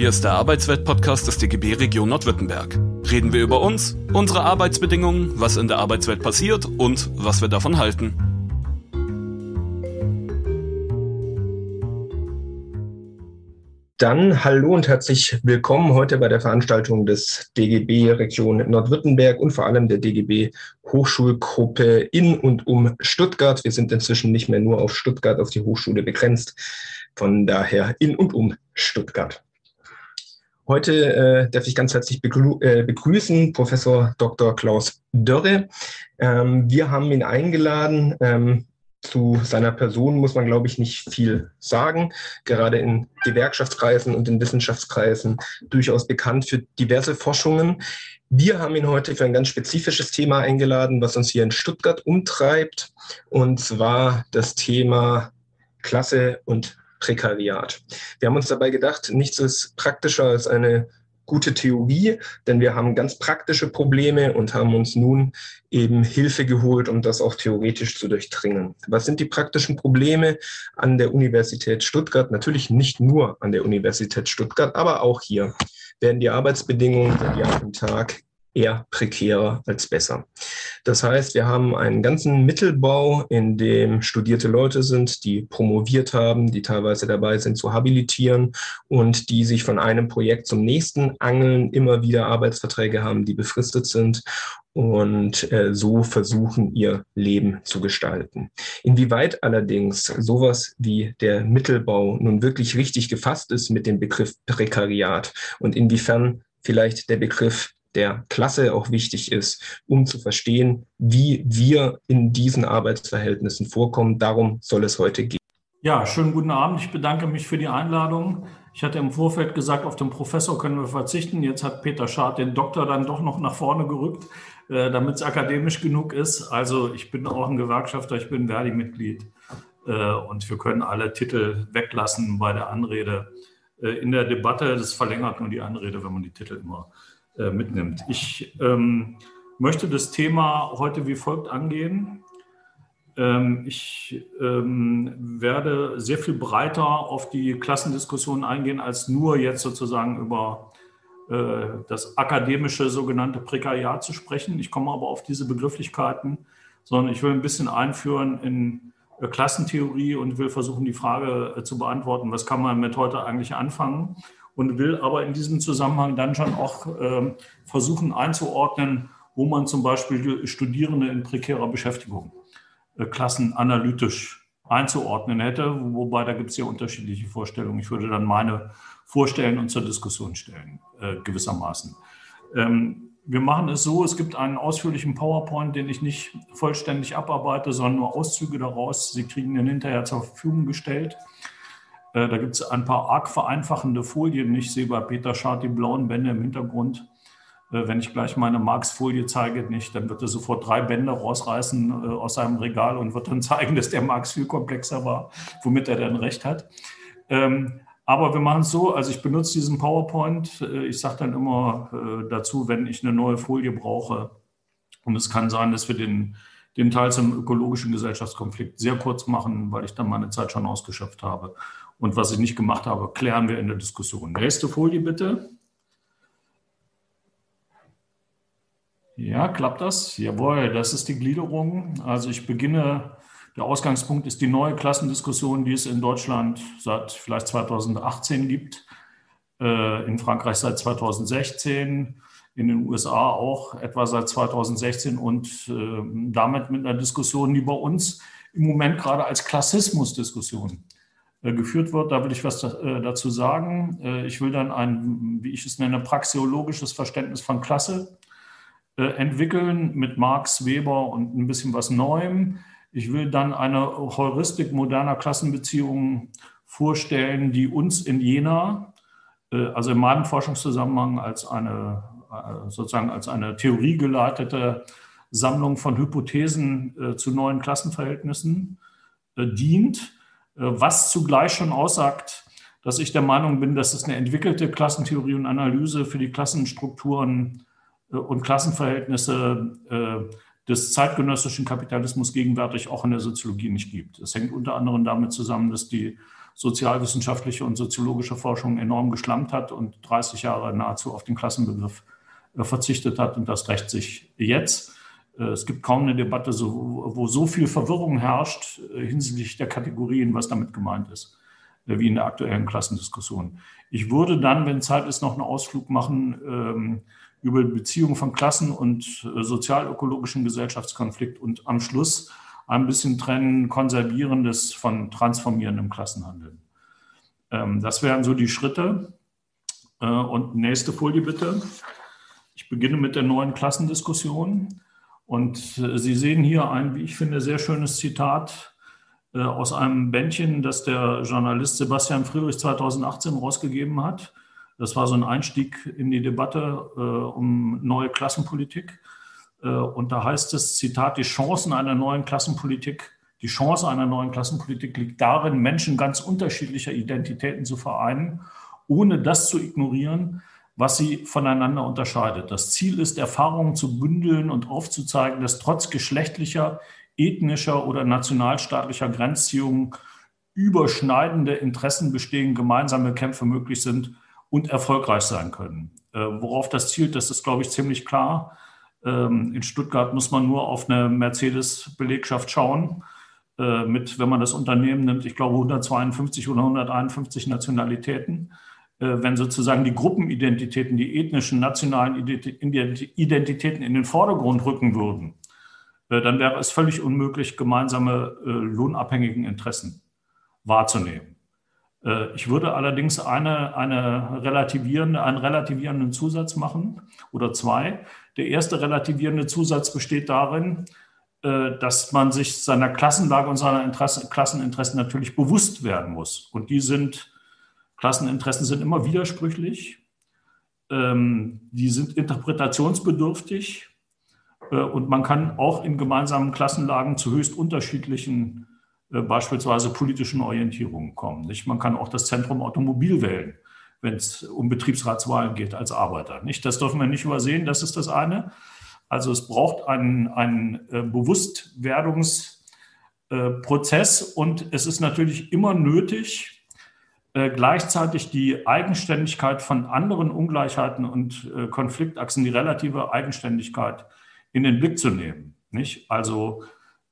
Hier ist der Arbeitswelt-Podcast des DGB Region Nordwürttemberg. Reden wir über uns, unsere Arbeitsbedingungen, was in der Arbeitswelt passiert und was wir davon halten. Dann hallo und herzlich willkommen heute bei der Veranstaltung des DGB Region Nordwürttemberg und vor allem der DGB Hochschulgruppe in und um Stuttgart. Wir sind inzwischen nicht mehr nur auf Stuttgart, auf die Hochschule begrenzt. Von daher in und um Stuttgart. Heute äh, darf ich ganz herzlich begrü äh, begrüßen Professor Dr. Klaus Dörre. Ähm, wir haben ihn eingeladen. Ähm, zu seiner Person muss man, glaube ich, nicht viel sagen. Gerade in Gewerkschaftskreisen und in Wissenschaftskreisen durchaus bekannt für diverse Forschungen. Wir haben ihn heute für ein ganz spezifisches Thema eingeladen, was uns hier in Stuttgart umtreibt, und zwar das Thema Klasse und Prekariat. Wir haben uns dabei gedacht, nichts ist praktischer als eine gute Theorie, denn wir haben ganz praktische Probleme und haben uns nun eben Hilfe geholt, um das auch theoretisch zu durchdringen. Was sind die praktischen Probleme an der Universität Stuttgart? Natürlich nicht nur an der Universität Stuttgart, aber auch hier werden die Arbeitsbedingungen seit Jahr und Tag eher prekärer als besser. Das heißt, wir haben einen ganzen Mittelbau, in dem studierte Leute sind, die promoviert haben, die teilweise dabei sind zu habilitieren und die sich von einem Projekt zum nächsten angeln, immer wieder Arbeitsverträge haben, die befristet sind und äh, so versuchen, ihr Leben zu gestalten. Inwieweit allerdings sowas wie der Mittelbau nun wirklich richtig gefasst ist mit dem Begriff Prekariat und inwiefern vielleicht der Begriff der Klasse auch wichtig ist, um zu verstehen, wie wir in diesen Arbeitsverhältnissen vorkommen. Darum soll es heute gehen. Ja, schönen guten Abend. Ich bedanke mich für die Einladung. Ich hatte im Vorfeld gesagt, auf den Professor können wir verzichten. Jetzt hat Peter Schad den Doktor dann doch noch nach vorne gerückt, äh, damit es akademisch genug ist. Also ich bin auch ein Gewerkschafter, ich bin Verdi-Mitglied äh, und wir können alle Titel weglassen bei der Anrede. Äh, in der Debatte, das verlängert nur die Anrede, wenn man die Titel immer äh, mitnimmt. Ich ähm, möchte das Thema heute wie folgt angehen. Ähm, ich ähm, werde sehr viel breiter auf die Klassendiskussion eingehen, als nur jetzt sozusagen über äh, das akademische sogenannte Prekariat zu sprechen. Ich komme aber auf diese Begrifflichkeiten, sondern ich will ein bisschen einführen in äh, Klassentheorie und will versuchen, die Frage äh, zu beantworten, was kann man mit heute eigentlich anfangen und will aber in diesem Zusammenhang dann schon auch äh, versuchen einzuordnen, wo man zum Beispiel Studierende in prekärer Beschäftigung äh, klassenanalytisch einzuordnen hätte, wobei da gibt es ja unterschiedliche Vorstellungen. Ich würde dann meine vorstellen und zur Diskussion stellen, äh, gewissermaßen. Ähm, wir machen es so, es gibt einen ausführlichen PowerPoint, den ich nicht vollständig abarbeite, sondern nur Auszüge daraus. Sie kriegen den hinterher zur Verfügung gestellt. Äh, da gibt es ein paar arg vereinfachende Folien. Ich sehe bei Peter Schad die blauen Bände im Hintergrund. Äh, wenn ich gleich meine Marx-Folie zeige, nicht, dann wird er sofort drei Bände rausreißen äh, aus seinem Regal und wird dann zeigen, dass der Marx viel komplexer war, womit er dann recht hat. Ähm, aber wir machen es so, also ich benutze diesen PowerPoint. Ich sage dann immer dazu, wenn ich eine neue Folie brauche. Und es kann sein, dass wir den, den Teil zum ökologischen Gesellschaftskonflikt sehr kurz machen, weil ich dann meine Zeit schon ausgeschöpft habe. Und was ich nicht gemacht habe, klären wir in der Diskussion. Nächste Folie bitte. Ja, klappt das? Jawohl, das ist die Gliederung. Also ich beginne, der Ausgangspunkt ist die neue Klassendiskussion, die es in Deutschland seit vielleicht 2018 gibt, äh, in Frankreich seit 2016, in den USA auch etwa seit 2016 und äh, damit mit einer Diskussion, die bei uns im Moment gerade als Klassismusdiskussion geführt wird. Da will ich was äh, dazu sagen. Äh, ich will dann ein, wie ich es nenne, praxeologisches Verständnis von Klasse entwickeln mit Marx, Weber und ein bisschen was Neuem. Ich will dann eine Heuristik moderner Klassenbeziehungen vorstellen, die uns in Jena, also in meinem Forschungszusammenhang als eine sozusagen als eine theoriegeleitete Sammlung von Hypothesen zu neuen Klassenverhältnissen dient äh, was zugleich schon aussagt, dass ich der Meinung bin, dass es eine entwickelte Klassentheorie und Analyse für die Klassenstrukturen äh, und Klassenverhältnisse äh, des zeitgenössischen Kapitalismus gegenwärtig auch in der Soziologie nicht gibt. Es hängt unter anderem damit zusammen, dass die sozialwissenschaftliche und soziologische Forschung enorm geschlammt hat und 30 Jahre nahezu auf den Klassenbegriff äh, verzichtet hat. Und das rächt sich jetzt. Äh, es gibt kaum eine Debatte, wo so viel Verwirrung herrscht äh, hinsichtlich der Kategorien, was damit gemeint ist, wie in der aktuellen Klassendiskussion. Ich würde dann, wenn Zeit ist, noch einen Ausflug machen ähm, über Beziehungen von Klassen und sozialökologischen Gesellschaftskonflikt und am Schluss ein bisschen trennen Konservierendes von transformierendem Klassenhandeln. Ähm, das wären so die Schritte. Äh, und nächste Folie bitte. Ich beginne mit der neuen Klassendiskussion. Und äh, Sie sehen hier ein, wie ich finde, sehr schönes Zitat äh, aus einem Bändchen, das der Journalist Sebastian Friedrich 2018 rausgegeben hat. Das war so ein Einstieg in die Debatte um neue Klassenpolitik. Äh, und da heißt es, Zitat, die Chancen einer neuen Klassenpolitik, die Chance einer neuen Klassenpolitik liegt darin, Menschen ganz unterschiedlicher Identitäten zu vereinen, ohne das zu ignorieren, was sie voneinander unterscheidet. Das Ziel ist, Erfahrungen zu bündeln und aufzuzeigen, dass trotz geschlechtlicher, ethnischer oder nationalstaatlicher Grenzziehungen überschneidende Interessen bestehen, gemeinsame Kämpfe möglich sind und erfolgreich sein können. Äh, worauf das zielt, das ist, glaube ich, ziemlich klar. Ähm, in Stuttgart muss man nur auf eine Mercedes-Belegschaft schauen. Äh, mit, wenn man das Unternehmen nimmt, ich glaube 152 oder 151 Nationalitäten. Äh, wenn sozusagen die Gruppenidentitäten, die ethnischen, nationalen Identitäten in den Vordergrund rücken würden, äh, dann wäre es völlig unmöglich, gemeinsame lohnabhängigen Interessen wahrzunehmen. Ich würde allerdings eine, eine relativierende, einen relativierenden Zusatz machen oder zwei. Der erste relativierende Zusatz besteht darin, äh, dass man sich seiner Klassenlage und seiner Interesse, Klasseninteressen natürlich bewusst werden muss. Und die sind, Klasseninteressen sind immer widersprüchlich, ähm, die sind interpretationsbedürftig äh, und man kann auch in gemeinsamen Klassenlagen zu höchst unterschiedlichen, äh, beispielsweise politischen Orientierungen kommen. Man kann auch das Zentrum Automobil wählen wenn es um Betriebsratswahlen geht als Arbeiter. Nicht? Das dürfen wir nicht übersehen, das ist das eine. Also es braucht einen, einen äh, Bewusstwerdungsprozess äh, und es ist natürlich immer nötig, äh, gleichzeitig die Eigenständigkeit von anderen Ungleichheiten und äh, Konfliktachsen, die relative Eigenständigkeit in den Blick zu nehmen. Nicht? Also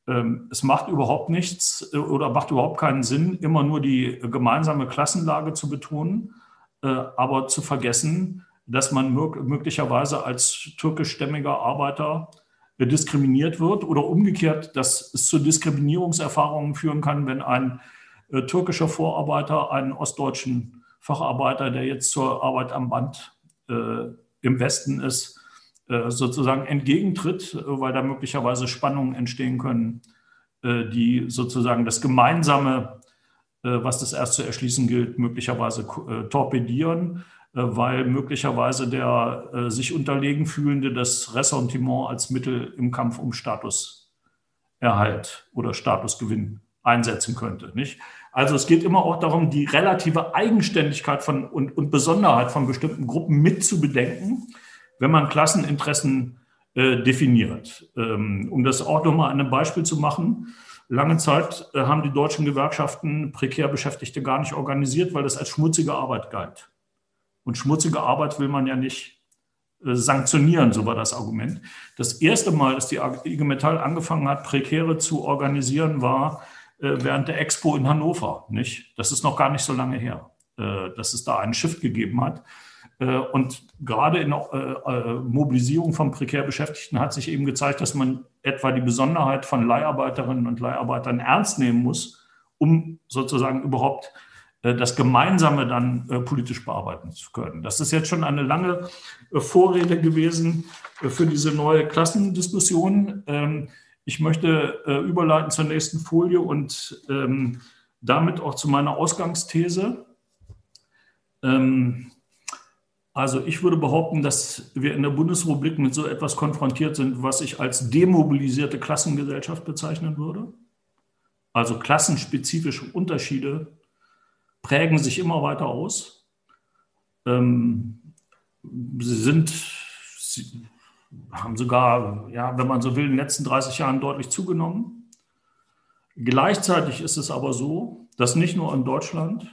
ähm, es macht überhaupt nichts äh, oder macht überhaupt keinen Sinn, immer nur die gemeinsame Klassenlage zu betonen, äh, aber zu vergessen, dass man möglicherweise als türkischstämmiger Arbeiter äh, diskriminiert wird oder umgekehrt, dass es zu Diskriminierungserfahrungen führen kann, wenn ein äh, türkischer Vorarbeiter einen ostdeutschen Facharbeiter, der jetzt zur Arbeit am Band äh, im Westen ist, äh, sozusagen entgegentritt, weil da möglicherweise Spannungen entstehen können, äh, die sozusagen das gemeinsame äh, was das erst zu erschließen gilt, möglicherweise äh, torpedieren, äh, weil möglicherweise der sich unterlegen fühlende das Ressentiment als Mittel im Kampf um Statuserhalt oder Statusgewinn einsetzen könnte. Nicht? Also es geht immer auch darum, die relative Eigenständigkeit von, und, und Besonderheit von bestimmten Gruppen mit zu bedenken, wenn man Klasseninteressen äh, definiert. Ähm, um das auch nochmal an einem Beispiel zu machen, Lange Zeit äh, haben die deutschen Gewerkschaften prekär Beschäftigte gar nicht organisiert, weil das als schmutzige Arbeit galt. Und schmutzige Arbeit will man ja nicht äh, sanktionieren, so war das Argument. Das erste Mal, dass die IG Metall angefangen hat, prekäre zu organisieren, war während der Expo in Hannover. Nicht? Das ist noch gar nicht so lange her, dass es da einen Shift gegeben hat. Und gerade in Mobilisierung von prekär Beschäftigten hat sich eben gezeigt, dass man etwa die Besonderheit von Leiharbeiterinnen und Leiharbeitern ernst nehmen muss, um sozusagen überhaupt äh, das Gemeinsame dann äh, politisch bearbeiten zu können. Das ist jetzt schon eine lange äh, Vorrede gewesen für diese neue Klassendiskussion. Ähm, ich möchte überleiten zur nächsten Folie und ähm, damit auch zu meiner Ausgangsthese. Ähm, also ich würde behaupten, dass wir in der Bundesrepublik mit so etwas konfrontiert sind, was ich als demobilisierte Klassengesellschaft bezeichnen würde. Also klassenspezifische Unterschiede prägen sich immer weiter aus. Ähm, sie sind, sie haben sogar, ja, wenn man so will, in den letzten 30 Jahren deutlich zugenommen. Gleichzeitig ist es aber so, Das nicht nur in Deutschland,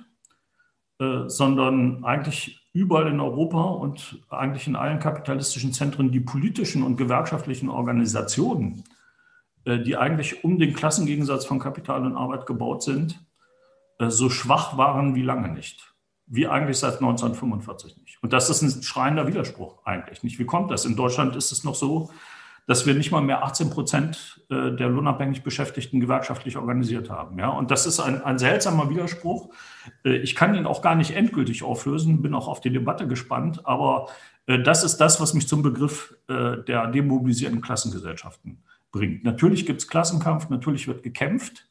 äh, sondern eigentlich überall in Europa und eigentlich in allen kapitalistischen Zentren die politischen und gewerkschaftlichen Organisationen, äh, die eigentlich um den Klassengegensatz von Kapital und Arbeit gebaut sind, äh, so schwach waren wie lange nicht. Wie eigentlich seit 1945 nicht. Und das ist ein schreiender Widerspruch eigentlich nicht. Wie kommt das? In Deutschland ist es noch so, dass wir nicht mal mehr 18 Prozent äh, der lohnabhängig Beschäftigten gewerkschaftlich organisiert haben. Ja? Und das ist ein, ein seltsamer Widerspruch. Äh, ich kann ihn auch gar nicht endgültig auflösen, bin auch auf die Debatte gespannt, aber äh, das ist das, was mich zum Begriff der demobilisierten Klassengesellschaften bringt. Natürlich gibt es Klassenkampf, natürlich wird gekämpft,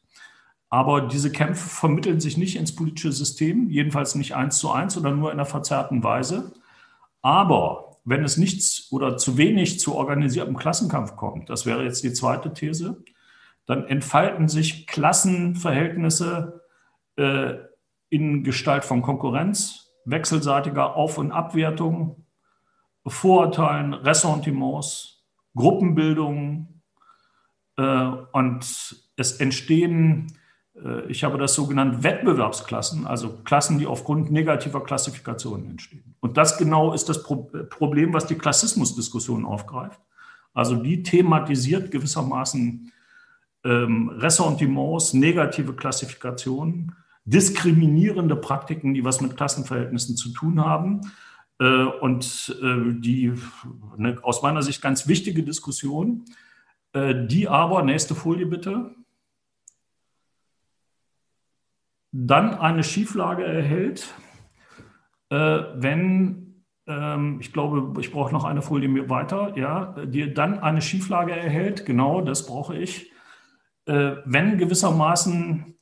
aber diese Kämpfe vermitteln sich nicht ins politische System, jedenfalls nicht eins zu eins oder nur in einer verzerrten Weise. Aber wenn es nichts oder zu wenig zu organisiertem Klassenkampf kommt, das wäre jetzt die zweite These, dann entfalten sich Klassenverhältnisse äh, in Gestalt von Konkurrenz, wechselseitiger Auf- und Abwertung, Vorurteilen, Ressentiments, Gruppenbildungen äh, und es entstehen ich habe das so genannt Wettbewerbsklassen, also Klassen, die aufgrund negativer Klassifikationen entstehen. Und das genau ist das Problem, was die Klassismusdiskussion aufgreift. Also die thematisiert gewissermaßen ähm, Ressentiments, negative Klassifikationen, diskriminierende Praktiken, die was mit Klassenverhältnissen zu tun haben. Äh, und äh, die eine, aus meiner Sicht ganz wichtige Diskussion, äh, die aber, nächste Folie bitte, dann eine Schieflage erhält, äh, wenn, ähm, ich glaube, ich brauche noch eine Folie weiter, ja, die dann eine Schieflage erhält, genau das brauche ich, äh, wenn gewissermaßen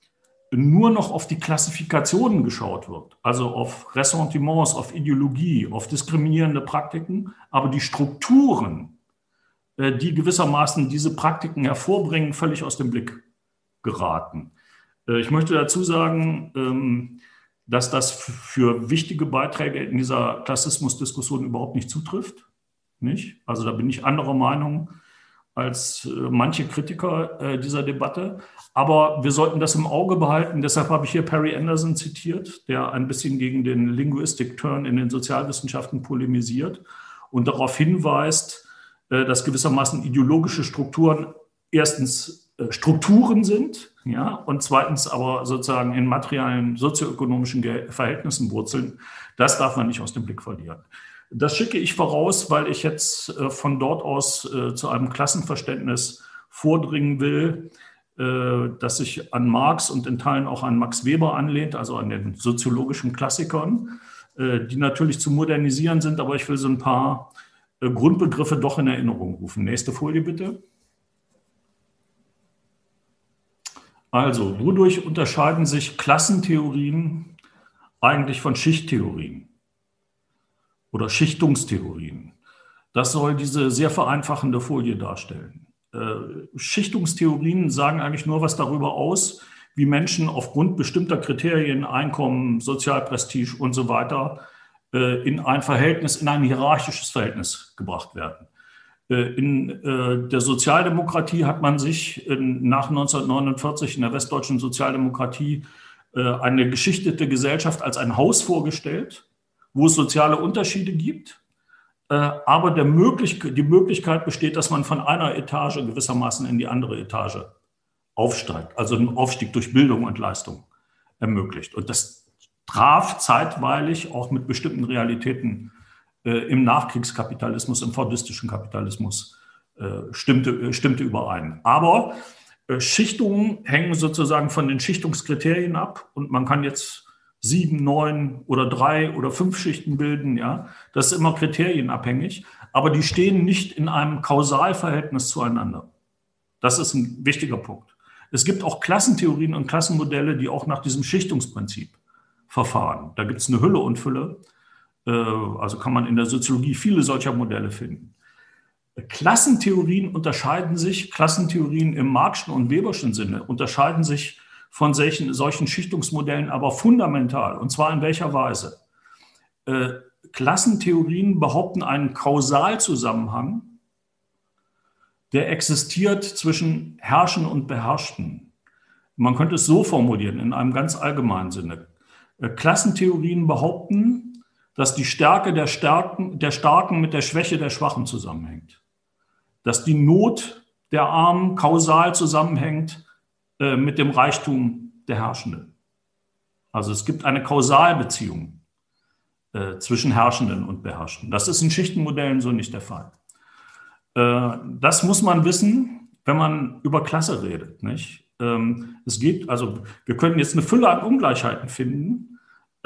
nur noch auf die Klassifikationen geschaut wird, also auf Ressentiments, auf Ideologie, auf diskriminierende Praktiken, aber die Strukturen, äh, die gewissermaßen diese Praktiken hervorbringen, völlig aus dem Blick geraten. Äh, ich möchte dazu sagen, ähm, dass das für wichtige Beiträge in dieser Klassismusdiskussion überhaupt nicht zutrifft. Nicht? Also da bin ich anderer Meinung als äh, manche Kritiker äh, dieser Debatte. Aber wir sollten das im Auge behalten. Deshalb habe ich hier Perry Anderson zitiert, der ein bisschen gegen den Linguistic Turn in den Sozialwissenschaften polemisiert und darauf hinweist, dass gewissermaßen ideologische Strukturen erstens Strukturen sind, ja, und zweitens aber sozusagen in materialen sozioökonomischen Verhältnissen wurzeln. Das darf man nicht aus dem Blick verlieren. Das schicke ich voraus, weil ich jetzt äh, von dort aus äh, zu einem Klassenverständnis vordringen will, äh, das sich an Marx und in Teilen auch an Max Weber anlehnt, also an den soziologischen Klassikern, die natürlich zu modernisieren sind, aber ich will so ein paar Grundbegriffe doch in Erinnerung rufen. Nächste Folie bitte. Also, wodurch unterscheiden sich Klassentheorien eigentlich von Schichttheorien oder Schichtungstheorien? Das soll diese sehr vereinfachende Folie darstellen. Äh, Schichtungstheorien sagen eigentlich nur was darüber aus, wie Menschen aufgrund bestimmter Kriterien, Einkommen, Sozialprestige und so weiter äh, in ein Verhältnis, in ein hierarchisches Verhältnis gebracht werden. Äh, in äh, der Sozialdemokratie hat man sich nach 1949 in der westdeutschen Sozialdemokratie äh, eine geschichtete Gesellschaft als ein Haus vorgestellt, wo es soziale Unterschiede gibt, aber möglich, die Möglichkeit besteht, dass man von einer Etage gewissermaßen in die andere Etage aufsteigt, also einen Aufstieg durch Bildung und Leistung ermöglicht. Und das traf zeitweilig auch mit bestimmten Realitäten äh, im Nachkriegskapitalismus, im fordistischen Kapitalismus äh, stimmte, äh, stimmte überein. Aber Schichtungen hängen sozusagen von den Schichtungskriterien ab und man kann jetzt sieben, neun oder drei oder fünf Schichten bilden. Ja, das ist immer kriterienabhängig, aber die stehen nicht in einem Kausalverhältnis zueinander. Das ist ein wichtiger Punkt. Es gibt auch Klassentheorien und Klassenmodelle, die auch nach diesem Schichtungsprinzip verfahren. Da gibt es eine Hülle und Fülle. Äh, also kann man in der Soziologie viele solcher Modelle finden. Klassentheorien unterscheiden sich, Klassentheorien im Marxischen und Weberschen Sinne unterscheiden sich von solchen, solchen Schichtungsmodellen aber fundamental. Und zwar in welcher Weise? Äh, Klassentheorien behaupten einen Kausalzusammenhang, der existiert zwischen Herrschen und Beherrschten. Man könnte es so formulieren, in einem ganz allgemeinen Sinne. Äh, Klassentheorien behaupten, dass die Stärke der, Stärken, der Starken mit der Schwäche der Schwachen zusammenhängt. Dass die Not der Armen kausal zusammenhängt äh, mit dem Reichtum der Herrschenden. Also es gibt eine Kausalbeziehung äh, zwischen Herrschenden und Beherrschten. Das ist in Schichtenmodellen so nicht der Fall. Äh, das muss man wissen, wenn man über Klasse redet. Nicht? Ähm, es geht, also wir können jetzt eine Fülle an Ungleichheiten finden,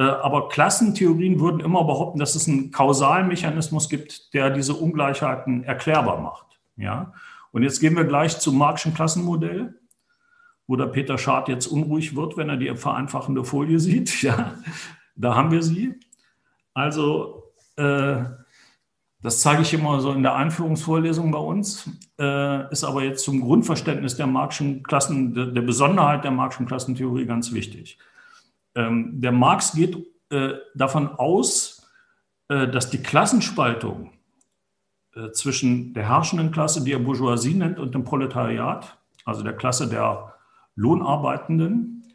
aber Klassentheorien würden immer behaupten, dass es einen Kausalmechanismus gibt, der diese Ungleichheiten erklärbar macht. Ja? Und jetzt gehen wir gleich zum Marxischen Klassenmodell, wo der Peter Schad jetzt unruhig wird, wenn er die vereinfachende Folie sieht. Ja, da haben wir sie. Also, äh, das zeige ich immer so in der Einführungsvorlesung bei uns, äh, ist aber jetzt zum Grundverständnis der Marxischen Klassen, der, der Besonderheit der Marxischen Klassentheorie ganz wichtig. Ähm, der Marx geht äh, davon aus, äh, dass die Klassenspaltung äh, zwischen der herrschenden Klasse, die er Bourgeoisie nennt, und dem Proletariat, also der Klasse der Lohnarbeitenden,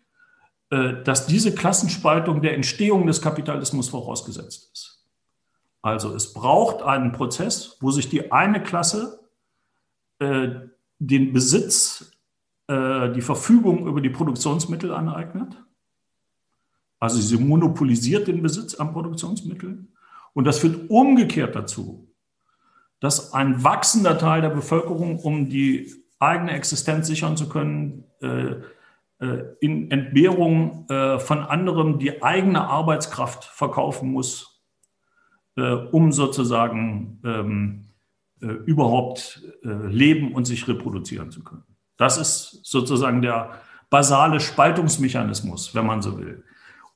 äh, dass diese Klassenspaltung der Entstehung des Kapitalismus vorausgesetzt ist. Also es braucht einen Prozess, wo sich die eine Klasse äh, den Besitz, die Verfügung über die Produktionsmittel aneignet. Also sie monopolisiert den Besitz an Produktionsmitteln. Und das führt umgekehrt dazu, dass ein wachsender Teil der Bevölkerung, um die eigene Existenz sichern zu können, äh, äh, in Entbehrung äh, von anderem die eigene Arbeitskraft verkaufen muss, um sozusagen ähm, überhaupt leben und sich reproduzieren zu können. Das ist sozusagen der basale Spaltungsmechanismus, wenn man so will.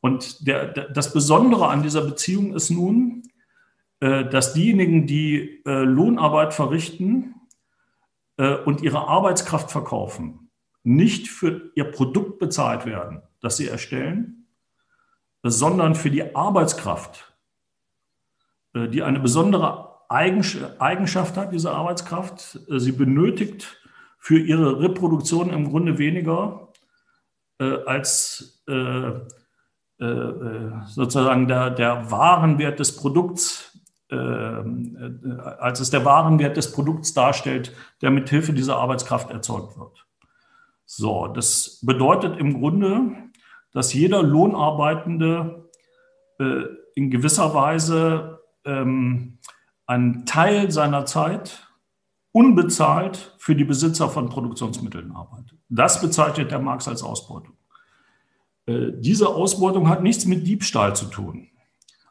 Und der, das Besondere an dieser Beziehung ist nun, äh, dass diejenigen, die äh, Lohnarbeit verrichten äh, und ihre Arbeitskraft verkaufen, nicht für ihr Produkt bezahlt werden, das sie erstellen, sondern für die Arbeitskraft, die eine besondere Eigenschaft hat, diese Arbeitskraft. Sie benötigt für ihre Reproduktion im Grunde weniger als sozusagen der, der Warenwert des Produkts ähm, äh, als es der Warenwert des Produkts darstellt, der mit Hilfe dieser Arbeitskraft erzeugt wird. So, das bedeutet im Grunde, dass jeder Lohnarbeitende äh, in gewisser Weise ähm, einen Teil seiner Zeit unbezahlt für die Besitzer von Produktionsmitteln arbeitet. Das bezeichnet der Marx als Ausbeutung. Äh, diese Ausbeutung hat nichts mit Diebstahl zu tun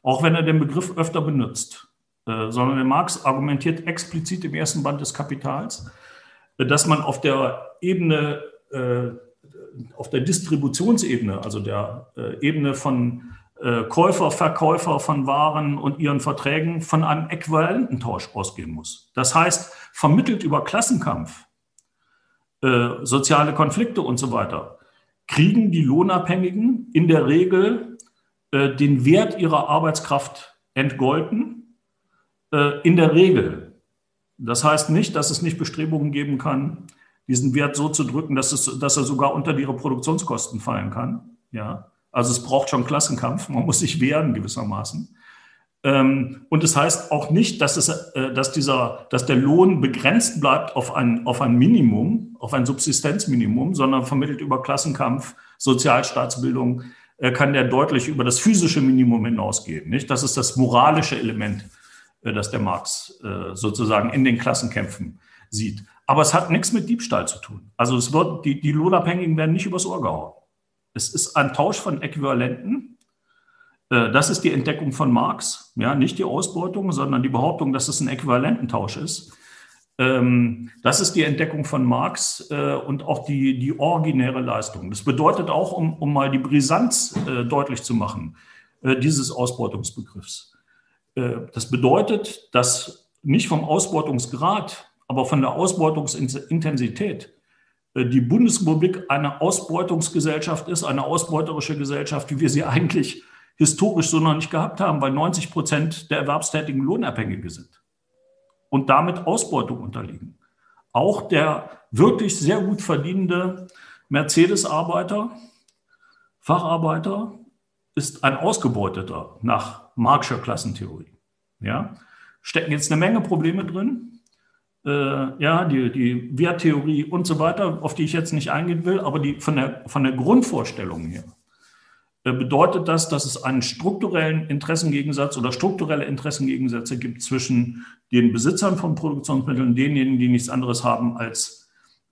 auch wenn er den Begriff öfter benutzt, äh, sondern der Marx argumentiert explizit im ersten Band des Kapitals, äh, dass man auf der Ebene, auf der Distributionsebene, also der Ebene von Käufer, Verkäufer von Waren und ihren Verträgen von einem Äquivalententausch ausgehen muss. Das heißt, vermittelt über Klassenkampf, soziale Konflikte und so weiter, kriegen die Lohnabhängigen in der Regel äh, den Wert ihrer Arbeitskraft entgolten, äh, in der Regel. Das heißt nicht, dass es nicht Bestrebungen geben kann, diesen Wert so zu drücken, dass, es, dass er sogar unter die Reproduktionskosten fallen kann. Ja, also es braucht schon Klassenkampf, man muss sich wehren gewissermaßen. Ähm, und es das heißt auch nicht, dass, es, äh, dass, dieser, dass der Lohn begrenzt bleibt auf ein, auf ein Minimum, auf ein Subsistenzminimum, sondern vermittelt über Klassenkampf, Sozialstaatsbildung, äh, kann der deutlich über das physische Minimum hinausgehen. Nicht? Das ist das moralische Element, äh, das der Marx sozusagen in den Klassenkämpfen sieht. Aber es hat nichts mit Diebstahl zu tun. Also es wird, die, die Lohnabhängigen werden nicht übers Ohr gehauen. Es ist ein Tausch von Äquivalenten. Das ist die Entdeckung von Marx, ja, nicht die Ausbeutung, sondern die Behauptung, dass es ein Äquivalententausch ist. Ähm, das ist die Entdeckung von Marx äh, und auch die, die originäre Leistung. Das bedeutet auch, um, um mal die Brisanz äh, deutlich zu machen, äh, dieses Ausbeutungsbegriffs. das bedeutet, dass nicht vom Ausbeutungsgrad, aber von der Ausbeutungsintensität die Bundesrepublik eine Ausbeutungsgesellschaft ist, eine ausbeuterische Gesellschaft, wie wir sie eigentlich historisch so noch nicht gehabt haben, weil 90 Prozent der Erwerbstätigen Lohnabhängige sind und damit Ausbeutung unterliegen. Auch der wirklich sehr gut verdienende Mercedes-Arbeiter, Facharbeiter ist ein Ausgebeuteter nach Marxischer Klassentheorie. Ja? Stecken jetzt eine Menge Probleme drin. Äh, ja, die, die Werttheorie und so weiter, auf die ich jetzt nicht eingehen will, aber die, von, der, von der Grundvorstellung her bedeutet das, dass es einen strukturellen Interessengegensatz oder strukturelle Interessengegensätze gibt zwischen den Besitzern von Produktionsmitteln und denjenigen, die nichts anderes haben als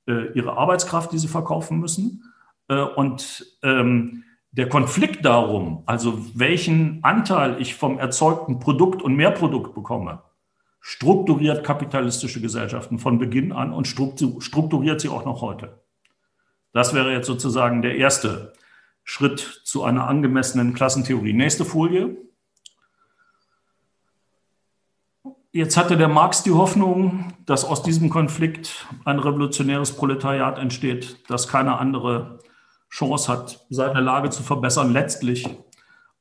äh, ihre Arbeitskraft, die sie verkaufen müssen. Äh, und ähm, der Konflikt darum, also welchen Anteil ich vom erzeugten Produkt und Mehrprodukt bekomme, strukturiert kapitalistische Gesellschaften von Beginn an und strukturiert sie auch noch heute. Das wäre jetzt sozusagen der erste Schritt zu einer angemessenen Klassentheorie. Nächste Folie. Jetzt hatte der Marx die Hoffnung, dass aus diesem Konflikt ein revolutionäres Proletariat entsteht, das keine andere Chance hat, seine Lage zu verbessern, letztlich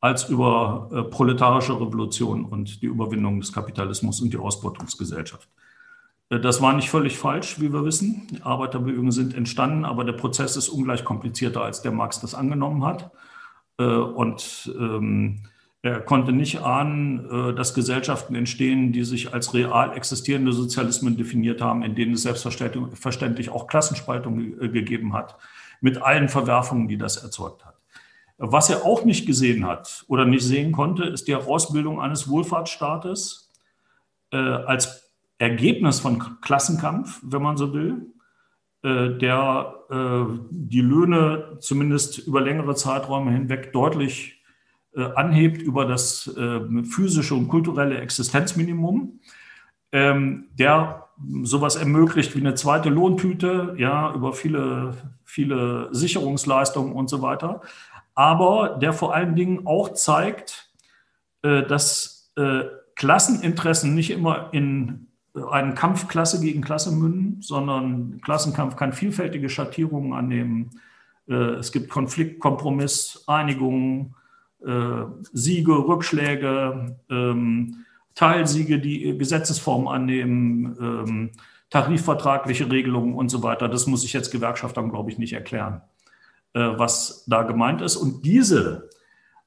als über äh, proletarische Revolution und die Überwindung des Kapitalismus und die Ausbeutungsgesellschaft. Äh, das war nicht völlig falsch, wie wir wissen. Arbeiterbewegungen sind entstanden, aber der Prozess ist ungleich komplizierter, als der Marx das angenommen hat. Äh, und ähm, er konnte nicht ahnen, äh, dass Gesellschaften entstehen, die sich als real existierende Sozialismen definiert haben, in denen es selbstverständlich auch Klassenspaltung gegeben hat, mit allen Verwerfungen, die das erzeugt hat. Was er auch nicht gesehen hat oder nicht sehen konnte, ist die Herausbildung eines Wohlfahrtsstaates als Ergebnis von Klassenkampf, wenn man so will, äh, der äh, die Löhne zumindest über längere Zeiträume hinweg deutlich äh, anhebt über das physische und kulturelle Existenzminimum, ähm, der sowas ermöglicht wie eine zweite Lohntüte, ja, über viele, viele Sicherungsleistungen und so weiter, aber der vor allen Dingen auch zeigt, dass Klasseninteressen nicht immer in einen Kampf Klasse gegen Klasse münden, sondern Klassenkampf kann vielfältige Schattierungen annehmen. Äh, es gibt Konflikt, Kompromiss, Einigungen, äh, Siege, Rückschläge, ähm, Teilsiege, die Gesetzesformen annehmen, ähm, tarifvertragliche Regelungen und so weiter. Das muss ich jetzt Gewerkschaftern, glaube ich, nicht erklären, äh, was da gemeint ist. Und diese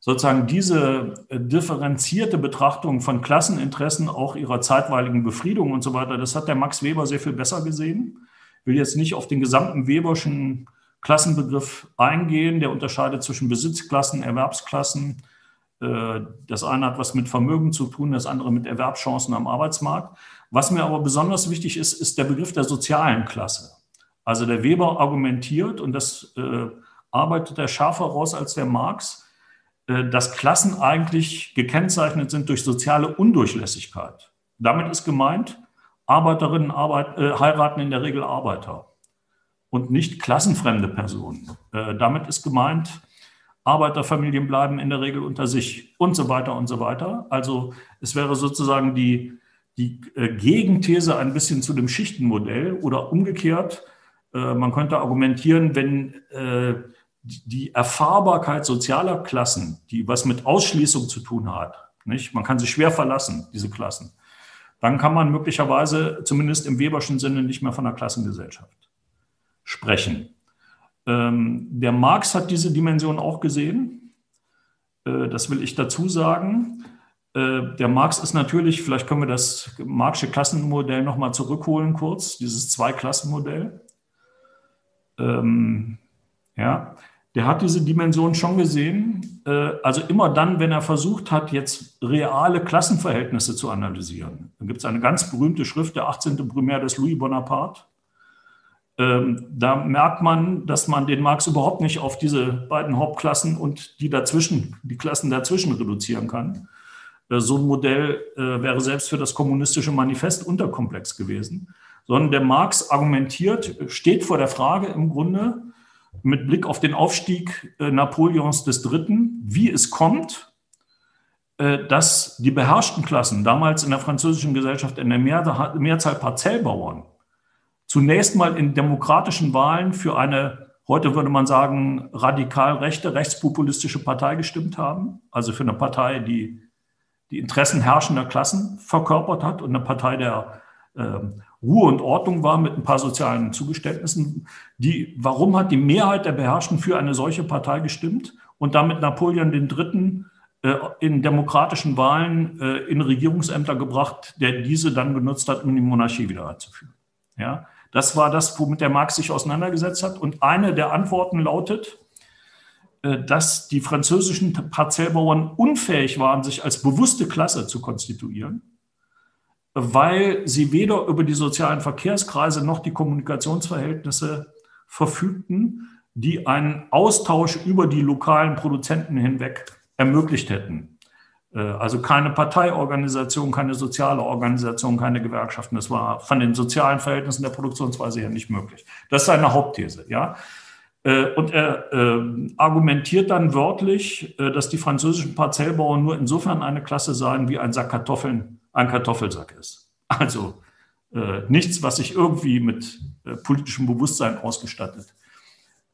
sozusagen diese äh, differenzierte Betrachtung von Klasseninteressen, auch ihrer zeitweiligen Befriedung und so weiter, das hat der Max Weber sehr viel besser gesehen. Ich will jetzt nicht auf den gesamten Weberschen Klassenbegriff eingehen. Der unterscheidet zwischen Besitzklassen, Erwerbsklassen. Äh, das eine hat was mit Vermögen zu tun, das andere mit Erwerbschancen am Arbeitsmarkt. Was mir aber besonders wichtig ist, ist der Begriff der sozialen Klasse. Also der Weber argumentiert, und das äh, arbeitet er schärfer raus als der Marx, dass Klassen eigentlich gekennzeichnet sind durch soziale Undurchlässigkeit. Damit ist gemeint, Arbeiterinnen Arbeit, äh, heiraten in der Regel Arbeiter und nicht klassenfremde Personen. Äh, damit ist gemeint, Arbeiterfamilien bleiben in der Regel unter sich und so weiter und so weiter. Also es wäre sozusagen die, die äh, Gegenthese ein bisschen zu dem Schichtenmodell oder umgekehrt. Äh, man könnte argumentieren, wenn äh, die Erfahrbarkeit sozialer Klassen, die was mit Ausschließung zu tun hat, nicht? man kann sie schwer verlassen, diese Klassen, dann kann man möglicherweise zumindest im Weberschen Sinne nicht mehr von einer Klassengesellschaft sprechen. Ähm, der Marx hat diese Dimension auch gesehen. Äh, das will ich dazu sagen. Äh, der Marx ist natürlich, vielleicht können wir das Marxische Klassenmodell nochmal zurückholen kurz, dieses Zweiklassenmodell. Ähm, ja, der hat diese Dimension schon gesehen. Äh, also immer dann, wenn er versucht hat, jetzt reale Klassenverhältnisse zu analysieren. Da gibt es eine ganz berühmte Schrift, der 18. Primär des Louis Bonaparte. Ähm, da merkt man, dass man den Marx überhaupt nicht auf diese beiden Hauptklassen und die dazwischen, die Klassen dazwischen reduzieren kann. Äh, so ein Modell äh, wäre selbst für das kommunistische Manifest unterkomplex gewesen. Sondern der Marx argumentiert, steht vor der Frage im Grunde, mit Blick auf den Aufstieg äh, Napoleons III., wie es kommt, äh, dass die beherrschten Klassen, damals in der französischen Gesellschaft in der Mehrzahl Parzellbauern, zunächst mal in demokratischen Wahlen für eine, heute würde man sagen, radikal rechte, rechtspopulistische Partei gestimmt haben, also für eine Partei, die die Interessen herrschender Klassen verkörpert hat und eine Partei der äh, Ruhe und Ordnung war mit ein paar sozialen Zugeständnissen. Die, warum hat die Mehrheit der Beherrschten für eine solche Partei gestimmt und damit Napoleon III. Äh, in demokratischen Wahlen äh, in Regierungsämter gebracht, der diese dann genutzt hat, um die Monarchie wieder einzuführen? Ja, das war das, womit der Marx sich auseinandergesetzt hat. Und eine der Antworten lautet, äh, dass die französischen Parzellbauern unfähig waren, sich als bewusste Klasse zu konstituieren, weil sie weder über die sozialen Verkehrskreise noch die Kommunikationsverhältnisse verfügten, die einen Austausch über die lokalen Produzenten hinweg ermöglicht hätten. Äh, also keine Parteiorganisation, keine soziale Organisation, keine Gewerkschaften. Das war von den sozialen Verhältnissen der Produktionsweise her nicht möglich. Das ist seine Hauptthese. Ja? Äh, und er äh, argumentiert dann wörtlich, dass die französischen Parzellbauern nur insofern eine Klasse seien, wie ein Sack Kartoffeln ein Kartoffelsack ist. Also nichts, was sich irgendwie mit politischem Bewusstsein ausgestattet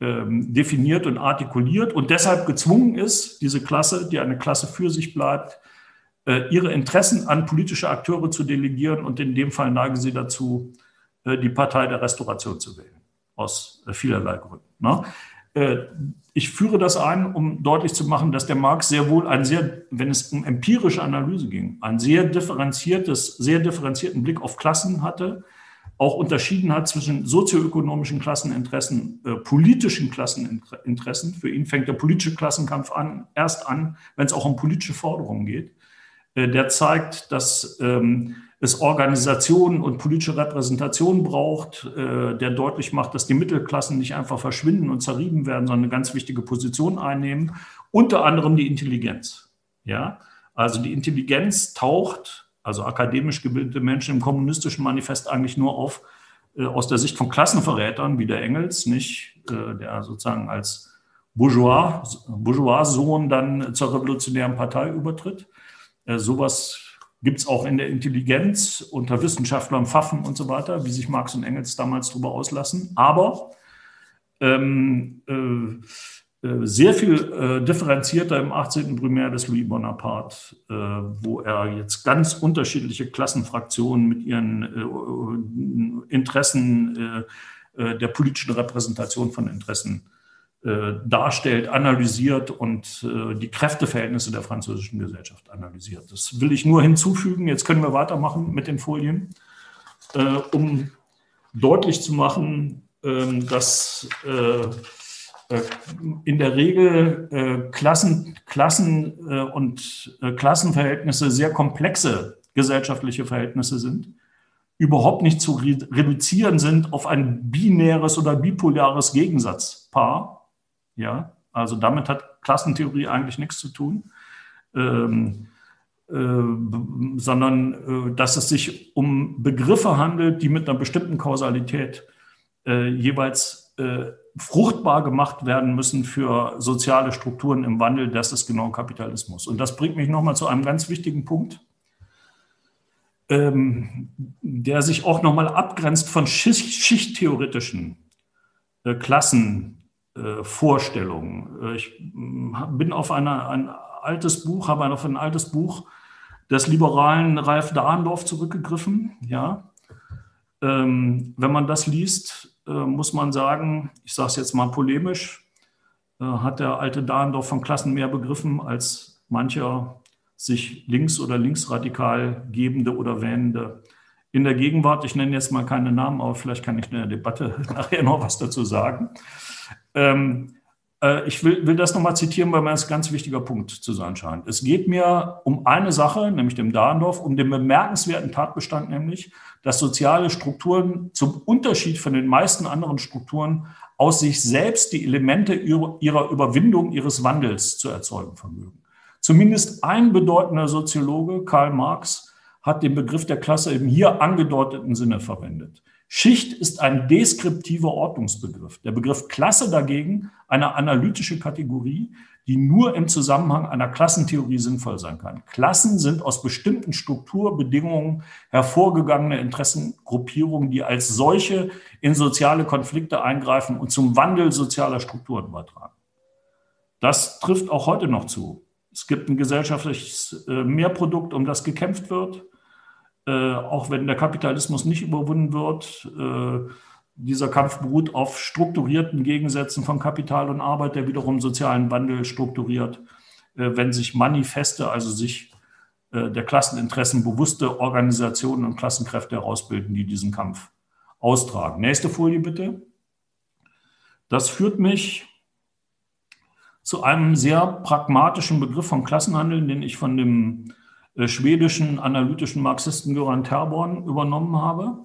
ähm, definiert und artikuliert und deshalb gezwungen ist, diese Klasse, die eine Klasse für sich bleibt, äh, ihre Interessen an politische Akteure zu delegieren und in dem Fall neigen sie dazu, äh, die Partei der Restauration zu wählen, aus äh, vielerlei Gründen. Ne? Ich führe das ein, um deutlich zu machen, dass der Marx sehr wohl ein sehr, wenn es um empirische Analyse ging, ein sehr differenziertes, sehr differenzierten Blick auf Klassen hatte, auch unterschieden hat zwischen sozioökonomischen Klasseninteressen, äh, politischen Klasseninteressen. Für ihn fängt der politische Klassenkampf an, erst an, wenn es auch um politische Forderungen geht. Äh, der zeigt, dass ähm, es Organisationen und politische Repräsentation braucht, äh, der deutlich macht, dass die Mittelklassen nicht einfach verschwinden und zerrieben werden, sondern eine ganz wichtige Position einnehmen. Unter anderem die Intelligenz. Ja, also die Intelligenz taucht also akademisch gebildete Menschen im kommunistischen Manifest eigentlich nur auf äh, aus der Sicht von Klassenverrätern wie der Engels, nicht, äh, der sozusagen als Bourgeois, Bourgeois-Sohn dann zur revolutionären Partei übertritt. Sowas gibt es auch in der Intelligenz unter Wissenschaftlern, Pfaffen und so weiter, wie sich Marx und Engels damals darüber auslassen. Aber ähm, äh, äh, sehr viel äh, differenzierter im 18. Primär des Louis Bonaparte, äh, wo er jetzt ganz unterschiedliche Klassenfraktionen mit ihren äh, Interessen äh, äh, der politischen Repräsentation von Interessen darstellt, analysiert und die Kräfteverhältnisse der französischen Gesellschaft analysiert. Das will ich nur hinzufügen. Jetzt können wir weitermachen mit den Folien, um deutlich zu machen, ähm, dass äh, in der Regel äh, Klassen, Klassen äh, und äh, Klassenverhältnisse sehr komplexe gesellschaftliche Verhältnisse sind, überhaupt nicht zu re reduzieren sind auf ein binäres oder bipolares Gegensatzpaar. Ja, also damit hat Klassentheorie eigentlich nichts zu tun. Ähm, äh, sondern äh, dass es sich um Begriffe handelt, die mit einer bestimmten Kausalität jeweils fruchtbar gemacht werden müssen für soziale Strukturen im Wandel, das ist genau Kapitalismus. Und das bringt mich nochmal zu einem ganz wichtigen Punkt, ähm, der sich auch nochmal abgrenzt von Schicht, schichttheoretischen äh, Klassenvorstellungen. Äh, ich mm, bin auf eine, ein altes Buch, habe auf ein altes Buch des liberalen Ralf Dahndorf zurückgegriffen. Ja. Ähm, wenn man das liest, äh, muss man sagen, ich sage es jetzt mal polemisch, hat der alte Dahndorf von Klassen mehr begriffen als mancher sich links- oder linksradikal gebende oder wähnende. In der Gegenwart, ich nenne jetzt mal keine Namen, aber vielleicht kann ich in der Debatte nachher noch was dazu sagen. Ähm, äh, ich will, will das nochmal zitieren, weil mir das ein ganz wichtiger Punkt zu sein scheint. Es geht mir um eine Sache, nämlich dem Dahndorf, um den bemerkenswerten Tatbestand, nämlich, dass soziale Strukturen zum Unterschied von den meisten anderen Strukturen aus sich selbst die Elemente ihrer Überwindung, ihres Wandels zu erzeugen vermögen. Zumindest ein bedeutender Soziologe, Karl Marx, hat den Begriff der Klasse im hier angedeuteten Sinne verwendet. Schicht ist ein deskriptiver Ordnungsbegriff. Der Begriff Klasse dagegen eine analytische Kategorie, die nur im Zusammenhang einer Klassentheorie sinnvoll sein kann. Klassen sind aus bestimmten Strukturbedingungen hervorgegangene Interessengruppierungen, die als solche in soziale Konflikte eingreifen und zum Wandel sozialer Strukturen beitragen. Das trifft auch heute noch zu. Es gibt ein gesellschaftliches äh, Mehrprodukt, um das gekämpft wird. Äh, auch wenn der Kapitalismus nicht überwunden wird. Äh, dieser Kampf beruht auf strukturierten Gegensätzen von Kapital und Arbeit, der wiederum sozialen Wandel strukturiert. Äh, wenn sich Manifeste, also sich der Klasseninteressen bewusste Organisationen und Klassenkräfte herausbilden, die diesen Kampf austragen. Nächste Folie bitte. Das führt mich zu einem sehr pragmatischen Begriff vom Klassenhandeln, den ich von dem schwedischen analytischen Marxisten Göran Terborn übernommen habe.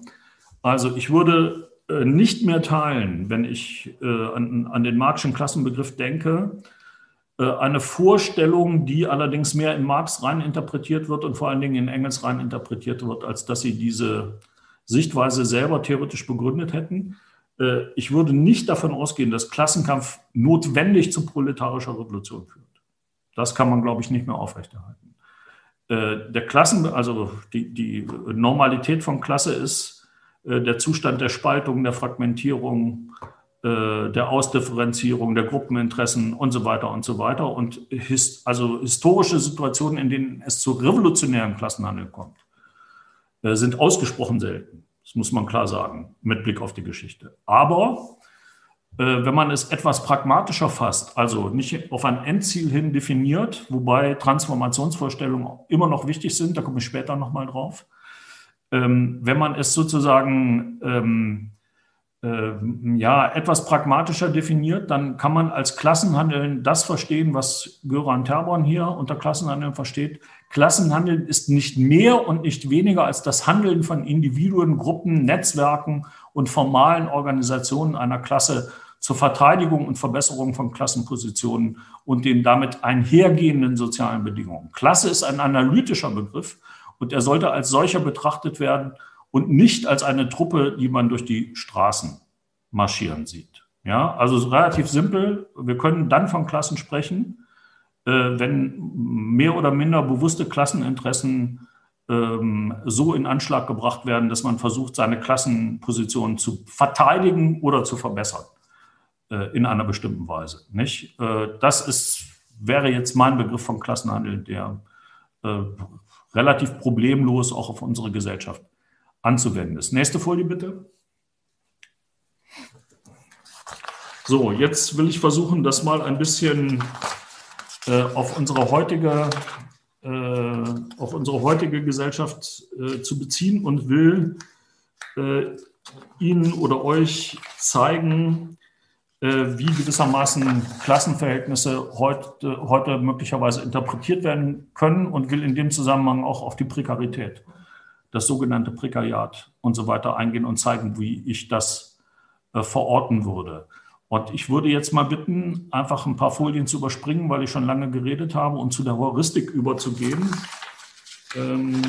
Also ich würde äh, nicht mehr teilen, wenn ich äh, an, an, den Marxischen Klassenbegriff denke, äh, eine Vorstellung, die allerdings mehr in Marx rein interpretiert wird und vor allen Dingen in Engels rein interpretiert wird, als dass sie diese Sichtweise selber theoretisch begründet hätten. Äh, ich würde nicht davon ausgehen, dass Klassenkampf notwendig zu proletarischer Revolution führt. Das kann man, glaube ich, nicht mehr aufrechterhalten. Äh, der Klassen, also die, die Normalität von Klasse ist äh, der Zustand der Spaltung, der Fragmentierung, der Ausdifferenzierung, der Gruppeninteressen und so weiter und so weiter. Und his, also historische Situationen, in denen es zu revolutionären Klassenhandel kommt, sind ausgesprochen selten. Das muss man klar sagen, mit Blick auf die Geschichte. Aber äh, wenn man es etwas pragmatischer fasst, also nicht auf ein Endziel hin definiert, wobei Transformationsvorstellungen immer noch wichtig sind, da komme ich später nochmal drauf. Ähm, wenn man es sozusagen ähm, äh, ja, etwas pragmatischer definiert, dann kann man als Klassenhandeln das verstehen, was Göran Terborn hier unter Klassenhandeln versteht, Klassenhandeln ist nicht mehr und nicht weniger als das Handeln von Individuen, Gruppen, Netzwerken und formalen Organisationen einer Klasse zur Verteidigung und Verbesserung von Klassenpositionen und den damit einhergehenden sozialen Bedingungen. Klasse ist ein analytischer Begriff und er sollte als solcher betrachtet werden und nicht als eine Truppe, die man durch die Straßen marschieren sieht. Ja, also relativ simpel. Wir können dann von Klassen sprechen, äh, wenn mehr oder minder bewusste Klasseninteressen ähm, so in Anschlag gebracht werden, dass man versucht, seine Klassenposition zu verteidigen oder zu verbessern äh, in einer bestimmten Weise. Nicht? Äh, das ist, wäre jetzt mein Begriff vom Klassenhandel, der relativ problemlos auch auf unsere Gesellschaft anzuwenden ist. Nächste Folie bitte. So, jetzt will ich versuchen, das mal ein bisschen äh, auf unsere heutige äh, auf unsere heutige Gesellschaft äh, zu beziehen und will Ihnen oder euch zeigen, wie gewissermaßen Klassenverhältnisse heute, heute möglicherweise interpretiert werden können und will in dem Zusammenhang auch auf die Prekarität, das sogenannte Prekariat und so weiter eingehen und zeigen, wie ich das verorten würde. Und ich würde jetzt mal bitten, einfach ein paar Folien zu überspringen, weil ich schon lange geredet habe und zu der Heuristik überzugehen. Ähm,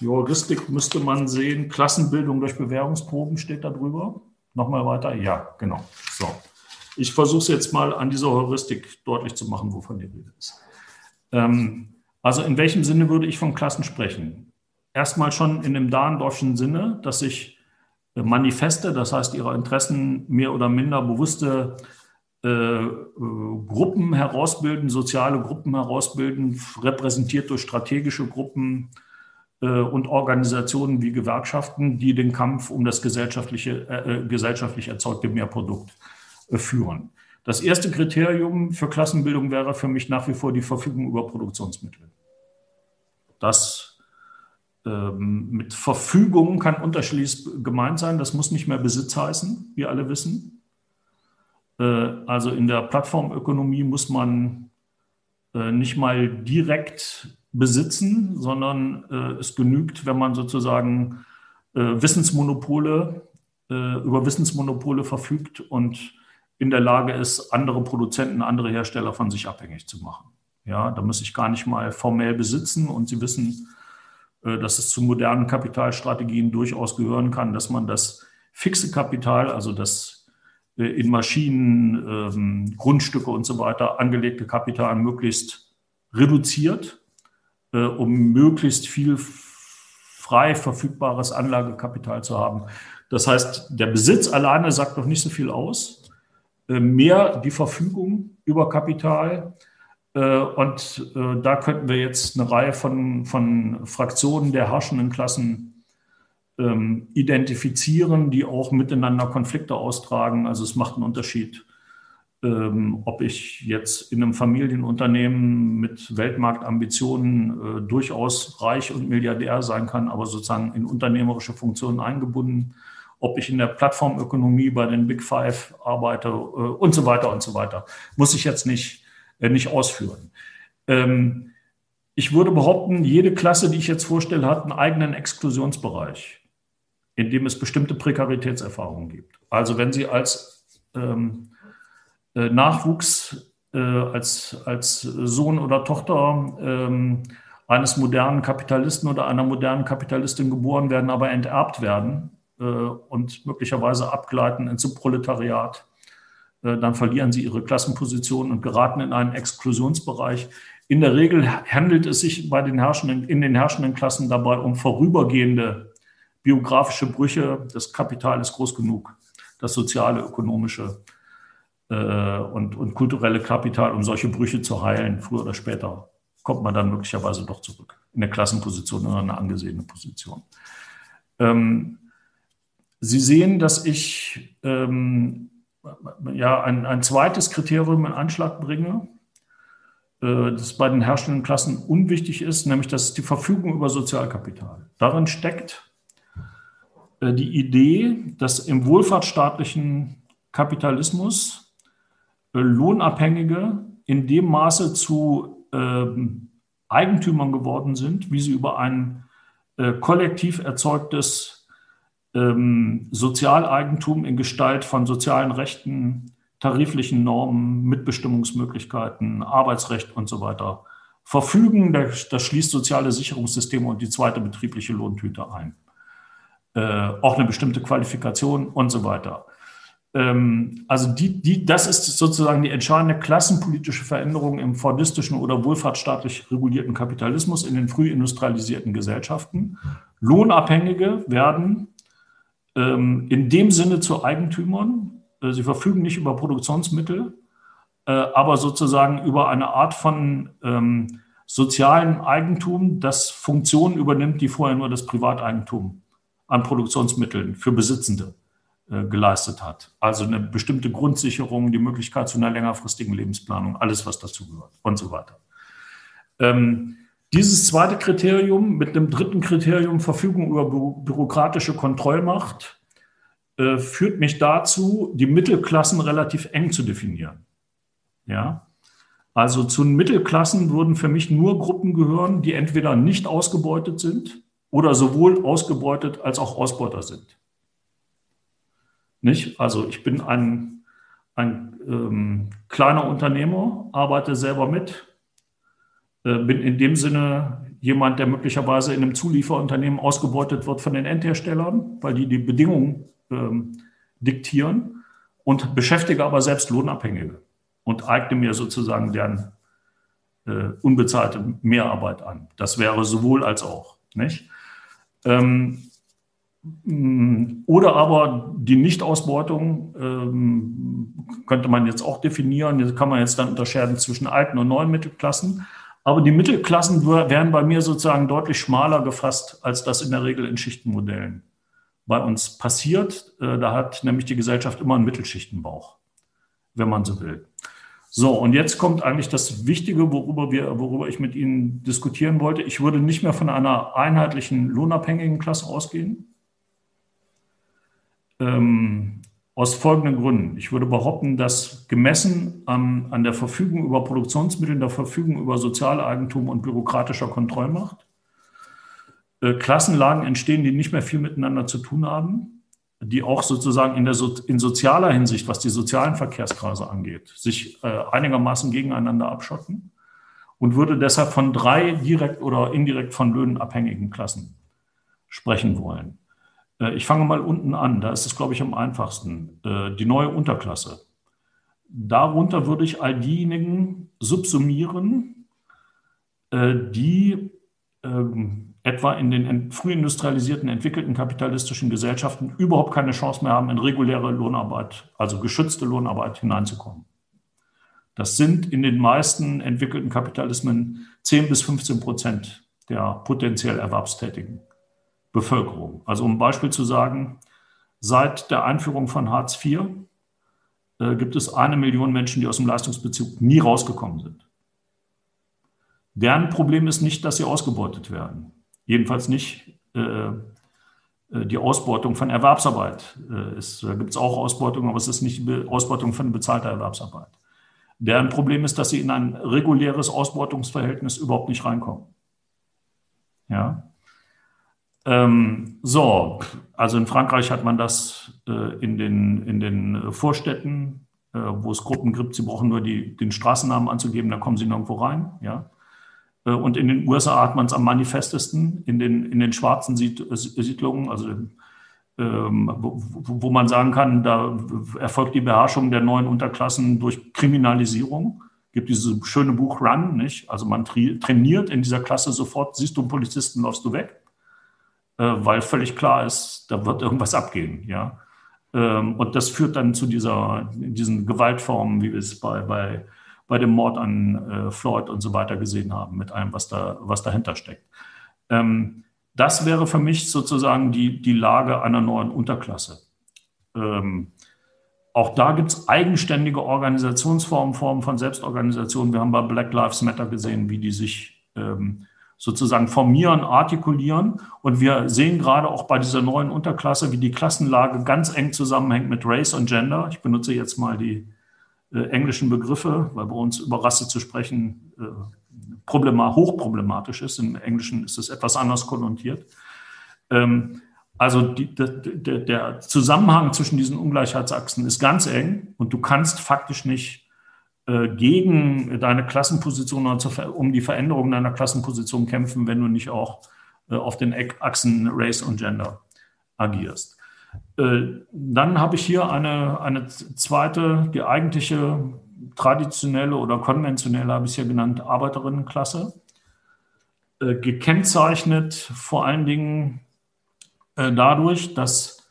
die Heuristik müsste man sehen, Klassenbildung durch Bewährungsproben steht da drüber. Nochmal weiter? Ja, genau. So. Ich versuche es jetzt mal an dieser Heuristik deutlich zu machen, wovon die Rede ist. Ähm, also in welchem Sinne würde ich von Klassen sprechen? Erstmal schon in dem Dahndorfschen Sinne, dass sich Manifeste, das heißt ihre Interessen mehr oder minder bewusste äh, äh, Gruppen herausbilden, soziale Gruppen herausbilden, repräsentiert durch strategische Gruppen äh, und Organisationen wie Gewerkschaften, die den Kampf um das gesellschaftliche, äh, äh, gesellschaftlich erzeugte Mehrprodukt äh, führen. Das erste Kriterium für Klassenbildung wäre für mich nach wie vor die Verfügung über Produktionsmittel. Das ähm, mit Verfügung kann unterschiedlich gemeint sein. Das muss nicht mehr Besitz heißen, wie alle wissen. Äh, also in der Plattformökonomie muss man äh, nicht mal direkt besitzen, sondern äh, es genügt, wenn man sozusagen Wissensmonopole über Wissensmonopole verfügt und in der Lage ist, andere Produzenten, andere Hersteller von sich abhängig zu machen. Ja, da muss ich gar nicht mal formell besitzen und Sie wissen, äh, dass es zu modernen Kapitalstrategien durchaus gehören kann, dass man das fixe Kapital, also das äh, in Maschinen, ähm, Grundstücke und so weiter angelegte Kapital möglichst reduziert, äh, um möglichst viel frei verfügbares Anlagekapital zu haben. Das heißt, der Besitz alleine sagt noch nicht so viel aus. Mehr die Verfügung über Kapital Und da könnten wir jetzt eine Reihe von, von Fraktionen der herrschenden Klassen ähm, identifizieren, die auch miteinander Konflikte austragen. Also es macht einen Unterschied, ähm, ob ich jetzt in einem Familienunternehmen mit Weltmarktambitionen äh, durchaus reich und Milliardär sein kann, aber sozusagen in unternehmerische Funktionen eingebunden, ob ich in der Plattformökonomie bei den Big Five arbeite äh, und so weiter und so weiter. Muss ich jetzt nicht, äh, nicht ausführen. Ähm, ich würde behaupten, jede Klasse, die ich jetzt vorstelle, hat einen eigenen Exklusionsbereich, in dem es bestimmte Prekaritätserfahrungen gibt. Also wenn Sie als ähm, äh, Nachwuchs äh, als, als Sohn oder Tochter ähm, eines modernen Kapitalisten oder einer modernen Kapitalistin geboren werden, aber enterbt werden äh, und möglicherweise abgleiten ins Subproletariat, äh, dann verlieren sie ihre Klassenposition und geraten in einen Exklusionsbereich. In der Regel handelt es sich bei den herrschenden, in den herrschenden Klassen dabei um vorübergehende biografische Brüche. Das Kapital ist groß genug, das soziale, ökonomische äh, und, und kulturelle Kapital, um solche Brüche zu heilen. Früher oder später kommt man dann möglicherweise doch zurück in eine Klassenposition oder eine angesehene Position. Ähm, Sie sehen, dass ich ähm, ja, ein, ein zweites Kriterium in Anschlag bringe, äh, das bei den herrschenden Klassen unwichtig ist, nämlich das ist die Verfügung über Sozialkapital. Darin steckt äh, die Idee, dass im wohlfahrtsstaatlichen Kapitalismus äh, Lohnabhängige in dem Maße zu ähm, Eigentümern geworden sind, wie sie über ein äh, kollektiv erzeugtes ähm, Sozialeigentum in Gestalt von sozialen Rechten, tariflichen Normen, Mitbestimmungsmöglichkeiten, Arbeitsrecht und so weiter verfügen. Das, das schließt soziale Sicherungssysteme und die zweite betriebliche Lohntüte ein. Äh, auch eine bestimmte Qualifikation und so weiter. Ähm, also die, die, das ist sozusagen die entscheidende klassenpolitische Veränderung im fordistischen oder wohlfahrtsstaatlich regulierten Kapitalismus in den früh industrialisierten Gesellschaften. Lohnabhängige werden ähm, in dem Sinne zu Eigentümern. Äh, sie verfügen nicht über Produktionsmittel, äh, aber sozusagen über eine Art von ähm, sozialen Eigentum, das Funktionen übernimmt, die vorher nur das Privateigentum an Produktionsmitteln für Besitzende geleistet hat. Also eine bestimmte Grundsicherung, die Möglichkeit zu einer längerfristigen Lebensplanung, alles, was dazu gehört und so weiter. Ähm, dieses zweite Kriterium mit dem dritten Kriterium Verfügung über bürokratische Kontrollmacht äh, führt mich dazu, die Mittelklassen relativ eng zu definieren. Ja, also zu den Mittelklassen würden für mich nur Gruppen gehören, die entweder nicht ausgebeutet sind oder sowohl ausgebeutet als auch Ausbeuter sind. Nicht? Also ich bin ein, ein ähm, kleiner Unternehmer, arbeite selber mit, äh, bin in dem Sinne jemand, der möglicherweise in einem Zulieferunternehmen ausgebeutet wird von den Endherstellern, weil die die Bedingungen ähm, diktieren und beschäftige aber selbst Lohnabhängige und eigne mir sozusagen deren äh, unbezahlte Mehrarbeit an. Das wäre sowohl als auch. Nicht? Ähm, oder aber die Nichtausbeutung ähm, könnte man jetzt auch definieren. Hier kann man jetzt dann unterscheiden zwischen alten und neuen Mittelklassen. Aber die Mittelklassen wären bei mir sozusagen deutlich schmaler gefasst, als das in der Regel in Schichtenmodellen bei uns passiert. Äh, da hat nämlich die Gesellschaft immer einen Mittelschichtenbauch, wenn man so will. So, und jetzt kommt eigentlich das Wichtige, worüber, wir, worüber ich mit Ihnen diskutieren wollte. Ich würde nicht mehr von einer einheitlichen lohnabhängigen Klasse ausgehen, ähm, aus folgenden Gründen. Ich würde behaupten, dass gemessen an, an der Verfügung über Produktionsmittel, der Verfügung über Sozialeigentum und bürokratischer Kontrollmacht, äh, Klassenlagen entstehen, die nicht mehr viel miteinander zu tun haben, die auch sozusagen in, der so, in sozialer Hinsicht, was die sozialen Verkehrskreise angeht, sich äh, einigermaßen gegeneinander abschotten und würde deshalb von drei direkt oder indirekt von Löhnen abhängigen Klassen sprechen wollen. Äh, ich fange mal unten an, da ist es, glaube ich, am einfachsten. Äh, die neue Unterklasse. Darunter würde ich all diejenigen subsumieren, äh, die ähm, etwa in den früh industrialisierten, entwickelten kapitalistischen Gesellschaften überhaupt keine Chance mehr haben, in reguläre Lohnarbeit, also geschützte Lohnarbeit hineinzukommen. Das sind in den meisten entwickelten Kapitalismen 10 bis 15 Prozent der potenziell erwerbstätigen Bevölkerung. Also um ein Beispiel zu sagen, seit der Einführung von Hartz IV äh, gibt es eine Million Menschen, die aus dem Leistungsbezug nie rausgekommen sind. Deren Problem ist nicht, dass sie ausgebeutet werden. Jedenfalls nicht äh, äh die Ausbeutung von Erwerbsarbeit. Äh, ist, da gibt es auch Ausbeutung, aber es ist nicht die Ausbeutung von bezahlter Erwerbsarbeit. Deren Problem ist, dass sie in ein reguläres Ausbeutungsverhältnis überhaupt nicht reinkommen. Ja. Ähm, so, also in Frankreich hat man das äh, in, den, in den Vorstädten, äh, wo es Gruppen gibt, sie brauchen nur die, den Straßennamen anzugeben, dann kommen sie nirgendwo rein. Ja. Äh, und in den USA hat man es am manifestesten, in den, in den schwarzen Siedlungen, also ähm, wo, wo, man sagen kann, da erfolgt die Beherrschung der neuen Unterklassen durch Kriminalisierung. Gibt dieses schöne Buch Run, nicht? Also man trainiert in dieser Klasse sofort, siehst du einen Polizisten, läufst du weg, äh, weil völlig klar ist, da wird irgendwas abgehen, ja. Ähm, und das führt dann zu dieser, diesen Gewaltformen, wie wir es bei, bei, bei dem Mord an äh, Floyd und so weiter gesehen haben, mit allem, was, da, was dahinter steckt. Ähm, das wäre für mich sozusagen die, die Lage einer neuen Unterklasse. Ähm, auch da gibt es eigenständige Organisationsformen, Formen von Selbstorganisation. Wir haben bei Black Lives Matter gesehen, wie die sich ähm, sozusagen formieren, artikulieren. Und wir sehen gerade auch bei dieser neuen Unterklasse, wie die Klassenlage ganz eng zusammenhängt mit Race und Gender. Ich benutze jetzt mal die äh, englischen Begriffe, weil bei uns über Rasse zu sprechen äh, problemat hochproblematisch ist. Im Englischen ist es etwas anders konnotiert. Ähm, also die, der, der, Zusammenhang zwischen diesen Ungleichheitsachsen ist ganz eng und du kannst faktisch nicht gegen deine Klassenposition oder um die Veränderung deiner Klassenposition kämpfen, wenn du nicht auch äh, auf den Achsen Race und Gender agierst. Äh, dann habe ich hier eine, eine zweite, die eigentliche traditionelle oder konventionelle, habe ich es ja genannt, Arbeiterinnenklasse. Äh, gekennzeichnet vor allen Dingen äh, dadurch, dass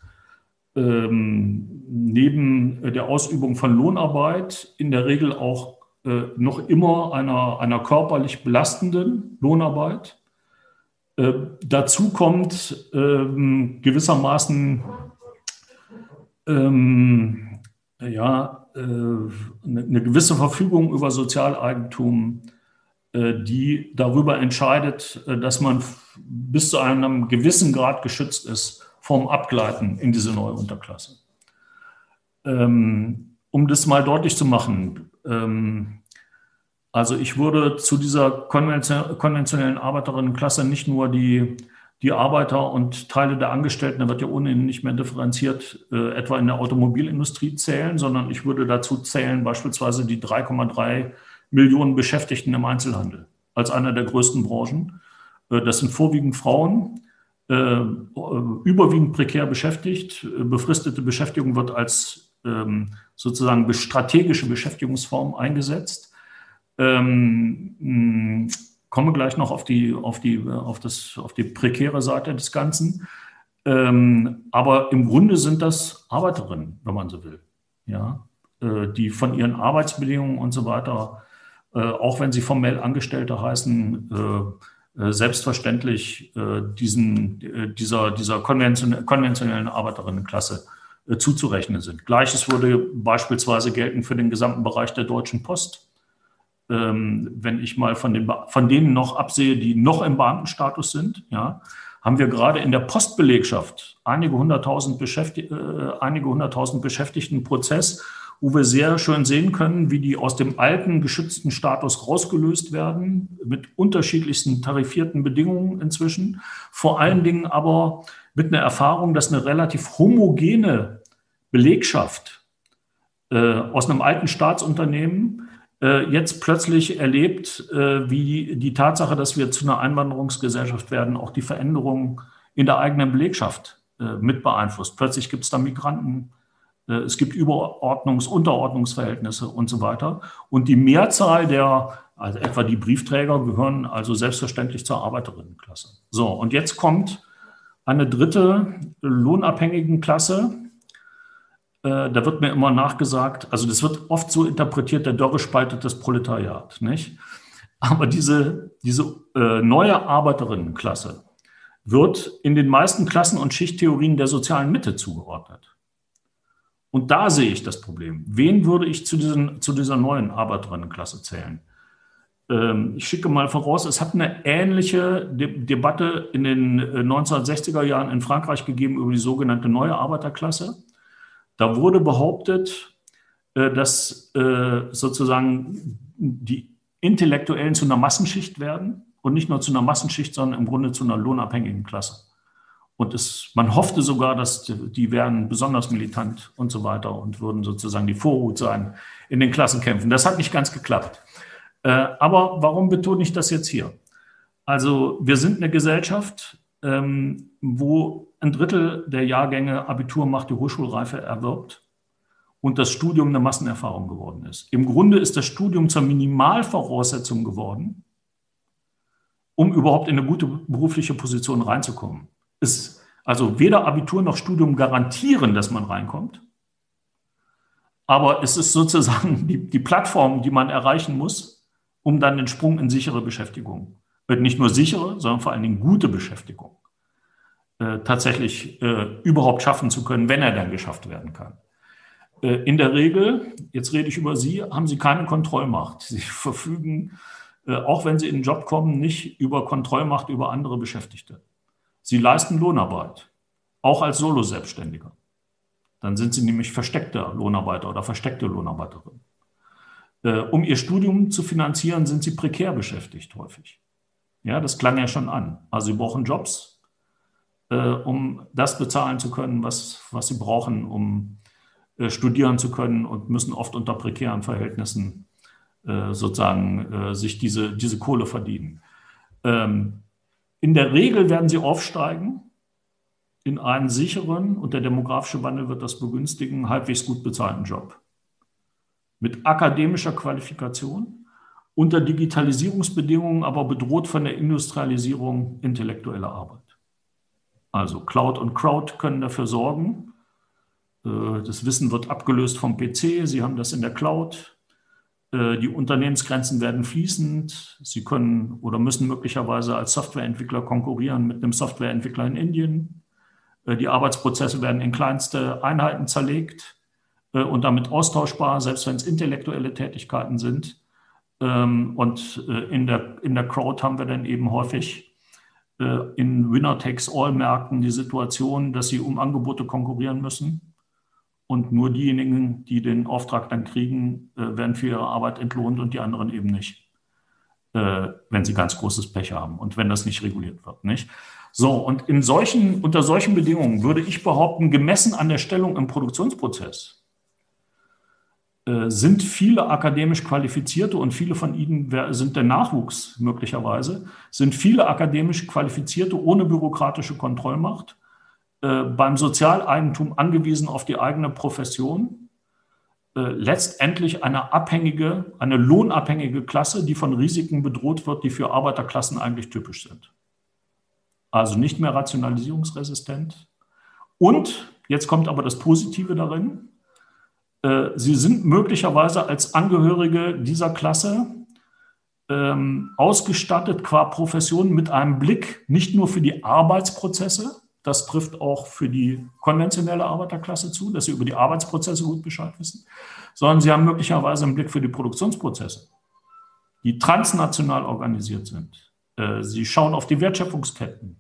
ähm, neben der Ausübung von Lohnarbeit in der Regel auch äh, noch immer einer, einer körperlich belastenden Lohnarbeit dazu kommt ähm, gewissermaßen ähm, ja, äh, eine gewisse Verfügung über Sozialeigentum, äh, die darüber entscheidet, äh, dass man bis zu einem gewissen Grad geschützt ist vom Abgleiten in diese neue Unterklasse. Ähm, um das mal deutlich zu machen, ähm, also ich würde zu dieser konventionellen Arbeiterinnenklasse nicht nur die die Arbeiter und Teile der Angestellten, da wird ja ohnehin nicht mehr differenziert, äh, etwa in der Automobilindustrie zählen, sondern ich würde dazu zählen beispielsweise die 3,3 Millionen Beschäftigten im Einzelhandel als einer der größten Branchen. Äh, das sind vorwiegend Frauen, äh, überwiegend prekär beschäftigt. Äh, befristete Beschäftigung wird als ähm, sozusagen strategische Beschäftigungsform eingesetzt. Ähm, komme gleich noch auf die, auf die, auf das, auf die prekäre Seite des Ganzen. Ähm, aber im Grunde sind das Arbeiterinnen, wenn man so will, ja, äh, die von ihren Arbeitsbedingungen und so weiter, äh, auch wenn sie formell Angestellte heißen, äh, äh selbstverständlich äh, diesen, äh, dieser, dieser konventionellen Arbeiterinnenklasse zuzurechnen sind. Gleiches würde beispielsweise gelten für den gesamten Bereich der Deutschen Post ähm, wenn ich mal von, den, von denen noch absehe, die noch im Beamtenstatus sind, ja, haben wir gerade in der Postbelegschaft einige hunderttausend, Beschäftig äh, einige hunderttausend Beschäftigten Prozess, wo wir sehr schön sehen können, wie die aus dem alten geschützten Status rausgelöst werden, mit unterschiedlichsten tarifierten Bedingungen inzwischen. Vor allen Dingen aber mit einer Erfahrung, dass eine relativ homogene Belegschaft äh, aus einem alten Staatsunternehmen äh, jetzt plötzlich erlebt, äh, wie die Tatsache, dass wir zu einer Einwanderungsgesellschaft werden, auch die Veränderungen in der eigenen Belegschaft äh, mit beeinflusst. Plötzlich gibt es da Migranten, es gibt Überordnungs-, Unterordnungsverhältnisse und so weiter. Und die Mehrzahl der, also etwa die Briefträger, gehören also selbstverständlich zur Arbeiterinnenklasse. So, und jetzt kommt eine dritte lohnabhängigen Klasse, äh, da wird mir immer nachgesagt, also das wird oft so interpretiert, der Dörre spaltet das Proletariat, nicht? Aber diese, diese äh, neue Arbeiterinnenklasse wird in den meisten Klassen- und Schichttheorien der sozialen Mitte zugeordnet. Und da sehe ich das Problem. Wen würde ich zu, diesen, zu dieser neuen Arbeiterinnenklasse zählen? Ähm, ich schicke mal voraus, es hat eine ähnliche De Debatte in den 1960er äh, Jahren in Frankreich gegeben über die sogenannte neue Arbeiterklasse. Da wurde behauptet, äh, dass äh, sozusagen die Intellektuellen zu einer Massenschicht werden und nicht nur zu einer Massenschicht, sondern im Grunde zu einer lohnabhängigen Klasse. Und es, man hoffte sogar, dass die wären besonders militant und so weiter und würden sozusagen die Vorhut sein in den Klassenkämpfen. Das hat nicht ganz geklappt. Äh, aber warum betone ich das jetzt hier? Also wir sind eine Gesellschaft, ähm, wo ein Drittel der Jahrgänge Abitur macht, die Hochschulreife erwirbt und das Studium eine Massenerfahrung geworden ist. Im Grunde ist das Studium zur Minimalvoraussetzung geworden, um überhaupt in eine gute berufliche Position reinzukommen. Ist also weder Abitur noch Studium garantieren, dass man reinkommt, aber es ist sozusagen die, die Plattform, die man erreichen muss, um dann den Sprung in sichere Beschäftigung, nicht nur sichere, sondern vor allen Dingen gute Beschäftigung, äh, tatsächlich äh, überhaupt schaffen zu können, wenn er dann geschafft werden kann. Äh, in der Regel, jetzt rede ich über Sie, haben Sie keine Kontrollmacht. Sie verfügen, äh, auch wenn Sie in den Job kommen, nicht über Kontrollmacht über andere Beschäftigte. Sie leisten Lohnarbeit, auch als Solo-Selbstständiger. Dann sind Sie nämlich versteckter Lohnarbeiter oder versteckte Lohnarbeiterin. Äh, um Ihr Studium zu finanzieren, sind Sie prekär beschäftigt häufig. Ja, das klang ja schon an. Also Sie brauchen Jobs, um das bezahlen zu können, was, was Sie brauchen, um äh, studieren zu können und müssen oft unter prekären Verhältnissen äh, sozusagen äh, sich diese, diese Kohle verdienen. Ähm, in der Regel werden sie aufsteigen in einen sicheren, und der demografische Wandel wird das begünstigen, halbwegs gut bezahlten Job. Mit akademischer Qualifikation, unter Digitalisierungsbedingungen, aber bedroht von der Industrialisierung intellektueller Arbeit. Also Cloud und Crowd können dafür sorgen, äh, das Wissen wird abgelöst vom PC. Sie haben das in der Cloud. Äh, die Unternehmensgrenzen werden fließend. Sie können oder müssen möglicherweise als Softwareentwickler konkurrieren mit einem Softwareentwickler in Indien. Äh, die Arbeitsprozesse werden in kleinste Einheiten zerlegt und damit austauschbar, selbst wenn es intellektuelle Tätigkeiten sind. Ähm, und in der, in der Crowd haben wir dann eben häufig in Winner-Takes-All-Märkten die Situation, dass sie um Angebote konkurrieren müssen und nur diejenigen, die den Auftrag dann kriegen, äh, werden für ihre Arbeit entlohnt und die anderen eben nicht, äh, wenn sie ganz großes Pech haben und wenn das nicht reguliert wird. Nicht? So, und in solchen, unter solchen Bedingungen würde ich behaupten, gemessen an der Stellung im Produktionsprozess, äh, sind viele akademisch Qualifizierte und viele von ihnen sind der Nachwuchs möglicherweise, sind viele akademisch Qualifizierte ohne bürokratische Kontrollmacht äh, beim Sozialeigentum angewiesen auf die eigene Profession, äh, letztendlich eine abhängige, eine lohnabhängige Klasse, die von Risiken bedroht wird, die für Arbeiterklassen eigentlich typisch sind. Also nicht mehr rationalisierungsresistent. Und jetzt kommt aber das Positive darin. Äh, sie sind möglicherweise als Angehörige dieser Klasse ähm, ausgestattet qua Profession mit einem Blick nicht nur für die Arbeitsprozesse, das trifft auch für die konventionelle Arbeiterklasse zu, dass sie über die Arbeitsprozesse gut Bescheid wissen, sondern sie haben möglicherweise einen Blick für die Produktionsprozesse, die transnational organisiert sind. Äh, sie schauen auf die Wertschöpfungsketten.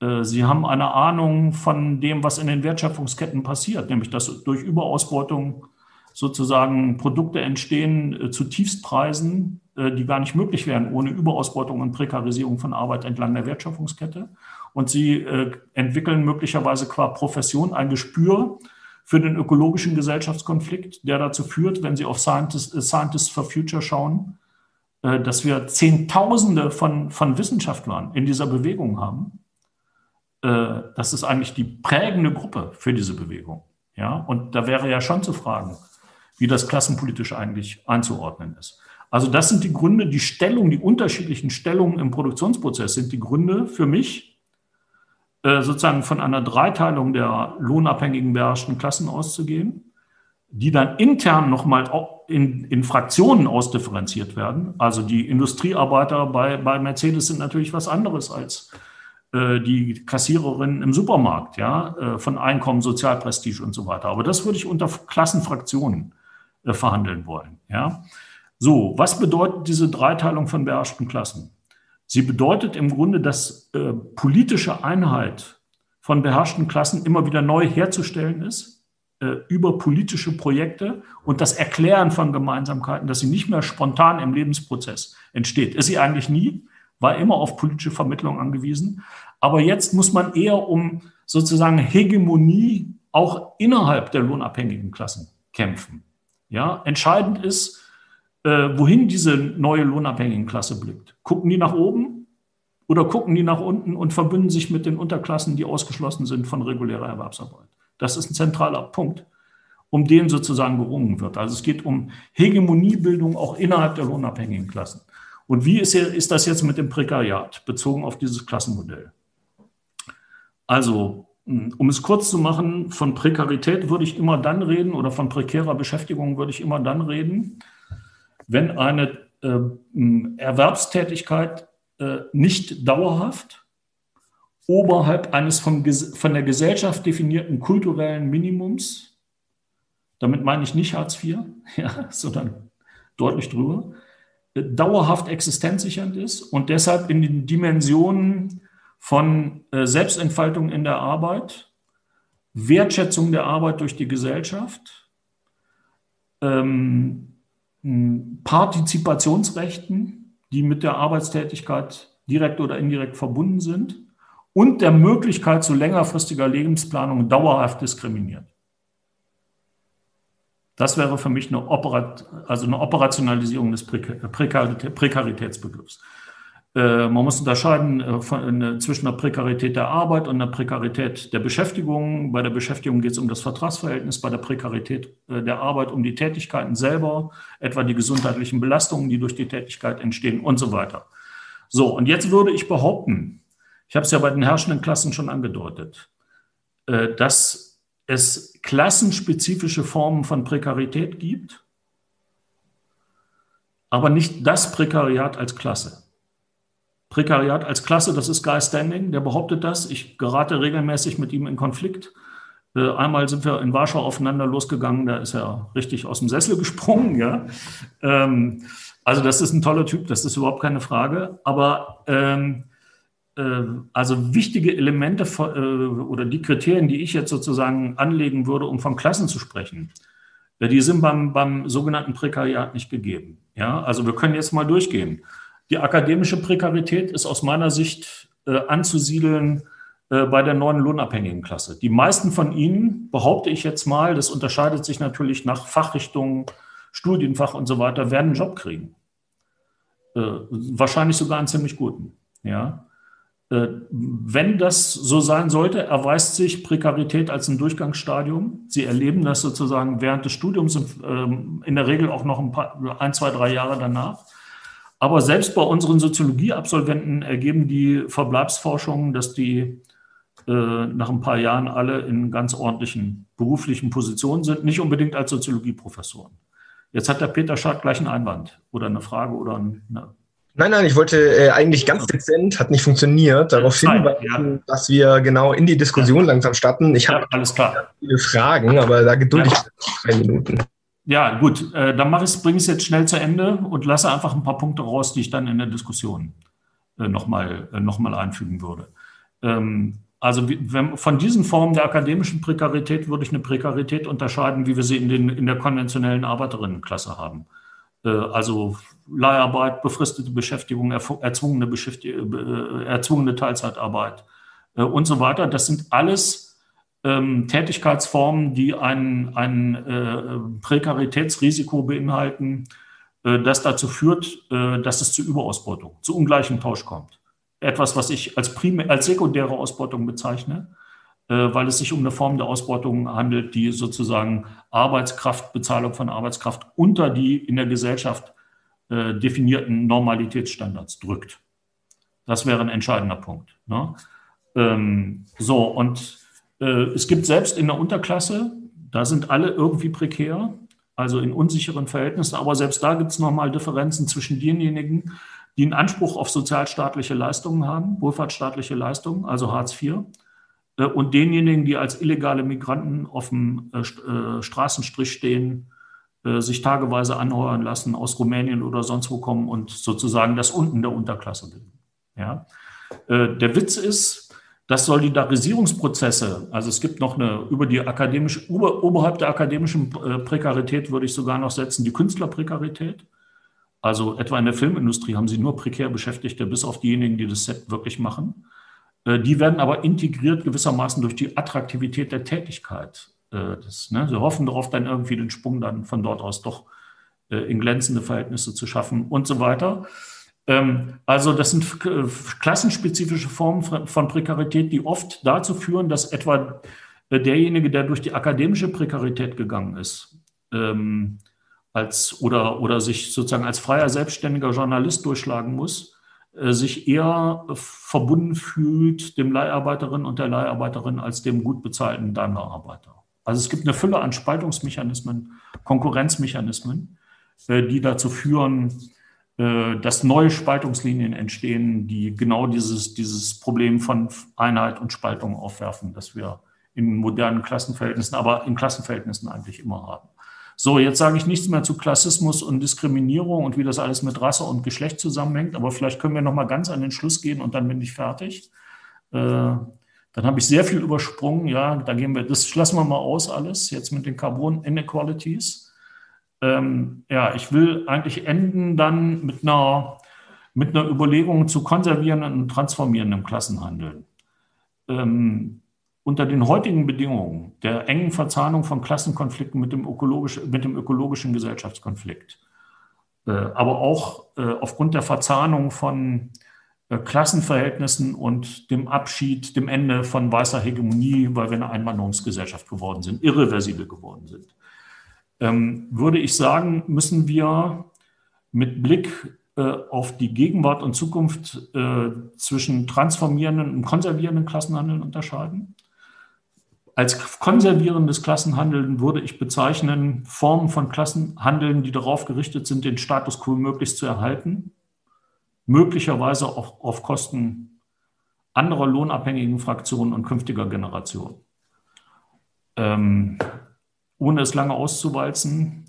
Äh, sie haben eine Ahnung von dem, was in den Wertschöpfungsketten passiert, nämlich dass durch Überausbeutung sozusagen Produkte entstehen äh, zu Tiefstpreisen, die gar nicht möglich wären ohne Überausbeutung und Prekarisierung von Arbeit entlang der Wertschöpfungskette und sie äh, entwickeln möglicherweise qua Profession ein Gespür für den ökologischen Gesellschaftskonflikt, der dazu führt, wenn Sie auf Scientists, äh, Scientists for Future schauen, äh, dass wir Zehntausende von, von Wissenschaftlern in dieser Bewegung haben. Äh, das ist eigentlich die prägende Gruppe für diese Bewegung. Ja? Und da wäre ja schon zu fragen, wie das klassenpolitisch eigentlich einzuordnen ist. Also das sind die Gründe, die Stellung, die unterschiedlichen Stellungen im Produktionsprozess sind die Gründe für mich, äh, sozusagen von einer Dreiteilung der lohnabhängigen beherrschten Klassen auszugehen, die dann intern nochmal in, in Fraktionen ausdifferenziert werden. Also die Industriearbeiter bei, bei Mercedes sind natürlich was anderes als die Kassiererin im Supermarkt, ja, äh, von Einkommen, Sozialprestige und so weiter. Aber das würde ich unter Klassenfraktionen äh, verhandeln wollen, ja. So, was bedeutet diese Dreiteilung von beherrschten Klassen? Sie bedeutet im Grunde, dass äh, politische Einheit von beherrschten Klassen immer wieder neu herzustellen ist äh, über politische Projekte und das Erklären von Gemeinsamkeiten, dass sie nicht mehr spontan im Lebensprozess entsteht. Ist sie eigentlich nie, war immer auf politische Vermittlung angewiesen. Aber jetzt muss man eher um sozusagen Hegemonie auch innerhalb der lohnabhängigen Klassen kämpfen. Ja, entscheidend ist, äh, wohin diese neue lohnabhängigen Klasse blickt. Gucken die nach oben oder gucken die nach unten und verbünden sich mit den Unterklassen, die ausgeschlossen sind von regulärer Erwerbsarbeit? Das ist ein zentraler Punkt, um den sozusagen gerungen wird. Also es geht um Hegemoniebildung auch innerhalb der lohnabhängigen Klassen. Und wie ist, ist das jetzt mit dem Prekariat bezogen auf dieses Klassenmodell? Also, um es kurz zu machen, von Prekarität würde ich immer dann reden oder von prekärer Beschäftigung würde ich immer dann reden, wenn eine äh, Erwerbstätigkeit äh, nicht dauerhaft oberhalb eines vom, von der Gesellschaft definierten kulturellen Minimums, damit meine ich nicht Hartz IV, ja, sondern deutlich drüber, dauerhaft existenzsichernd ist und deshalb in den Dimensionen von äh, Selbstentfaltung in der Arbeit, Wertschätzung der Arbeit durch die Gesellschaft, ähm, Partizipationsrechten, die mit der Arbeitstätigkeit direkt oder indirekt verbunden sind und der Möglichkeit zu längerfristiger Lebensplanung dauerhaft diskriminiert. Das wäre für mich eine, Operat also eine Operationalisierung des Prekaritätsbegriffs. Äh, man muss unterscheiden äh, von, äh, zwischen der Prekarität der Arbeit und der Prekarität der Beschäftigung. Bei der Beschäftigung geht es um das Vertragsverhältnis, bei der Prekarität der Arbeit um die Tätigkeiten selber, etwa die gesundheitlichen Belastungen, die durch die Tätigkeit entstehen und so weiter. So, und jetzt würde ich behaupten, ich habe es ja bei den herrschenden Klassen schon angedeutet, dass es klassenspezifische Formen von Prekarität gibt, aber nicht das Prekariat als Klasse. Prekariat als Klasse, das ist Guy Standing, der behauptet das. Ich gerate regelmäßig mit ihm in Konflikt. Äh, einmal sind wir in Warschau aufeinander losgegangen, da ist er richtig aus dem Sessel gesprungen. Ja? Ähm, also das ist ein toller Typ, das ist überhaupt keine Frage. Aber ähm, äh, also wichtige Elemente äh, oder die Kriterien, die ich jetzt sozusagen anlegen würde, um von Klassen zu sprechen, äh, die sind beim, beim sogenannten Prekariat nicht gegeben. Ja? Also wir können jetzt mal durchgehen. Die akademische Prekarität ist aus meiner Sicht äh, anzusiedeln äh, bei der neuen lohnabhängigen Klasse. Die meisten von ihnen, behaupte ich jetzt mal, das unterscheidet sich natürlich nach Fachrichtung, Studienfach und so weiter, werden einen Job kriegen. Äh, wahrscheinlich sogar einen ziemlich guten. Ja. Äh, wenn das so sein sollte, erweist sich Prekarität als ein Durchgangsstadium. Sie erleben das sozusagen während des Studiums ähm, in der Regel auch noch ein, paar, ein zwei, drei Jahre danach. Aber selbst bei unseren Soziologieabsolventen ergeben die Verbleibsforschungen, dass die äh, nach ein paar Jahren alle in ganz ordentlichen beruflichen Positionen sind, nicht unbedingt als Soziologieprofessoren. Jetzt hat der Peter Schad gleich einen Einwand oder eine Frage oder eine. Nein, nein, ich wollte äh, eigentlich ganz dezent, hat nicht funktioniert, darauf hinweisen, ja. dass wir genau in die Diskussion ja. langsam starten. Ich habe alles klar. viele Fragen, aber da gedulde ich zwei Minuten. Ja, gut, äh, dann mache ich bringe ich es jetzt schnell zu Ende und lasse einfach ein paar Punkte raus, die ich dann in der Diskussion äh, nochmal äh, noch mal einfügen würde. Ähm, also wenn, von diesen Formen der akademischen Prekarität würde ich eine Prekarität unterscheiden, wie wir sie in, den, in der konventionellen Arbeiterinnenklasse haben. Äh, also Leiharbeit, befristete Beschäftigung, erzwungene, Beschäftigung, äh, erzwungene Teilzeitarbeit äh, und so weiter. Das sind alles ähm, Tätigkeitsformen, die ein, ein äh, Prekaritätsrisiko beinhalten, äh, das dazu führt, äh, dass es zu Überausbeutung, zu ungleichem Tausch kommt. Etwas, was ich als, primär, als sekundäre Ausbeutung bezeichne, weil es sich um eine Form der Ausbeutung handelt, die sozusagen Arbeitskraft, Bezahlung von Arbeitskraft unter die in der Gesellschaft äh, definierten Normalitätsstandards drückt. Das wäre ein entscheidender Punkt. Ne? Äh, Ähm, so, und äh, es gibt selbst in der Unterklasse, da sind alle irgendwie prekär, also in unsicheren Verhältnissen, aber selbst da gibt es nochmal Differenzen zwischen denjenigen, die einen Anspruch auf sozialstaatliche Leistungen haben, wohlfahrtsstaatliche Leistungen, also Hartz IV, äh, und denjenigen, die als illegale Migranten auf dem äh, äh, Straßenstrich stehen, sich tageweise anheuern lassen, aus Rumänien oder sonst wo kommen und sozusagen das unten der Unterklasse bilden. Ja? Der Witz ist, dass Solidarisierungsprozesse, also es gibt noch eine über die akademische, ober, oberhalb der akademischen Prekarität würde ich sogar noch setzen, die Künstlerprekarität. Also etwa in der Filmindustrie haben sie nur prekär Beschäftigte, bis auf diejenigen, die das Set wirklich machen. Äh, die werden aber integriert gewissermaßen durch die Attraktivität der Tätigkeit. Äh, das, ne, sie hoffen darauf, dann irgendwie den Sprung dann von dort aus doch äh, in glänzende Verhältnisse zu schaffen und so weiter. Ähm, also das sind klassenspezifische Formen von Prekarität, die oft dazu führen, dass etwa derjenige, der durch die akademische Prekarität gegangen ist, ähm, als, oder, oder sich sozusagen als freier, selbstständiger Journalist durchschlagen muss, äh, sich eher verbunden fühlt dem Leiharbeiterinnen und der Leiharbeiterin als dem gut bezahlten Daimlerarbeiter. Also es gibt eine Fülle an Spaltungsmechanismen, Konkurrenzmechanismen, äh, die dazu führen, äh, dass neue Spaltungslinien entstehen, die genau dieses, dieses Problem von Einheit und Spaltung aufwerfen, das wir in modernen Klassenverhältnissen, aber in Klassenverhältnissen eigentlich immer haben. So, jetzt sage ich nichts mehr zu Klassismus und Diskriminierung und wie das alles mit Rasse und Geschlecht zusammenhängt, aber vielleicht können wir noch mal ganz an den Schluss gehen und dann bin ich fertig. Äh, dann habe ich sehr viel übersprungen. Ja, da gehen wir, das lassen wir mal aus alles jetzt mit den Carbon Inequalities. Ähm, ja, ich will eigentlich enden dann mit einer, mit einer Überlegung zu konservierenden und transformierenden Klassenhandeln. Ähm, unter den heutigen Bedingungen der engen Verzahnung von Klassenkonflikten mit dem, ökologisch, mit dem ökologischen Gesellschaftskonflikt, äh, aber auch äh, aufgrund der Verzahnung von Klassenverhältnissen und dem Abschied, dem Ende von weißer Hegemonie, weil wir eine Einwanderungsgesellschaft geworden sind, irreversibel geworden sind, ähm, würde ich sagen, müssen wir mit Blick auf die Gegenwart und Zukunft zwischen transformierenden und konservierenden Klassenhandeln unterscheiden. Als konservierendes Klassenhandeln würde ich bezeichnen Formen von Klassenhandeln, die darauf gerichtet sind, den Status quo möglichst zu erhalten, möglicherweise auch auf Kosten anderer lohnabhängigen Fraktionen und künftiger Generationen. Ähm, ohne es lange auszuwalzen,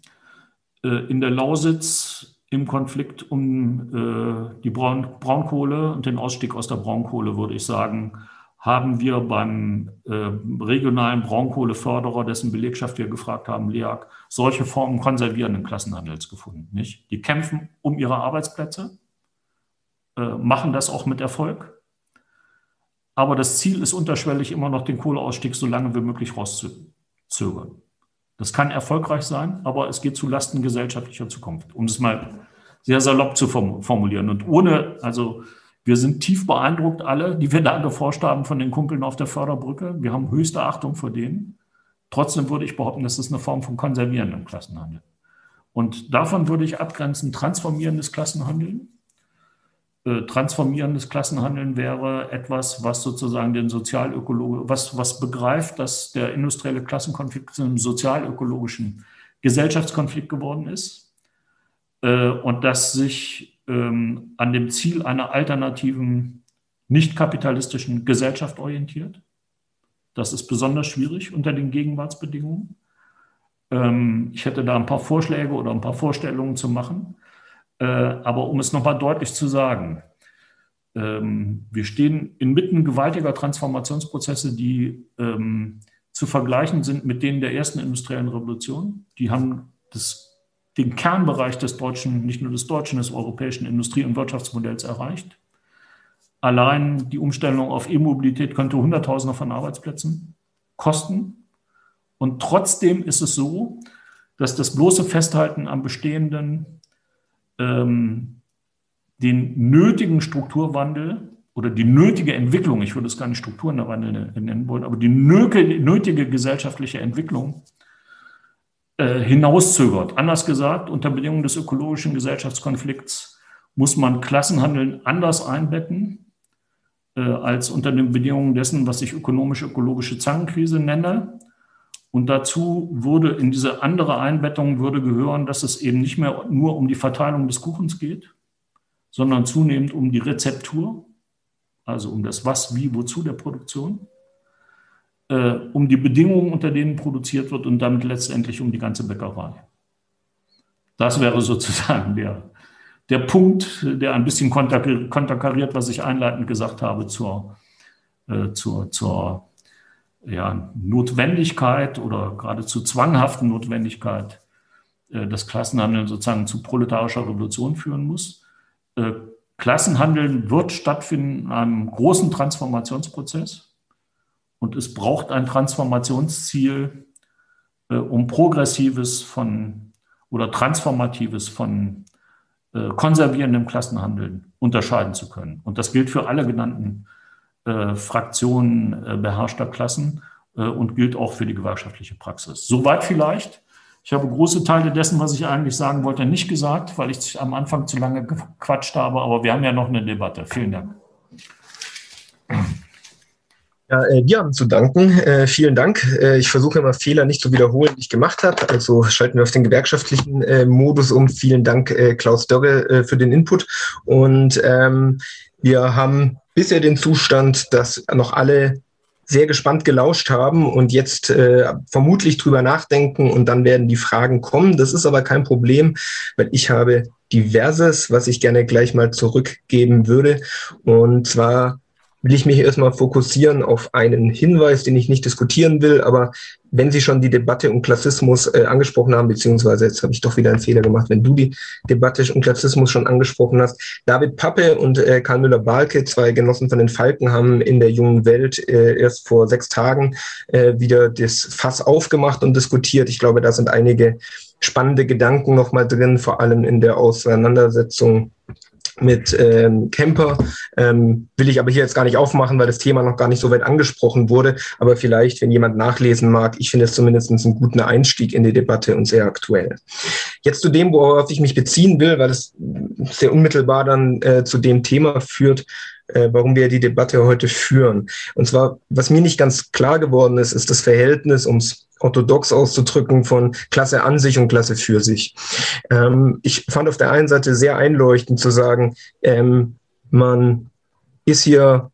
äh, in der Lausitz im Konflikt um äh, die Braun Braunkohle und den Ausstieg aus der Braunkohle würde ich sagen, haben wir beim äh, regionalen Braunkohleförderer, dessen Belegschaft wir gefragt haben, LEAG, solche Formen konservierenden Klassenhandels gefunden. Nicht? Die kämpfen um ihre Arbeitsplätze, machen das auch mit Erfolg. Aber das Ziel ist unterschwellig immer noch den Kohleausstieg so lange wie möglich rauszuzögern. Das kann erfolgreich sein, aber es geht zu Lasten gesellschaftlicher Zukunft, um es mal sehr salopp zu formulieren. Und ohne, also wir sind tief beeindruckt, alle, die wir da geforscht haben von den Kumpeln auf der Förderbrücke. Wir haben höchste Achtung vor denen. Trotzdem würde ich behaupten, das ist eine Form von konservierendem Klassenhandel. Und davon würde ich abgrenzen transformierendes Klassenhandeln. Äh, transformierendes Klassenhandeln wäre etwas, was sozusagen den sozialökologischen, was, was begreift, dass der industrielle Klassenkonflikt zu einem sozialökologischen Gesellschaftskonflikt geworden ist äh, und das sich ähm, an dem Ziel einer alternativen, nicht kapitalistischen Gesellschaft orientiert. Das ist besonders schwierig unter den Gegenwartsbedingungen. Ähm, ich hätte da ein paar Vorschläge oder ein paar Vorstellungen zu machen. Äh, aber um es nochmal deutlich zu sagen, ähm, wir stehen inmitten gewaltiger Transformationsprozesse, die ähm, zu vergleichen sind mit denen der ersten industriellen Revolution. Die haben das den Kernbereich des deutschen, nicht nur des deutschen, des europäischen Industrie- und Wirtschaftsmodells erreicht. Allein die Umstellung auf E-Mobilität könnte Hunderttausende von Arbeitsplätzen kosten. Und trotzdem ist es so, dass das bloße Festhalten am Bestehenden ähm, den nötigen Strukturwandel oder die nötige Entwicklung, ich würde es gar nicht Strukturwandel nennen wollen, aber die nötige gesellschaftliche Entwicklung äh, hinauszögert. Anders gesagt, unter Bedingungen des ökologischen Gesellschaftskonflikts muss man Klassenhandeln anders einbetten, äh, als unter den Bedingungen dessen, was ich ökonomisch-ökologische Zangenkrise nenne. Und dazu würde in diese andere Einbettung würde gehören, dass es eben nicht mehr nur um die Verteilung des Kuchens geht, sondern zunehmend um die Rezeptur, also um das Was, Wie, Wozu der Produktion, äh, um die Bedingungen, unter denen produziert wird und damit letztendlich um die ganze Bäckerei. Das wäre sozusagen der, der Punkt, der ein bisschen konterkariert, was ich einleitend gesagt habe zur, äh, zur, zur ja, Notwendigkeit oder geradezu zwanghaften Notwendigkeit, äh, dass Klassenhandeln sozusagen zu proletarischer Revolution führen muss. Äh, Klassenhandeln wird stattfinden in einem großen Transformationsprozess und es braucht ein Transformationsziel, äh, um progressives von oder transformatives von konservierendem Klassenhandeln unterscheiden zu können. Und das gilt für alle genannten äh, Fraktionen äh, beherrschter Klassen äh, und gilt auch für die gewerkschaftliche Praxis. Soweit vielleicht. Ich habe große Teile dessen, was ich eigentlich sagen wollte, nicht gesagt, weil ich am Anfang zu lange gequatscht habe, aber wir haben ja noch eine Debatte. Vielen Dank. Ja, äh, wir haben zu danken. Äh, vielen Dank. Äh, ich versuche immer Fehler nicht zu wiederholen, die ich gemacht habe. Also schalten wir auf den gewerkschaftlichen äh, Modus um. Vielen Dank, äh, Klaus Dörre, äh, für den Input. Und ähm, wir haben bisher den Zustand, dass noch alle sehr gespannt gelauscht haben und jetzt äh, vermutlich drüber nachdenken und dann werden die Fragen kommen. Das ist aber kein Problem, weil ich habe diverses, was ich gerne gleich mal zurückgeben würde. Und zwar will ich mich erstmal fokussieren auf einen Hinweis, den ich nicht diskutieren will, aber wenn Sie schon die Debatte um Klassismus äh, angesprochen haben, beziehungsweise jetzt habe ich doch wieder einen Fehler gemacht, wenn du die Debatte um Klassismus schon angesprochen hast. David Pappe und äh, Karl Müller-Balke, zwei Genossen von den Falken, haben in der jungen Welt äh, erst vor sechs Tagen äh, wieder das Fass aufgemacht und diskutiert. Ich glaube, da sind einige spannende Gedanken nochmal drin, vor allem in der Auseinandersetzung mit ähm, Camper. Ähm, will ich aber hier jetzt gar nicht aufmachen, weil das Thema noch gar nicht so weit angesprochen wurde. Aber vielleicht, wenn jemand nachlesen mag, ich finde es zumindest einen guten Einstieg in die Debatte und sehr aktuell. Jetzt zu dem, worauf ich mich beziehen will, weil es sehr unmittelbar dann äh, zu dem Thema führt, äh, warum wir die Debatte heute führen. Und zwar, was mir nicht ganz klar geworden ist, ist das Verhältnis, ums orthodox auszudrücken, von Klasse an sich und Klasse für sich. Ähm, ich fand auf der einen Seite sehr einleuchtend zu sagen, ähm, man ist hier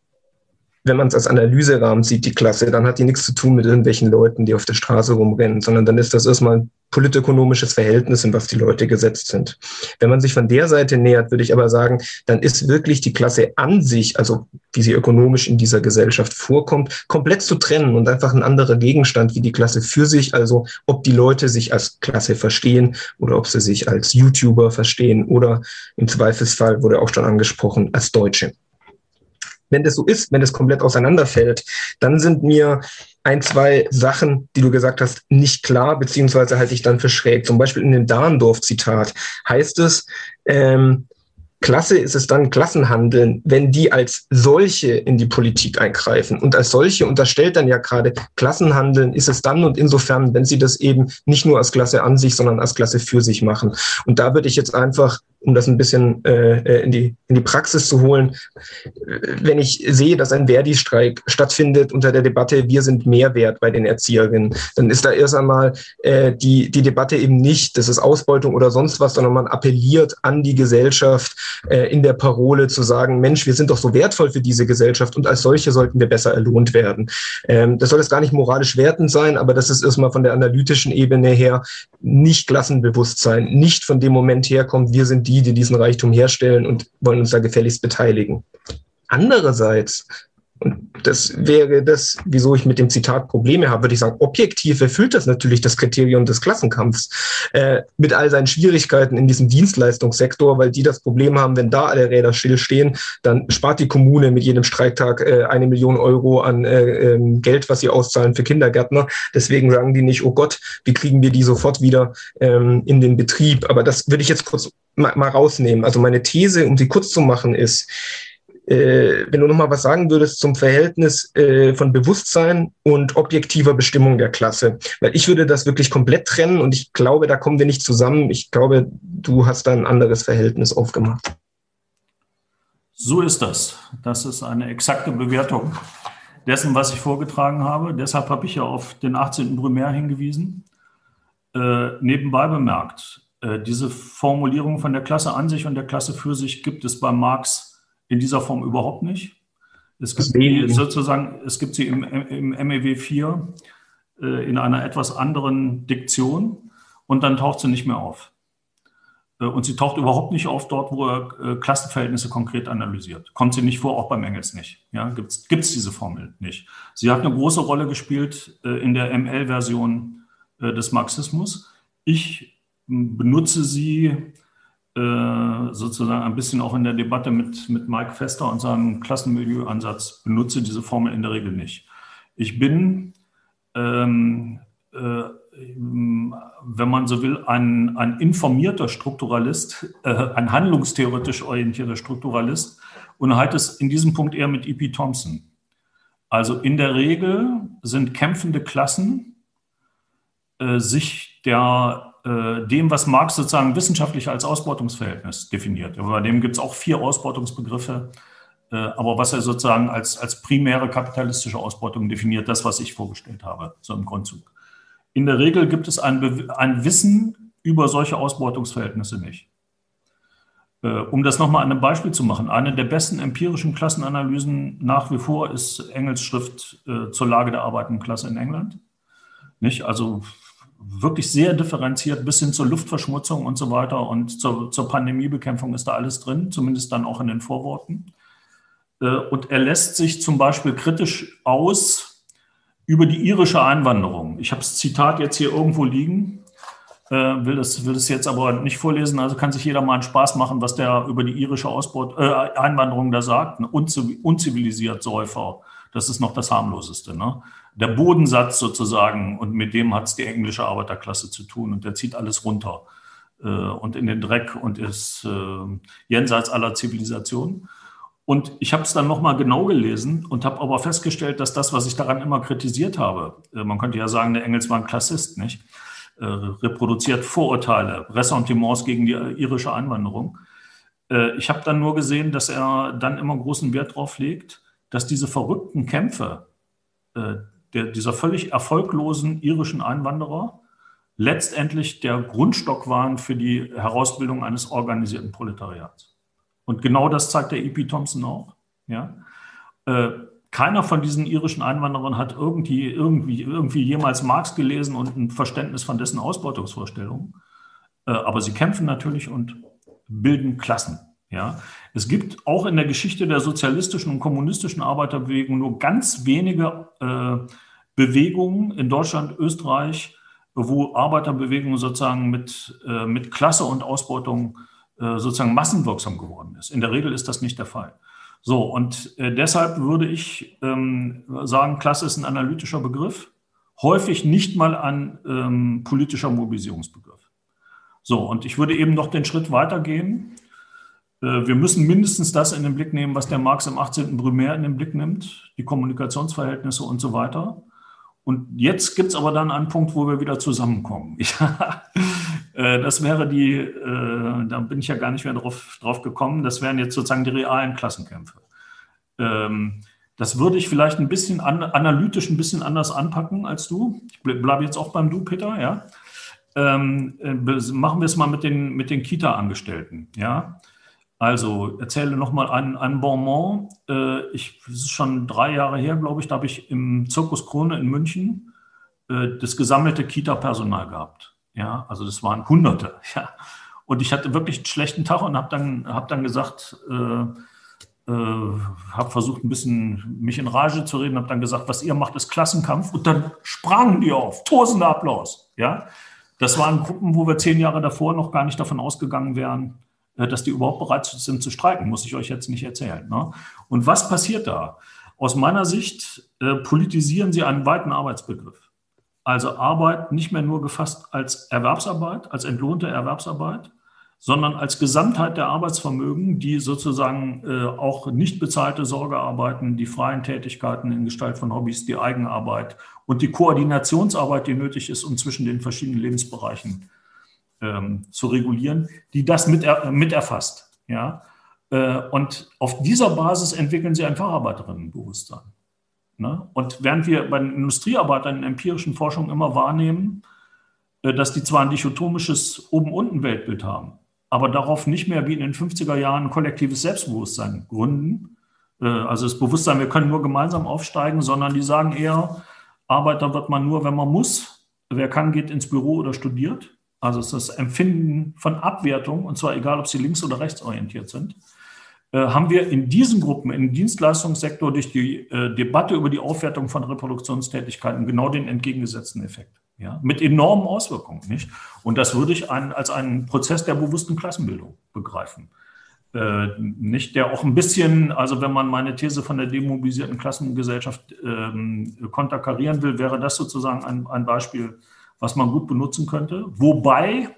wenn man es als Analyserahmen sieht, die Klasse, dann hat die nichts zu tun mit irgendwelchen Leuten, die auf der Straße rumrennen, sondern dann ist das erstmal ein politökonomisches Verhältnis, in was die Leute gesetzt sind. Wenn man sich von der Seite nähert, würde ich aber sagen, dann ist wirklich die Klasse an sich, also wie sie ökonomisch in dieser Gesellschaft vorkommt, komplett zu trennen und einfach ein anderer Gegenstand wie die Klasse für sich, also ob die Leute sich als Klasse verstehen oder ob sie sich als YouTuber verstehen oder im Zweifelsfall wurde auch schon angesprochen als Deutsche wenn das so ist, wenn das komplett auseinanderfällt, dann sind mir ein, zwei Sachen, die du gesagt hast, nicht klar, beziehungsweise halte ich dann für schräg. Zum Beispiel in dem Dahndorf-Zitat heißt es, ähm, Klasse ist es dann Klassenhandeln, wenn die als solche in die Politik eingreifen. Und als solche unterstellt dann ja gerade Klassenhandeln ist es dann und insofern, wenn sie das eben nicht nur als Klasse an sich, sondern als Klasse für sich machen. Und da würde ich jetzt einfach um das ein bisschen äh, äh, in, die, in die Praxis zu holen, wenn ich sehe, dass ein Verdi-Streik stattfindet unter der Debatte, wir sind mehr wert bei den Erzieherinnen, dann ist da erst einmal äh, die, die Debatte eben nicht, das ist Ausbeutung oder sonst was, sondern man appelliert an die Gesellschaft äh, in der Parole zu sagen, Mensch, wir sind doch so wertvoll für diese Gesellschaft und als solche sollten wir besser erlohnt werden. Ähm, das soll jetzt gar nicht moralisch wertend sein, aber das ist erstmal von der analytischen Ebene her nicht Klassenbewusstsein, nicht von dem Moment herkommt, wir sind die, die diesen Reichtum herstellen und wollen uns da gefälligst beteiligen. Andererseits und das wäre das, wieso ich mit dem Zitat Probleme habe, würde ich sagen, objektiv erfüllt das natürlich das Kriterium des Klassenkampfs äh, mit all seinen Schwierigkeiten in diesem Dienstleistungssektor, weil die das Problem haben, wenn da alle Räder stillstehen, dann spart die Kommune mit jedem Streiktag äh, eine Million Euro an äh, ähm, Geld, was sie auszahlen für Kindergärtner. Deswegen sagen die nicht, oh Gott, wie kriegen wir die sofort wieder ähm, in den Betrieb? Aber das würde ich jetzt kurz mal, mal rausnehmen. Also meine These, um sie kurz zu machen, ist, äh, wenn du nochmal was sagen würdest zum Verhältnis äh, von Bewusstsein und objektiver Bestimmung der Klasse. Weil ich würde das wirklich komplett trennen und ich glaube, da kommen wir nicht zusammen. Ich glaube, du hast da ein anderes Verhältnis aufgemacht. So ist das. Das ist eine exakte Bewertung dessen, was ich vorgetragen habe. Deshalb habe ich ja auf den 18. Primär hingewiesen. Äh, nebenbei bemerkt, äh, diese Formulierung von der Klasse an sich und der Klasse für sich gibt es bei Marx in dieser Form überhaupt nicht. Es gibt sie sozusagen, es gibt sie im, im MEW 4 äh, in einer etwas anderen Diktion und dann taucht sie nicht mehr auf. Äh, und sie taucht überhaupt nicht auf dort, wo er äh, Klassenverhältnisse konkret analysiert. Kommt sie nicht vor, auch beim Engels nicht. Ja, gibt es diese Formel nicht. Sie hat eine große Rolle gespielt äh, in der ML-Version äh, des Marxismus. Ich benutze sie sozusagen ein bisschen auch in der Debatte mit, mit Mike Fester und seinem Klassenmilieuansatz, benutze diese Formel in der Regel nicht. Ich bin, ähm, äh, wenn man so will, ein, ein informierter Strukturalist, äh, ein handlungstheoretisch orientierter Strukturalist und halte es in diesem Punkt eher mit E.P. Thompson. Also in der Regel sind kämpfende Klassen äh, sich der äh, dem, was Marx sozusagen wissenschaftlich als Ausbeutungsverhältnis definiert. Bei dem gibt es auch vier Ausbeutungsbegriffe, äh, aber was er sozusagen als, als primäre kapitalistische Ausbeutung definiert, das, was ich vorgestellt habe, so im Grundzug. In der Regel gibt es ein, ein Wissen über solche Ausbeutungsverhältnisse nicht. Äh, um das nochmal an einem Beispiel zu machen, eine der besten empirischen Klassenanalysen nach wie vor ist Engels Schrift zur Lage der arbeitenden Klasse in England. Nicht? Also wirklich sehr differenziert bis hin zur Luftverschmutzung und so weiter und zur, zur Pandemiebekämpfung ist da alles drin, zumindest dann auch in den Vorworten. Äh, und er lässt sich zum Beispiel kritisch aus über die irische Einwanderung. Ich habe das Zitat jetzt hier irgendwo liegen, äh, will das, will das jetzt aber nicht vorlesen, also kann sich jeder mal einen Spaß machen, was der über die irische Ausbaut, äh, Einwanderung da sagt. Unzivilisiert Säufer, das ist noch das harmloseste. Ne? Der Bodensatz sozusagen und mit dem hat es die englische Arbeiterklasse zu tun und der zieht alles runter äh, und in den Dreck und ist äh, jenseits aller Zivilisation. Und ich habe es dann nochmal genau gelesen und habe aber festgestellt, dass das, was ich daran immer kritisiert habe, äh, man könnte ja sagen, der Engels war ein Klassist, nicht? Äh, reproduziert Vorurteile, Ressentiments gegen die irische Einwanderung. Äh, ich habe dann nur gesehen, dass er dann immer großen Wert darauf legt, dass diese verrückten Kämpfe, äh, der, dieser völlig erfolglosen irischen Einwanderer letztendlich der Grundstock waren für die Herausbildung eines organisierten Proletariats. Und genau das zeigt der E.P. Thompson auch. Ja? Äh, keiner von diesen irischen Einwanderern hat irgendwie, irgendwie, irgendwie jemals Marx gelesen und ein Verständnis von dessen Ausbeutungsvorstellungen. Äh, aber sie kämpfen natürlich und bilden Klassen. Ja, es gibt auch in der Geschichte der sozialistischen und kommunistischen Arbeiterbewegung nur ganz wenige äh, Bewegungen in Deutschland, Österreich, wo Arbeiterbewegungen sozusagen mit, äh, mit Klasse und Ausbeutung äh, sozusagen massenwirksam geworden ist. In der Regel ist das nicht der Fall. So, und äh, deshalb würde ich ähm, sagen, Klasse ist ein analytischer Begriff, häufig nicht mal ein ähm, politischer Mobilisierungsbegriff. So, und ich würde eben noch den Schritt weitergehen äh, wir müssen mindestens das in den Blick nehmen, was der Marx im 18. Primär in den Blick nimmt, die Kommunikationsverhältnisse und so weiter. Und jetzt gibt es aber dann einen Punkt, wo wir wieder zusammenkommen. Äh, das wäre die, äh, da bin ich ja gar nicht mehr drauf, drauf gekommen, das wären jetzt sozusagen die realen Klassenkämpfe. Ähm, das würde ich vielleicht ein bisschen an, analytisch ein bisschen anders anpacken als du. Ich bleibe jetzt auch beim Du, Peter, ja. Ähm, machen wir es mal mit den, mit den Kita-Angestellten, ja. Also erzähle nochmal ein, ein Bonbon. Äh, ich, ist schon drei Jahre her, glaube ich, da habe ich im Zirkus Krone in München äh, das gesammelte Kita-Personal gehabt. Ja, also das waren Hunderte. Ja. Und ich hatte wirklich einen schlechten Tag und habe dann, hab dann gesagt, äh, äh, habe versucht, ein bisschen mich in Rage zu reden, habe dann gesagt, was ihr macht, ist Klassenkampf. Und dann sprangen die auf, tosender Applaus. Ja, das waren Gruppen, wo wir zehn Jahre davor noch gar nicht davon ausgegangen wären, dass die überhaupt bereit sind zu streiken, muss ich euch jetzt nicht erzählen. Ne? Und was passiert da? Aus meiner Sicht äh, politisieren sie einen weiten Arbeitsbegriff. Also Arbeit nicht mehr nur gefasst als Erwerbsarbeit, als entlohnte Erwerbsarbeit, sondern als Gesamtheit der Arbeitsvermögen, die sozusagen äh, auch nicht bezahlte Sorgearbeiten, die freien Tätigkeiten in Gestalt von Hobbys, die Eigenarbeit und die Koordinationsarbeit, die nötig ist, um zwischen den verschiedenen Lebensbereichen ähm, zu regulieren, die das mit, mit erfasst. Ja? Äh, und auf dieser Basis entwickeln sie ein Facharbeiterinnenbewusstsein. Ne? Und während wir bei den Industriearbeitern in empirischen Forschungen immer wahrnehmen, äh, dass die zwar ein dichotomisches Oben-Unten-Weltbild haben, aber darauf nicht mehr wie in den 50er Jahren kollektives Selbstbewusstsein gründen, äh, also das Bewusstsein, wir können nur gemeinsam aufsteigen, sondern die sagen eher, Arbeiter wird man nur, wenn man muss. Wer kann, geht ins Büro oder studiert. Also es ist das Empfinden von Abwertung, und zwar egal, ob sie links- oder rechtsorientiert sind. Äh, haben wir in diesen Gruppen, im Dienstleistungssektor durch die äh, Debatte über die Aufwertung von Reproduktionstätigkeiten genau den entgegengesetzten Effekt. Ja, mit enormen Auswirkungen, nicht? Und das würde ich ein, als einen Prozess der bewussten Klassenbildung begreifen. Äh, nicht, der auch ein bisschen, also wenn man meine These von der demobilisierten Klassengesellschaft ähm, konterkarieren will, wäre das sozusagen ein, ein Beispiel, was man gut benutzen könnte. Wobei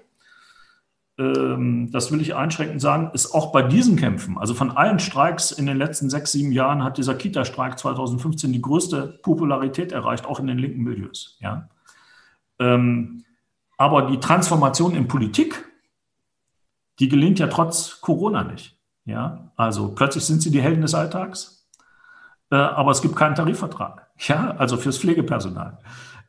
ähm, das will ich einschränkend sagen, ist auch bei diesen Kämpfen, also von allen Streiks in den letzten sechs, sieben Jahren hat dieser Kita-Streik 2015 die größte Popularität erreicht, auch in den linken Milieus. Ja. Ähm, aber die Transformation in Politik, die gelingt ja trotz Corona nicht. Ja, also plötzlich sind sie die Helden des Alltags, äh, aber es gibt keinen Tarifvertrag. Ja, also fürs Pflegepersonal.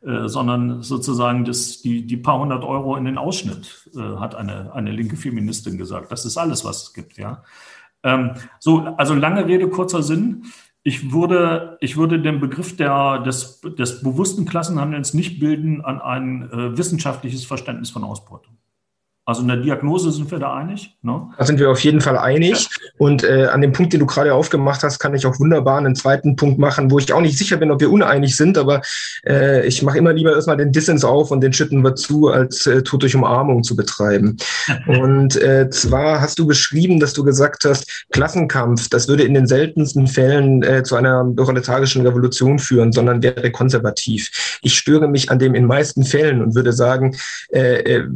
Äh, sondern sozusagen das, die, die paar hundert Euro in den Ausschnitt, äh, hat eine, eine linke Feministin gesagt. Das ist alles, was es gibt, ja. Ähm, so, also lange Rede, kurzer Sinn. Ich würde, ich würde den Begriff der, des, des bewussten Klassenhandelns nicht bilden an ein äh, wissenschaftliches Verständnis von Ausbeutung. Also in der Diagnose sind wir da einig. Ne? Da sind wir auf jeden Fall einig. Und äh, an dem Punkt, den du gerade aufgemacht hast, kann ich auch wunderbar einen zweiten Punkt machen, wo ich auch nicht sicher bin, ob wir uneinig sind, aber äh, ich mache immer lieber erstmal den Dissens auf und den schütten wir zu, als äh, Tod durch Umarmung zu betreiben. und äh, zwar hast du beschrieben, dass du gesagt hast, Klassenkampf, das würde in den seltensten Fällen äh, zu einer proletarischen Revolution führen, sondern wäre konservativ. Ich störe mich an dem in meisten Fällen und würde sagen, äh, äh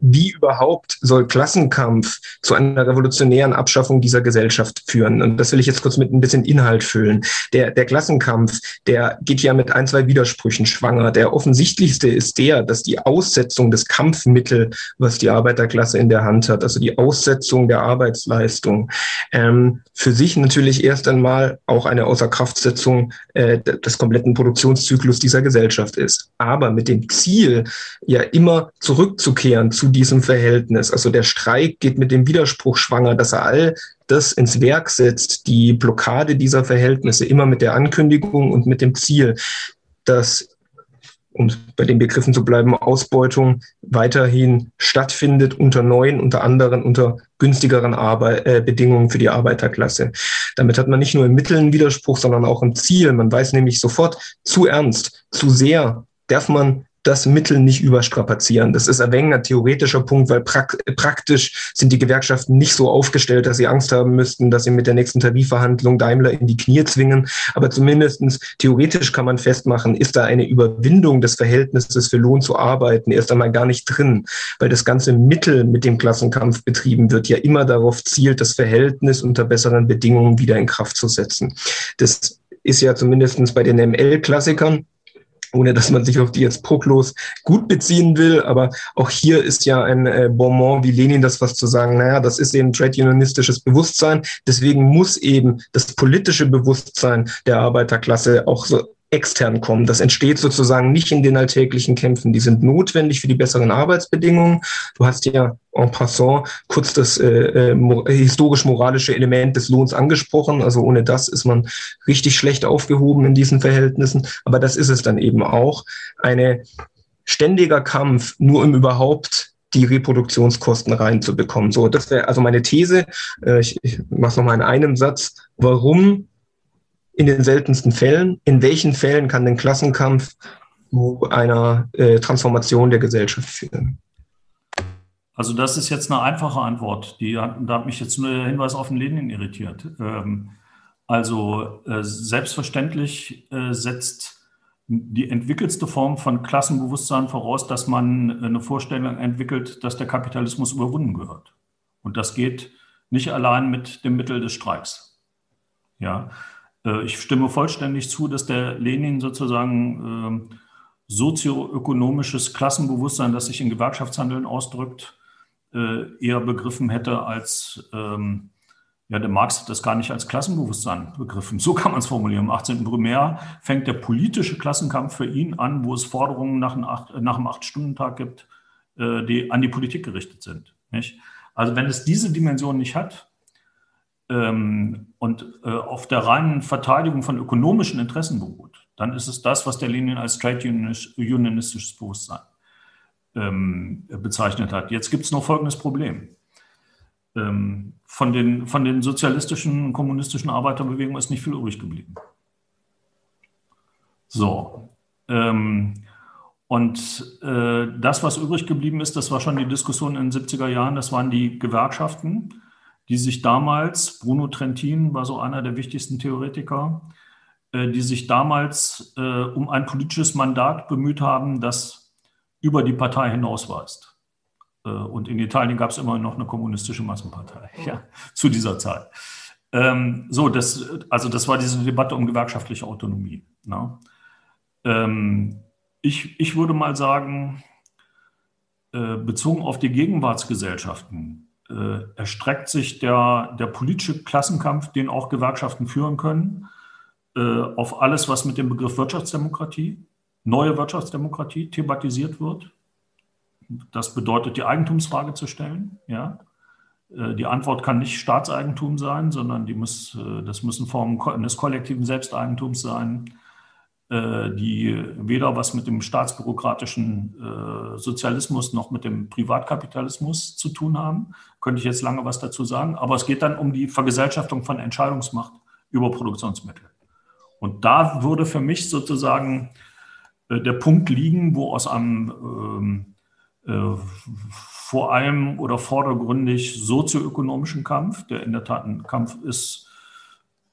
wie überhaupt soll Klassenkampf zu einer revolutionären Abschaffung dieser Gesellschaft führen? Und das will ich jetzt kurz mit ein bisschen Inhalt füllen. Der, der Klassenkampf, der geht ja mit ein, zwei Widersprüchen schwanger. Der offensichtlichste ist der, dass die Aussetzung des Kampfmittel, was die Arbeiterklasse in der Hand hat, also die Aussetzung der Arbeitsleistung, ähm, für sich natürlich erst einmal auch eine Außerkraftsetzung äh, des kompletten Produktionszyklus dieser Gesellschaft ist. Aber mit dem Ziel, ja immer zurückzukehren zu diesem Verhältnis. Also der Streik geht mit dem Widerspruch schwanger, dass er all das ins Werk setzt, die Blockade dieser Verhältnisse, immer mit der Ankündigung und mit dem Ziel, dass um bei den Begriffen zu bleiben, Ausbeutung weiterhin stattfindet unter neuen, unter anderen, unter günstigeren Arbeit, äh, Bedingungen für die Arbeiterklasse. Damit hat man nicht nur im Mittel einen Widerspruch, sondern auch im Ziel. Man weiß nämlich sofort, zu ernst, zu sehr darf man das Mittel nicht überstrapazieren. Das ist ein wenig ein theoretischer Punkt, weil prak praktisch sind die Gewerkschaften nicht so aufgestellt, dass sie Angst haben müssten, dass sie mit der nächsten Tarifverhandlung Daimler in die Knie zwingen. Aber zumindestens theoretisch kann man festmachen, ist da eine Überwindung des Verhältnisses für Lohn zu arbeiten erst einmal gar nicht drin, weil das ganze Mittel, mit dem Klassenkampf betrieben wird, ja immer darauf zielt, das Verhältnis unter besseren Bedingungen wieder in Kraft zu setzen. Das ist ja zumindestens bei den ML-Klassikern ohne dass man sich auf die jetzt proglos gut beziehen will. Aber auch hier ist ja ein äh, Bonbon wie Lenin das was zu sagen, naja, das ist eben trade unionistisches Bewusstsein. Deswegen muss eben das politische Bewusstsein der Arbeiterklasse auch so extern kommen. Das entsteht sozusagen nicht in den alltäglichen Kämpfen. Die sind notwendig für die besseren Arbeitsbedingungen. Du hast ja en passant kurz das äh, äh, historisch-moralische Element des Lohns angesprochen. Also ohne das ist man richtig schlecht aufgehoben in diesen Verhältnissen. Aber das ist es dann eben auch. Eine ständiger Kampf, nur um überhaupt die Reproduktionskosten reinzubekommen. So, das wäre also meine These. Äh, ich ich mache es nochmal in einem Satz. Warum in den seltensten Fällen. In welchen Fällen kann den Klassenkampf zu einer äh, Transformation der Gesellschaft führen? Also das ist jetzt eine einfache Antwort. Die, da hat mich jetzt nur der Hinweis auf den Lenin irritiert. Ähm, also äh, selbstverständlich äh, setzt die entwickelste Form von Klassenbewusstsein voraus, dass man eine Vorstellung entwickelt, dass der Kapitalismus überwunden gehört. Und das geht nicht allein mit dem Mittel des Streiks. Ja, ich stimme vollständig zu, dass der Lenin sozusagen ähm, sozioökonomisches Klassenbewusstsein, das sich in Gewerkschaftshandeln ausdrückt, äh, eher begriffen hätte als ähm, Ja, der Marx hat das gar nicht als Klassenbewusstsein begriffen. So kann man es formulieren. Im 18. Primär fängt der politische Klassenkampf für ihn an, wo es Forderungen nach einem, Acht, einem Acht-Stunden-Tag gibt, äh, die an die Politik gerichtet sind. Also wenn es diese Dimension nicht hat ähm, und äh, auf der reinen Verteidigung von ökonomischen Interessen beruht, dann ist es das, was der Lenin als Trade Unionistisches Bewusstsein ähm, bezeichnet hat. Jetzt gibt es noch folgendes Problem ähm, von, den, von den sozialistischen, kommunistischen Arbeiterbewegungen ist nicht viel übrig geblieben. So. Ähm, und äh, das, was übrig geblieben ist, das war schon die Diskussion in den 70er Jahren, das waren die Gewerkschaften, die sich damals, Bruno Trentin war so einer der wichtigsten Theoretiker, äh, die sich damals äh, um ein politisches Mandat bemüht haben, das über die Partei hinausweist. Äh, und in Italien gab es immer noch eine kommunistische Massenpartei ja, zu dieser Zeit. Ähm, so, das, also das war diese Debatte um gewerkschaftliche Autonomie. Ne? Ähm, ich, ich würde mal sagen, äh, bezogen auf die Gegenwartsgesellschaften, äh, erstreckt sich der, der politische Klassenkampf, den auch Gewerkschaften führen können, äh, auf alles, was mit dem Begriff Wirtschaftsdemokratie, neue Wirtschaftsdemokratie thematisiert wird das bedeutet, die Eigentumsfrage zu stellen. Ja? Äh, die Antwort kann nicht Staatseigentum sein, sondern die muss, äh, das müssen Formen des kollektiven Selbsteigentums sein, die weder was mit dem staatsbürokratischen Sozialismus noch mit dem Privatkapitalismus zu tun haben. Könnte ich jetzt lange was dazu sagen. Aber es geht dann um die Vergesellschaftung von Entscheidungsmacht über Produktionsmittel. Und da würde für mich sozusagen der Punkt liegen, wo aus einem ähm, äh, vor allem oder vordergründig sozioökonomischen Kampf, der in der Tat ein Kampf ist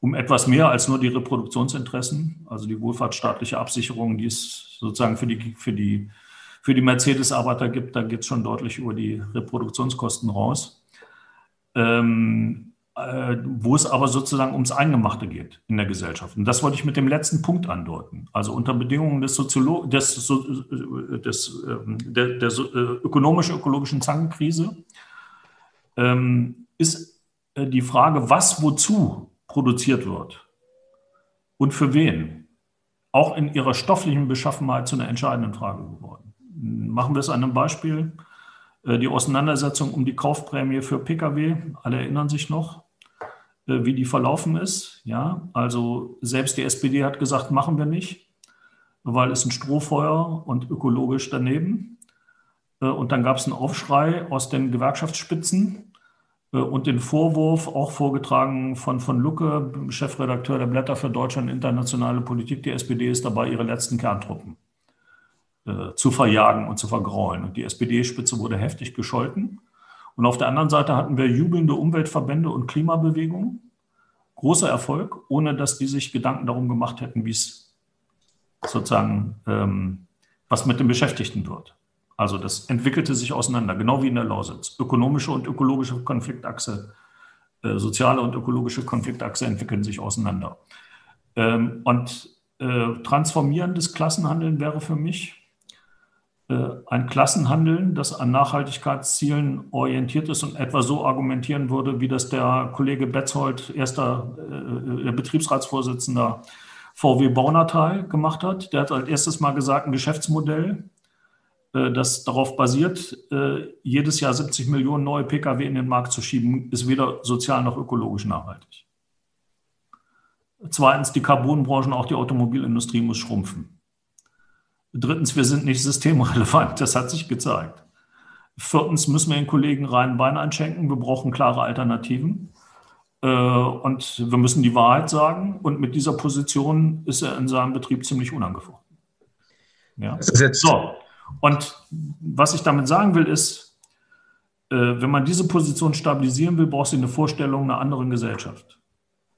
um etwas mehr als nur die Reproduktionsinteressen, also die wohlfahrtsstaatliche Absicherung, die es sozusagen für die, für die, für die Mercedes-Arbeiter gibt, da geht es schon deutlich über die Reproduktionskosten raus. Ähm, äh, wo es aber sozusagen ums Eingemachte geht in der Gesellschaft. Und das wollte ich mit dem letzten Punkt andeuten. Also unter Bedingungen des, Soziolo des, äh, des ähm, der, der äh, ökonomisch-ökologischen Zangenkrise ähm, ist die Frage, was wozu produziert wird und für wen, auch in ihrer stofflichen Beschaffenheit zu einer entscheidenden Frage geworden. Machen wir es an einem Beispiel. Die Auseinandersetzung um die Kaufprämie für Pkw, alle erinnern sich noch, äh, wie die verlaufen ist. Ja, also selbst die SPD hat gesagt, machen wir nicht, weil es ein Strohfeuer und ökologisch daneben. Äh, und dann gab es einen Aufschrei aus den Gewerkschaftsspitzen äh, und den Vorwurf, auch vorgetragen von, von Lucke, Chefredakteur der Blätter für Deutschland internationale Politik, die SPD ist dabei, ihre letzten Kerntruppen zu verjagen und zu vergraulen. Und die SPD-Spitze wurde heftig gescholten. Und auf der anderen Seite hatten wir jubelnde Umweltverbände und Klimabewegungen. Großer Erfolg, ohne dass die sich Gedanken darum gemacht hätten, wie es sozusagen, ähm, was mit den Beschäftigten wird. Also das entwickelte sich auseinander, genau wie in der Lausitz. Ökonomische und ökologische Konfliktachse, äh, soziale und ökologische Konfliktachse entwickeln sich auseinander. Ähm, und äh, transformierendes Klassenhandeln wäre für mich äh, ein Klassenhandeln, das an Nachhaltigkeitszielen orientiert ist und etwa so argumentieren würde, wie das der Kollege Betzold, erster äh, Betriebsratsvorsitzender VW Baunatal gemacht hat. Der hat als erstes mal gesagt, ein Geschäftsmodell, äh, das darauf basiert, äh, jedes Jahr 70 Millionen neue Pkw in den Markt zu schieben, ist weder sozial noch ökologisch nachhaltig. Zweitens, die Carbonbranche und auch die Automobilindustrie muss schrumpfen. Drittens, wir sind nicht systemrelevant. Das hat sich gezeigt. Viertens müssen wir den Kollegen rein Bein einschenken. Wir brauchen klare Alternativen. Äh, und wir müssen die Wahrheit sagen. Und mit dieser Position ist er in seinem Betrieb ziemlich unangefochten. Ja. So. Und was ich damit sagen will, ist, äh, wenn man diese Position stabilisieren will, braucht sie eine Vorstellung einer anderen Gesellschaft.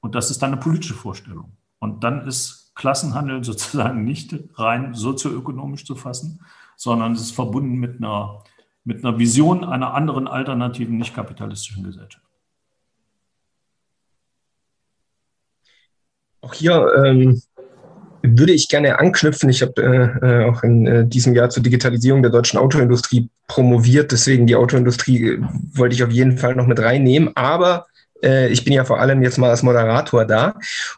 Und das ist dann eine politische Vorstellung. Und dann ist Klassenhandel sozusagen nicht rein sozioökonomisch zu fassen, sondern es ist verbunden mit einer, mit einer Vision einer anderen alternativen, nicht kapitalistischen Gesellschaft. Auch hier ähm, würde ich gerne anknüpfen. Ich habe äh, äh, auch in äh, diesem Jahr zur Digitalisierung der deutschen Autoindustrie promoviert. Deswegen die Autoindustrie äh, wollte ich auf jeden Fall noch mit reinnehmen. Aber Äh, ich bin ja vor allem jetzt mal als Moderator da.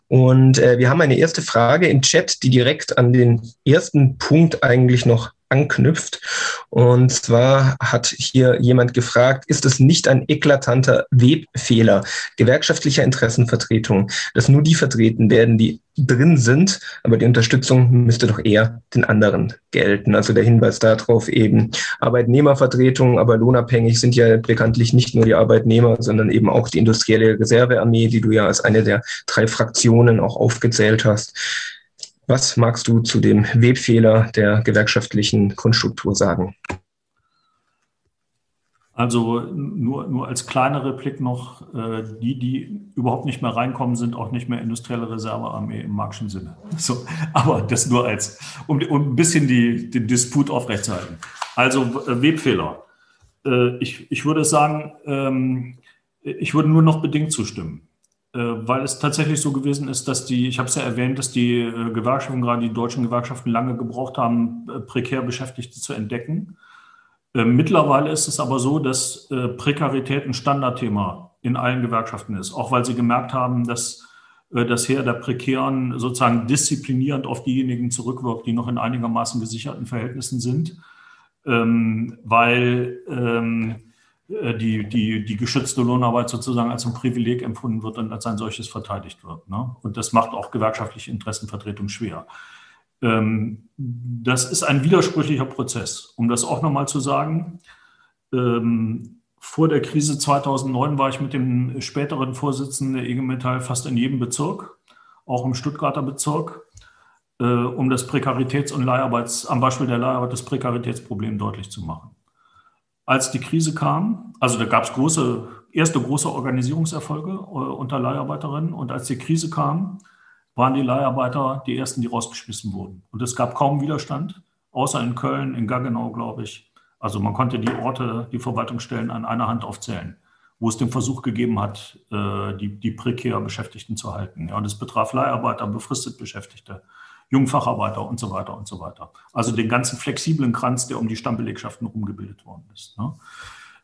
Und äh, wir haben eine erste Frage im Chat, die direkt an den ersten Punkt eigentlich noch anknüpft. Und zwar hat hier jemand gefragt, ist es nicht ein eklatanter Webfehler gewerkschaftlicher Interessenvertretung, dass nur die vertreten werden, die drin sind, aber die Unterstützung müsste doch eher den anderen gelten. Also der Hinweis darauf eben Arbeitnehmervertretung, aber lohnabhängig sind ja bekanntlich nicht nur die Arbeitnehmer, sondern eben auch die industrielle Reservearmee, die du ja als eine der drei Fraktionen auch aufgezählt hast. Was magst du zu dem Webfehler der gewerkschaftlichen Grundstruktur sagen? Also nur, nur als kleiner Replik noch, äh, die, die überhaupt nicht mehr reinkommen, sind auch nicht mehr industrielle Reservearmee im marxischen Sinne. So, aber das nur als, um, um ein bisschen die, den Disput aufrechtzuerhalten. Also äh, Webfehler. Äh, ich, ich würde sagen, ähm, ich würde nur noch bedingt zustimmen. Äh, weil es tatsächlich so gewesen ist, dass die, ich habe es ja erwähnt, dass die äh, Gewerkschaften, gerade die deutschen Gewerkschaften, lange gebraucht haben, äh, prekär Beschäftigte zu entdecken. Mittlerweile ist es aber so, dass Prekarität ein Standardthema in allen Gewerkschaften ist, auch weil sie gemerkt haben, dass das Heer der Prekären sozusagen disziplinierend auf diejenigen zurückwirkt, die noch in einigermaßen gesicherten Verhältnissen sind, ähm, weil ähm, äh, die, die, die geschützte Lohnarbeit sozusagen als ein Privileg empfunden wird und als ein solches verteidigt wird. Ne? Und das macht auch gewerkschaftliche Interessenvertretung schwer. Ähm, das ist ein widersprüchlicher Prozess. Um das auch nochmal zu sagen, ähm, vor der Krise 2009 war ich mit dem späteren Vorsitzenden der IG Metall fast in jedem Bezirk, auch im Stuttgarter Bezirk, äh, um das Prekaritäts- und Leiharbeits, am Beispiel der Leiharbeit das Prekaritätsproblem deutlich zu machen als die Krise kam, also da gab es große, erste große Organisierungserfolge äh, unter Leiharbeiterinnen und als die Krise kam, waren die Leiharbeiter die ersten, die rausgeschmissen wurden. Und es gab kaum Widerstand, außer in Köln, in Gaggenau, glaube ich. Also man konnte die Orte, die Verwaltungsstellen an einer Hand aufzählen, wo es den Versuch gegeben hat, äh, die, die prekär Beschäftigten zu halten. Ja, das betraf Leiharbeiter, befristet Beschäftigte. Jungfacharbeiter und so weiter und so weiter. Also den ganzen flexiblen Kranz, der um die Stammbelegschaften rumgebildet worden ist. Ne?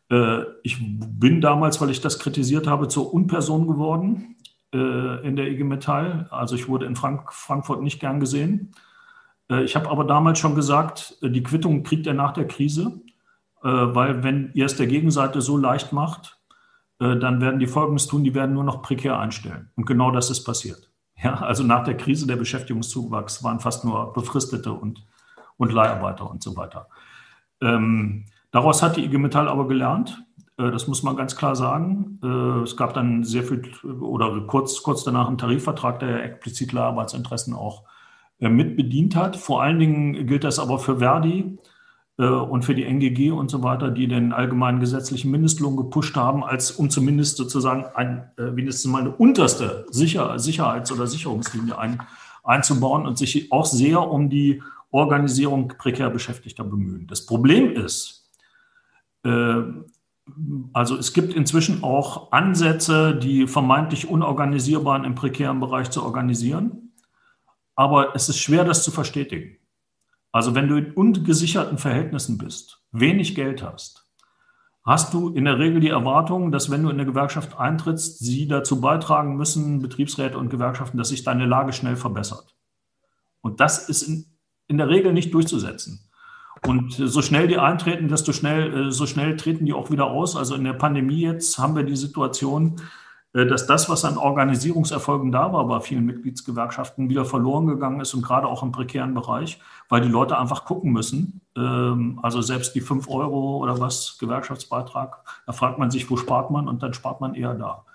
Äh, ich bin damals, weil ich das kritisiert habe, zur Unperson geworden äh, in der IG Metall. Also ich wurde in Frank Frankfurt nicht gern gesehen. Äh, ich habe aber damals schon gesagt, die Quittung kriegt er nach der Krise, weil wenn ihr es der Gegenseite so leicht macht, dann werden die Folgendes tun, die werden nur noch prekär einstellen. Und genau das ist passiert. Ja, also nach der Krise der Beschäftigungszuwachs waren fast nur Befristete und, und Leiharbeiter und so weiter. Ähm, daraus hat die IG Metall aber gelernt. Äh, das muss man ganz klar sagen. Äh, es gab dann sehr viel oder kurz, kurz danach einen Tarifvertrag, der explizit Leiharbeitsinteressen auch äh, mitbedient hat. Vor allen Dingen gilt das aber für Verdi und für die NGG und so weiter, die den allgemeinen gesetzlichen Mindestlohn gepusht haben, als um zumindest sozusagen ein, äh, wenigstens mal eine unterste Sicher Sicherheits- oder Sicherungslinie ein, einzubauen und sich auch sehr um die Organisierung prekär Beschäftigter bemühen. Das Problem ist, äh, also es gibt inzwischen auch Ansätze, die vermeintlich unorganisierbaren im prekären Bereich zu organisieren, aber es ist schwer, das zu verstetigen. Also wenn du in ungesicherten Verhältnissen bist, wenig Geld hast, hast du in der Regel die Erwartung, dass wenn du in eine Gewerkschaft eintrittst, sie dazu beitragen müssen, Betriebsräte und Gewerkschaften, dass sich deine Lage schnell verbessert. Und das ist in, in der Regel nicht durchzusetzen. Und so schnell die eintreten, desto schnell, äh, so schnell treten die auch wieder aus. Also in der Pandemie jetzt haben wir die Situation, dass das, was an Organisierungserfolgen da war bei vielen Mitgliedsgewerkschaften, wieder verloren gegangen ist und gerade auch im prekären Bereich, weil die Leute einfach gucken müssen. Ähm, also selbst die 5 Euro oder was Gewerkschaftsbeitrag, da fragt man sich, wo spart man und dann spart man eher da.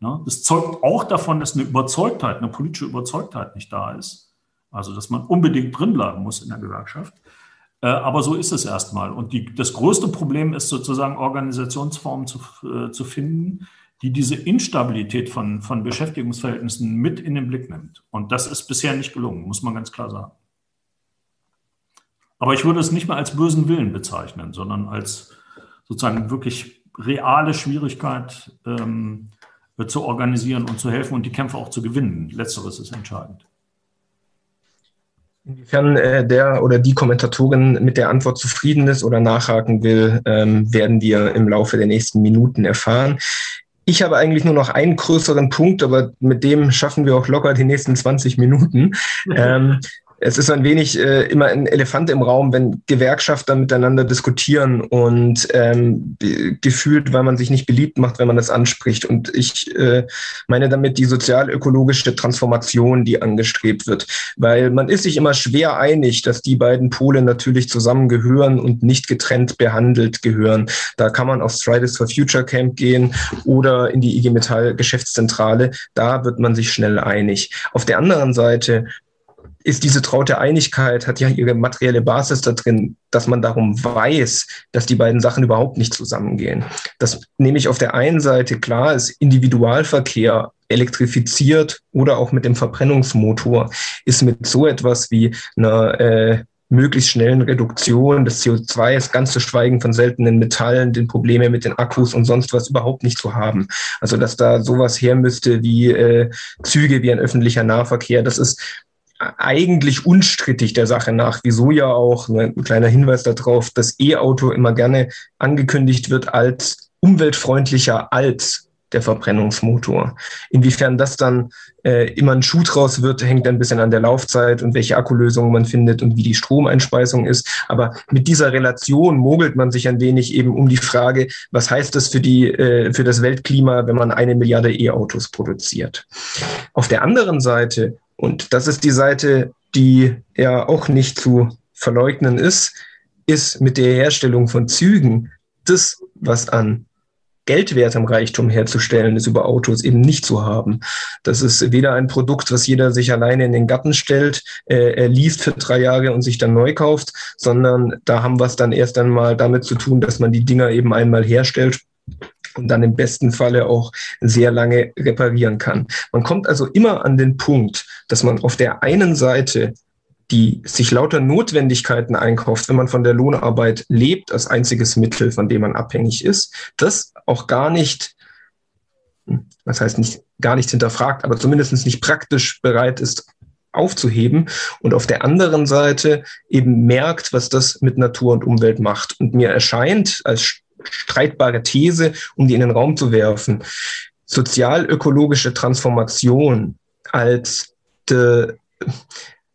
Ne? Das zeugt auch davon, dass eine Überzeugtheit, eine politische Überzeugtheit nicht da ist. Also dass man unbedingt drinbleiben muss in der Gewerkschaft. Äh, aber so ist es erstmal. Und die, das größte Problem ist sozusagen Organisationsformen zu, äh, zu finden, die diese Instabilität von, von Beschäftigungsverhältnissen mit in den Blick nimmt. Und das ist bisher nicht gelungen, muss man ganz klar sagen. Aber ich würde es nicht mehr als bösen Willen bezeichnen, sondern als sozusagen wirklich reale Schwierigkeit ähm, zu organisieren und zu helfen und die Kämpfe auch zu gewinnen. Letzteres ist entscheidend. Inwiefern äh, der oder die Kommentatorin mit der Antwort zufrieden ist oder nachhaken will, ähm, werden wir im Laufe der nächsten Minuten erfahren. Ich habe eigentlich nur noch einen größeren Punkt, aber mit dem schaffen wir auch locker die nächsten 20 Minuten. ähm, es ist ein wenig äh, immer ein Elefant im Raum, wenn Gewerkschafter miteinander diskutieren und ähm, gefühlt, weil man sich nicht beliebt macht, wenn man das anspricht. Und ich äh, meine damit die sozial-ökologische Transformation, die angestrebt wird. Weil man ist sich immer schwer einig, dass die beiden Pole natürlich zusammengehören und nicht getrennt behandelt gehören. Da kann man aufs Fridays for Future Camp gehen oder in die IG Metall Geschäftszentrale. Da wird man sich schnell einig. Auf der anderen Seite ist diese traute Einigkeit, hat ja ihre materielle Basis da drin, dass man darum weiß, dass die beiden Sachen überhaupt nicht zusammengehen. Das nehme ich auf der einen Seite klar, ist Individualverkehr elektrifiziert oder auch mit dem Verbrennungsmotor, ist mit so etwas wie einer äh, möglichst schnellen Reduktion des CO2, ganz zu schweigen von seltenen Metallen, den Probleme mit den Akkus und sonst was überhaupt nicht zu haben. Also dass da sowas her müsste wie äh, Züge, wie ein öffentlicher Nahverkehr, das ist eigentlich unstrittig der Sache nach, wieso ja auch, ein kleiner Hinweis darauf, dass E-Auto immer gerne angekündigt wird als umweltfreundlicher als der Verbrennungsmotor. Inwiefern das dann äh, immer ein Schuh draus wird, hängt ein bisschen an der Laufzeit und welche Akkulösung man findet und wie die Stromeinspeisung ist. Aber mit dieser Relation mogelt man sich ein wenig eben um die Frage, was heißt das für die, äh, für das Weltklima, wenn man eine Milliarde E-Autos produziert? Auf der anderen Seite und das ist die Seite, die ja auch nicht zu verleugnen ist, ist mit der Herstellung von Zügen das, was an geldwertem Reichtum herzustellen ist über Autos eben nicht zu haben. Das ist weder ein Produkt, was jeder sich alleine in den Garten stellt, äh, er liest für drei Jahre und sich dann neu kauft, sondern da haben wir es dann erst einmal damit zu tun, dass man die Dinger eben einmal herstellt und dann im besten Falle auch sehr lange reparieren kann. Man kommt also immer an den Punkt, dass man auf der einen Seite die sich lauter Notwendigkeiten einkauft, wenn man von der Lohnarbeit lebt als einziges Mittel, von dem man abhängig ist, das auch gar nicht, was heißt nicht, gar nicht hinterfragt, aber zumindest nicht praktisch bereit ist aufzuheben und auf der anderen Seite eben merkt, was das mit Natur und Umwelt macht. Und mir erscheint als streitbare These, um die in den Raum zu werfen. Sozialökologische Transformation als de,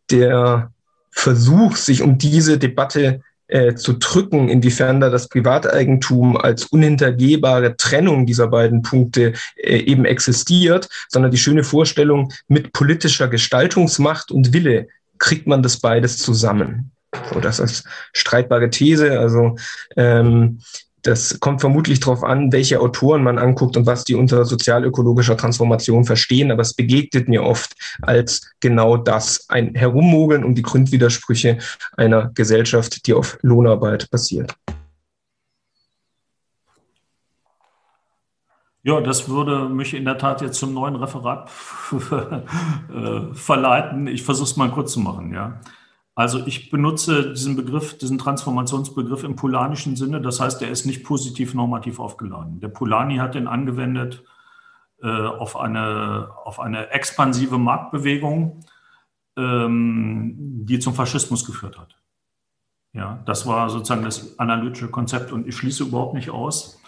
der Versuch, sich um diese Debatte äh, zu drücken, inwiefern da das Privateigentum als unhintergehbare Trennung dieser beiden Punkte äh, eben existiert, sondern die schöne Vorstellung, mit politischer Gestaltungsmacht und Wille kriegt man das beides zusammen. So, das ist streitbare These. Also ähm, das kommt vermutlich darauf an, welche Autoren man anguckt und was die unter sozialökologischer Transformation verstehen. Aber es begegnet mir oft als genau das, ein Herummogeln um die Grundwidersprüche einer Gesellschaft, die auf Lohnarbeit basiert. Ja, das würde mich in der Tat jetzt zum neuen Referat äh, verleiten. Ich versuche es mal kurz zu machen. Ja. Also ich benutze diesen Begriff, diesen Transformationsbegriff im polanischen Sinne. Das heißt, er ist nicht positiv normativ aufgeladen. Der Polani hat den angewendet äh, auf, eine, auf eine expansive Marktbewegung, ähm, die zum Faschismus geführt hat. Ja, das war sozusagen das analytische Konzept und ich schließe überhaupt nicht aus,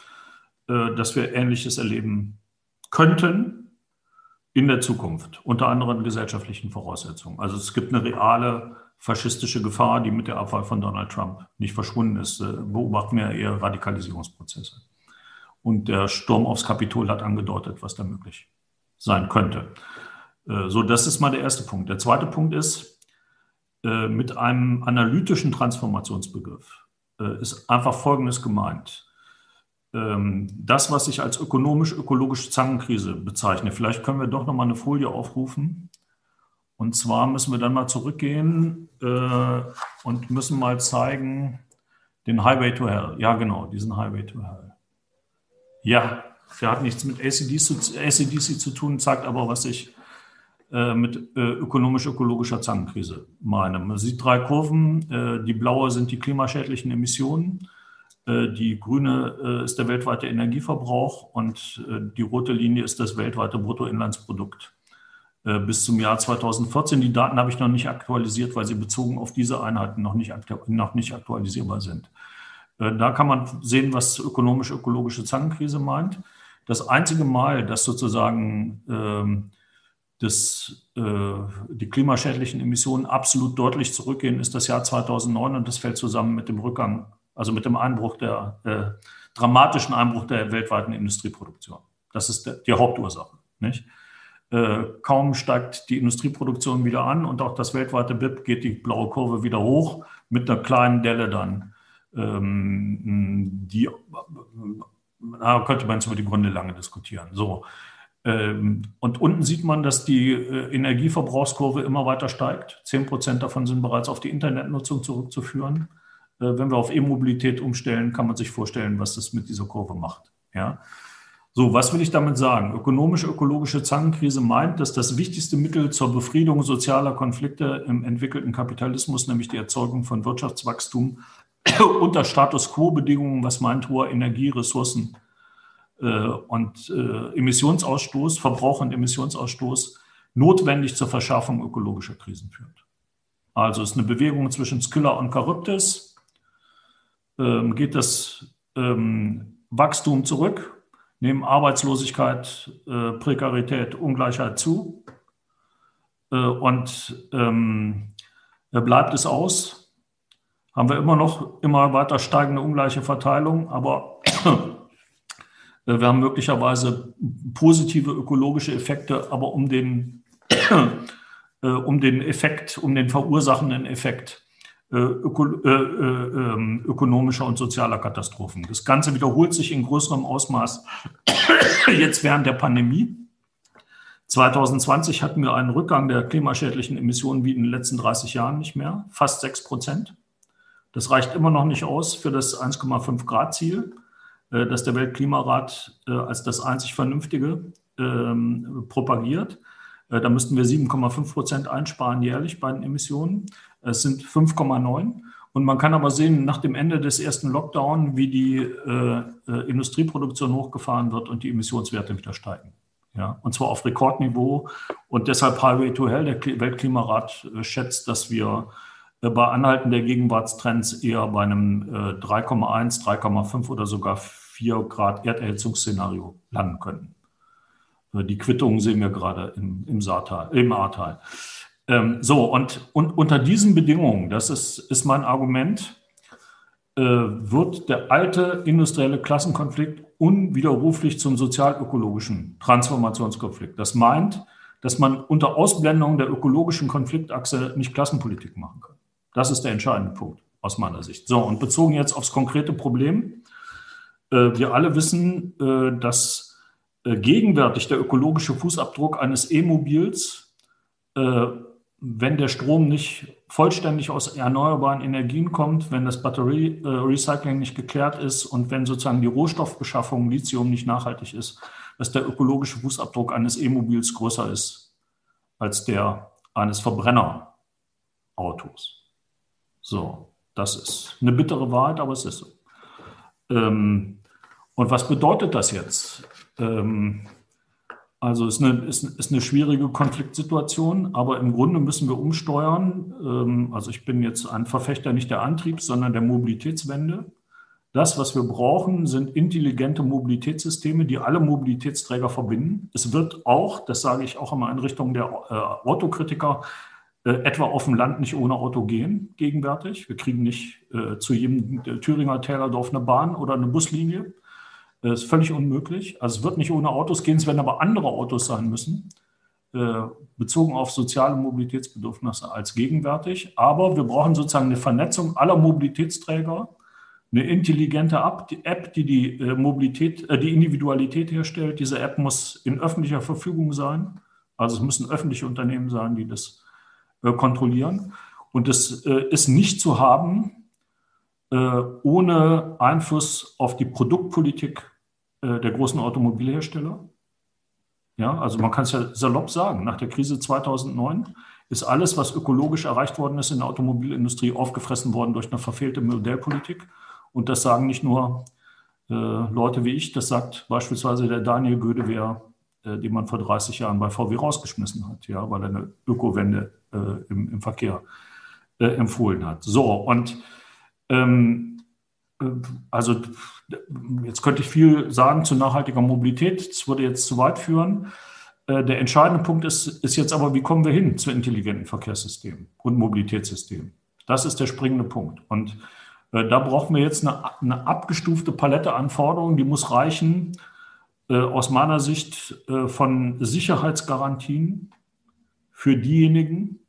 äh, dass wir Ähnliches erleben könnten in der Zukunft, unter anderen gesellschaftlichen Voraussetzungen. Also es gibt eine reale faschistische Gefahr, die mit der Abwahl von Donald Trump nicht verschwunden ist, äh, beobachten wir eher Radikalisierungsprozesse. Und der Sturm aufs Kapitol hat angedeutet, was da möglich sein könnte. Äh, so, das ist mal der erste Punkt. Der zweite Punkt ist, äh, mit einem analytischen Transformationsbegriff ist einfach Folgendes gemeint. Ähm, das, was ich als ökonomisch-ökologische Zangenkrise bezeichne, vielleicht können wir doch noch mal eine Folie aufrufen. Und zwar müssen wir dann mal zurückgehen äh, und müssen mal zeigen, den Highway to Hell. Ja, genau, diesen Highway to Hell. Ja, der hat nichts mit ACDC, ACDC zu tun, zeigt aber, was ich äh, mit äh, ökonomisch-ökologischer Zangenkrise meine. Man sieht drei Kurven. Äh, die blaue sind die klimaschädlichen Emissionen. Die grüne ist der weltweite Energieverbrauch und die rote Linie ist das weltweite Bruttoinlandsprodukt. Äh, bis zum Jahr 2014. Die Daten habe ich noch nicht aktualisiert, weil sie bezogen auf diese Einheiten noch nicht, noch nicht aktualisierbar sind. Äh, da kann man sehen, was ökonomisch-ökologische Zangenkrise meint. Das einzige Mal, dass sozusagen ähm, das, äh, die klimaschädlichen Emissionen absolut deutlich zurückgehen, ist das Jahr 2009 und das fällt zusammen mit dem Rückgang, also mit dem Einbruch der äh, dramatischen Einbruch der weltweiten Industrieproduktion. Das ist der, die Hauptursache. Nicht? Äh, kaum steigt die Industrieproduktion wieder an und auch das weltweite BIP geht die blaue Kurve wieder hoch mit einer kleinen Delle dann. Ähm, die da könnte man jetzt über die Gründe lange diskutieren. So. Ähm, und unten sieht man, dass die äh, Energieverbrauchskurve immer weiter steigt. Zehn Prozent davon sind bereits auf die Internetnutzung zurückzuführen. Äh, wenn wir auf E-Mobilität umstellen, kann man sich vorstellen, was das mit dieser Kurve macht. Ja. So, was will ich damit sagen? Ökonomisch-ökologische Zangenkrise meint, dass das wichtigste Mittel zur Befriedung sozialer Konflikte im entwickelten Kapitalismus, nämlich die Erzeugung von Wirtschaftswachstum unter Status quo-Bedingungen, was meint hoher Energie, Ressourcen äh, und äh, Emissionsausstoß, Verbrauch und Emissionsausstoß, notwendig zur Verschärfung ökologischer Krisen führt. Also es ist eine Bewegung zwischen Skylla und Charybdis. Ähm, geht das ähm, Wachstum zurück, nehmen Arbeitslosigkeit, äh, Prekarität, Ungleichheit zu. Äh, und ähm, bleibt es aus, haben wir immer noch immer weiter steigende ungleiche Verteilung, aber äh, wir haben möglicherweise positive ökologische Effekte, aber um den, äh, um den Effekt, um den verursachenden Effekt äh, öko, äh, äh, ähm, ökonomischer und sozialer Katastrophen. Das Ganze wiederholt sich in größerem Ausmaß jetzt während der Pandemie. 2020 hatten wir einen Rückgang der klimaschädlichen Emissionen wie in den letzten 30 Jahren nicht mehr, fast 6 Prozent. Das reicht immer noch nicht aus für das 1,5 Grad Ziel, das der Weltklimarat als das einzig Vernünftige ähm, propagiert. Da müssten wir 7,5 Prozent einsparen jährlich bei den Emissionen. Es sind 5,9. Und man kann aber sehen, nach dem Ende des ersten Lockdown, wie die äh, äh, Industrieproduktion hochgefahren wird und die Emissionswerte wieder steigen. Ja, und zwar auf Rekordniveau. Und deshalb Highway to Hell, der Weltklimarat äh, schätzt, dass wir äh, bei Anhalten der Gegenwartstrends eher bei einem äh, 3,1, 3,5 oder sogar 4 Grad Erderhitzungsszenario landen könnten. Äh, die Quittungen sehen wir gerade im, im, Saartal, im Ahrtal. Ähm, so, und, und unter diesen Bedingungen, das ist, ist mein Argument, äh, wird der alte industrielle Klassenkonflikt unwiderruflich zum sozialökologischen Transformationskonflikt. Das meint, dass man unter Ausblendung der ökologischen Konfliktachse nicht Klassenpolitik machen kann. Das ist der entscheidende Punkt aus meiner Sicht. So, und bezogen jetzt aufs konkrete Problem. Äh, wir alle wissen, äh, dass äh, gegenwärtig der ökologische Fußabdruck eines E-Mobils wenn der Strom nicht vollständig aus erneuerbaren Energien kommt, wenn das Batterierecycling nicht geklärt ist und wenn sozusagen die Rohstoffbeschaffung Lithium nicht nachhaltig ist, dass der ökologische Fußabdruck eines E-Mobils größer ist als der eines Verbrennerautos. So, das ist eine bittere Wahrheit, aber es ist so. Ähm, und was bedeutet das jetzt? Ähm, also ist eine, ist, ist eine schwierige Konfliktsituation, aber im Grunde müssen wir umsteuern. Ähm, also ich bin jetzt ein Verfechter nicht der Antriebs, sondern der Mobilitätswende. Das, was wir brauchen, sind intelligente Mobilitätssysteme, die alle Mobilitätsträger verbinden. Es wird auch, das sage ich auch immer in Richtung der äh, Autokritiker, äh, etwa auf dem Land nicht ohne Auto gehen gegenwärtig. Wir kriegen nicht äh, zu jedem Thüringer Tälerdorf eine Bahn oder eine Buslinie. Das ist völlig unmöglich. Also es wird nicht ohne Autos gehen, es werden aber andere Autos sein müssen, äh, bezogen auf soziale Mobilitätsbedürfnisse als gegenwärtig. Aber wir brauchen sozusagen eine Vernetzung aller Mobilitätsträger, eine intelligente App, die die äh, Mobilität, äh, die Individualität herstellt. Diese App muss in öffentlicher Verfügung sein. Also es müssen öffentliche Unternehmen sein, die das kontrollieren. Und das ist nicht zu haben ohne Einfluss auf die Produktpolitik äh, der großen Automobilhersteller. Ja, also man kann es ja salopp sagen, nach der Krise 2009 ist alles, was ökologisch erreicht worden ist in der Automobilindustrie, aufgefressen worden durch eine verfehlte Modellpolitik. Und das sagen nicht nur äh, Leute wie ich, das sagt beispielsweise der Daniel Gödewehr, äh, den man vor 30 Jahren bei VW rausgeschmissen hat, ja, weil er eine Ökowende äh, im, im, Verkehr äh, empfohlen hat. So, und ähm, also jetzt könnte ich viel sagen zu nachhaltiger Mobilität. Das würde jetzt zu weit führen. Äh, der entscheidende Punkt ist, ist jetzt aber, wie kommen wir hin zu intelligenten Verkehrssystemen und Mobilitätssystemen? Das ist der springende Punkt. Und äh, da brauchen wir jetzt eine, eine, abgestufte Palette an Forderungen, die muss reichen äh, aus meiner Sicht von Sicherheitsgarantien für diejenigen,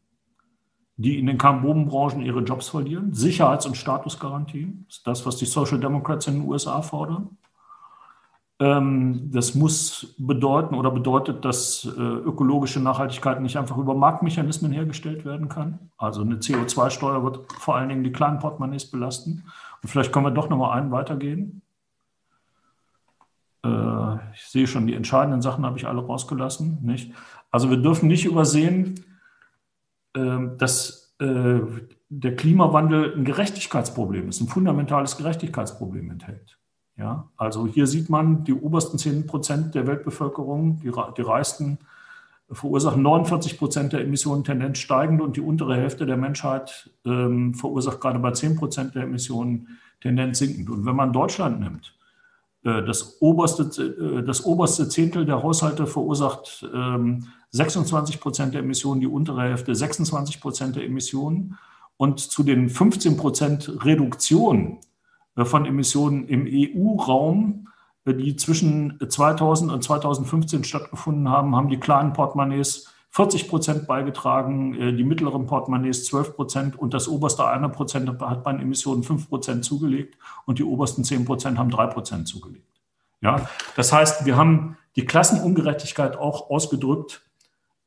die in den Carbonbranchen ihre Jobs verlieren. Sicherheits- und Statusgarantien, das ist das, was die Social Democrats in den USA fordern. Ähm, das muss bedeuten oder bedeutet, dass äh, ökologische Nachhaltigkeit nicht einfach über Marktmechanismen hergestellt werden kann. Also eine CO2-Steuer wird vor allen Dingen die kleinen Portemonnaies belasten. Und vielleicht können wir doch nochmal einen weitergehen. Äh, ich sehe schon, die entscheidenden Sachen habe ich alle rausgelassen. Nicht? Also wir dürfen nicht übersehen, dass äh, der Klimawandel ein Gerechtigkeitsproblem ist, ein fundamentales Gerechtigkeitsproblem enthält. Ja, also hier sieht man, die obersten 10 Prozent der Weltbevölkerung, die, die reichsten, verursachen 49 Prozent der Emissionen Tendenz steigend und die untere Hälfte der Menschheit ähm, verursacht gerade bei 10 Prozent der Emissionen Tendenz sinkend. Und wenn man Deutschland nimmt, äh, das, oberste, äh, das oberste Zehntel der Haushalte verursacht ähm, 26 Prozent der Emissionen, die untere Hälfte 26 Prozent der Emissionen. Und zu den 15 Prozent Reduktion äh, von Emissionen im EU-Raum, äh, die zwischen 2000 und 2015 stattgefunden haben, haben die kleinen Portemonnaies 40 Prozent beigetragen, äh, die mittleren Portemonnaies 12 Prozent und das oberste eine Prozent hat bei den Emissionen 5 Prozent zugelegt und die obersten 10 Prozent haben 3 Prozent zugelegt. Ja, das heißt, wir haben die Klassenungerechtigkeit auch ausgedrückt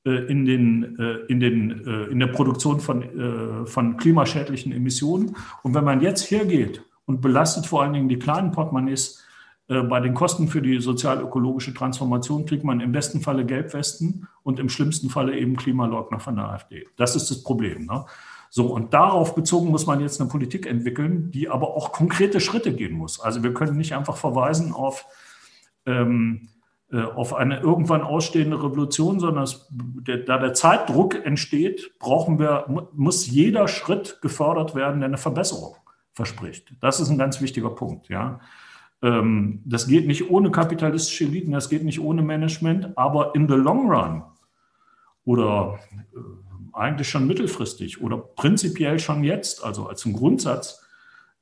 in, den, in, den, in der Produktion von, von klimaschädlichen Emissionen. Und wenn man jetzt hergeht und belastet vor allen Dingen die kleinen Portemonnaies. Äh, bei den Kosten für die sozial-ökologische Transformation kriegt man im besten Falle Gelbwesten und im schlimmsten Falle eben Klimaleugner von der AfD. Das ist das Problem. Ne? So, und darauf bezogen muss man jetzt eine Politik entwickeln, die aber auch konkrete Schritte gehen muss. Also wir können nicht einfach verweisen auf, ähm, äh, auf eine irgendwann ausstehende Revolution, sondern es, der, da der Zeitdruck entsteht, brauchen wir, muss jeder Schritt gefördert werden, der eine Verbesserung verspricht. Das ist ein ganz wichtiger Punkt. Ja. Ähm, das geht nicht ohne kapitalistische Eliten, das geht nicht ohne Management, aber in the long run oder äh, eigentlich schon mittelfristig oder prinzipiell schon jetzt, also als ein Grundsatz,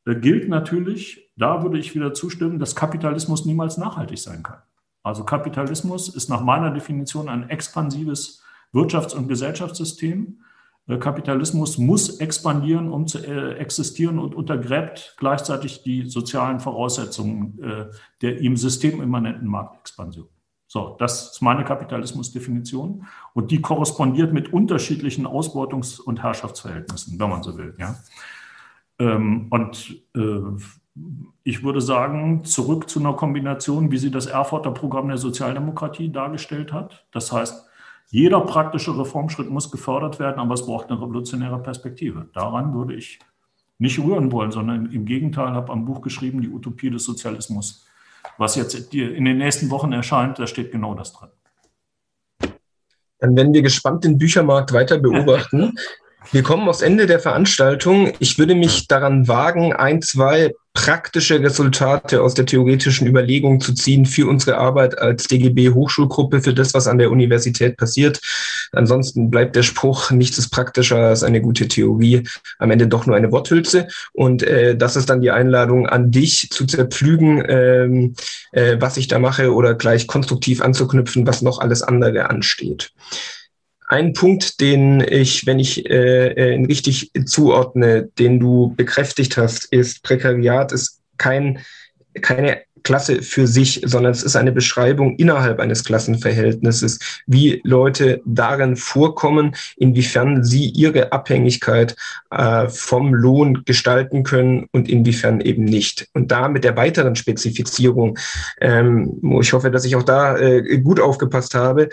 äh, gilt natürlich, da würde ich wieder zustimmen, dass Kapitalismus niemals nachhaltig sein kann. Also Kapitalismus ist nach meiner Definition ein expansives Wirtschafts- und Gesellschaftssystem, Kapitalismus muss expandieren, um zu äh, existieren und untergräbt gleichzeitig die sozialen Voraussetzungen äh, der ihm systemimmanenten Marktexpansion. So, das ist meine Kapitalismusdefinition und die korrespondiert mit unterschiedlichen Ausbeutungs- und Herrschaftsverhältnissen, wenn man so will. Ja. Ähm, und ich würde sagen, zurück zu einer Kombination, wie sie das Erfurter Programm der Sozialdemokratie dargestellt hat. Das heißt, jeder praktische Reformschritt muss gefördert werden, aber es braucht eine revolutionäre Perspektive. Daran würde ich nicht rühren wollen, sondern im Gegenteil habe ein Buch geschrieben, die Utopie des Sozialismus, was jetzt in den nächsten Wochen erscheint, da steht genau das drin. Dann werden wir gespannt den Büchermarkt weiter beobachten. Wir kommen aufs Ende der Veranstaltung. Ich würde mich daran wagen, ein, zwei praktische Resultate aus der theoretischen Überlegung zu ziehen für unsere Arbeit als DGB Hochschulgruppe, für das, was an der Universität passiert. Ansonsten bleibt der Spruch, nichts ist praktischer als eine gute Theorie, am Ende doch nur eine Worthülse. Und äh, das ist dann die Einladung an dich zu zerpflügen, ähm, äh, was ich da mache oder gleich konstruktiv anzuknüpfen, was noch alles andere ansteht. Ein Punkt, den ich, wenn ich äh, äh, ihn richtig zuordne, den du bekräftigt hast, ist, Prekariat ist kein, keine Klasse für sich, sondern es ist eine Beschreibung innerhalb eines Klassenverhältnisses, wie Leute darin vorkommen, inwiefern sie ihre Abhängigkeit äh, vom Lohn gestalten können und inwiefern eben nicht. Und da mit der weiteren Spezifizierung, ähm, ich hoffe, dass ich auch da äh, gut aufgepasst habe,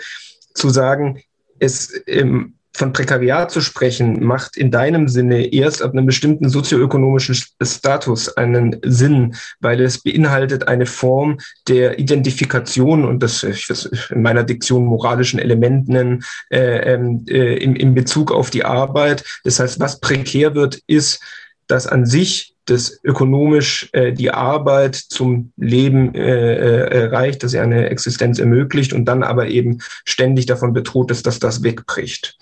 zu sagen, es ähm, von Prekariat zu sprechen, macht in deinem Sinne erst ab einem bestimmten sozioökonomischen Status einen Sinn, weil es beinhaltet eine Form der Identifikation und das, ich will in meiner Diktion moralischen Elementen äh, ähm, äh, im, in Bezug auf die Arbeit. Das heißt, was prekär wird, ist, dass an sich das ökonomisch äh, die Arbeit zum Leben äh, äh, reicht, dass sie eine Existenz ermöglicht und dann aber eben ständig davon bedroht ist, dass das wegbricht.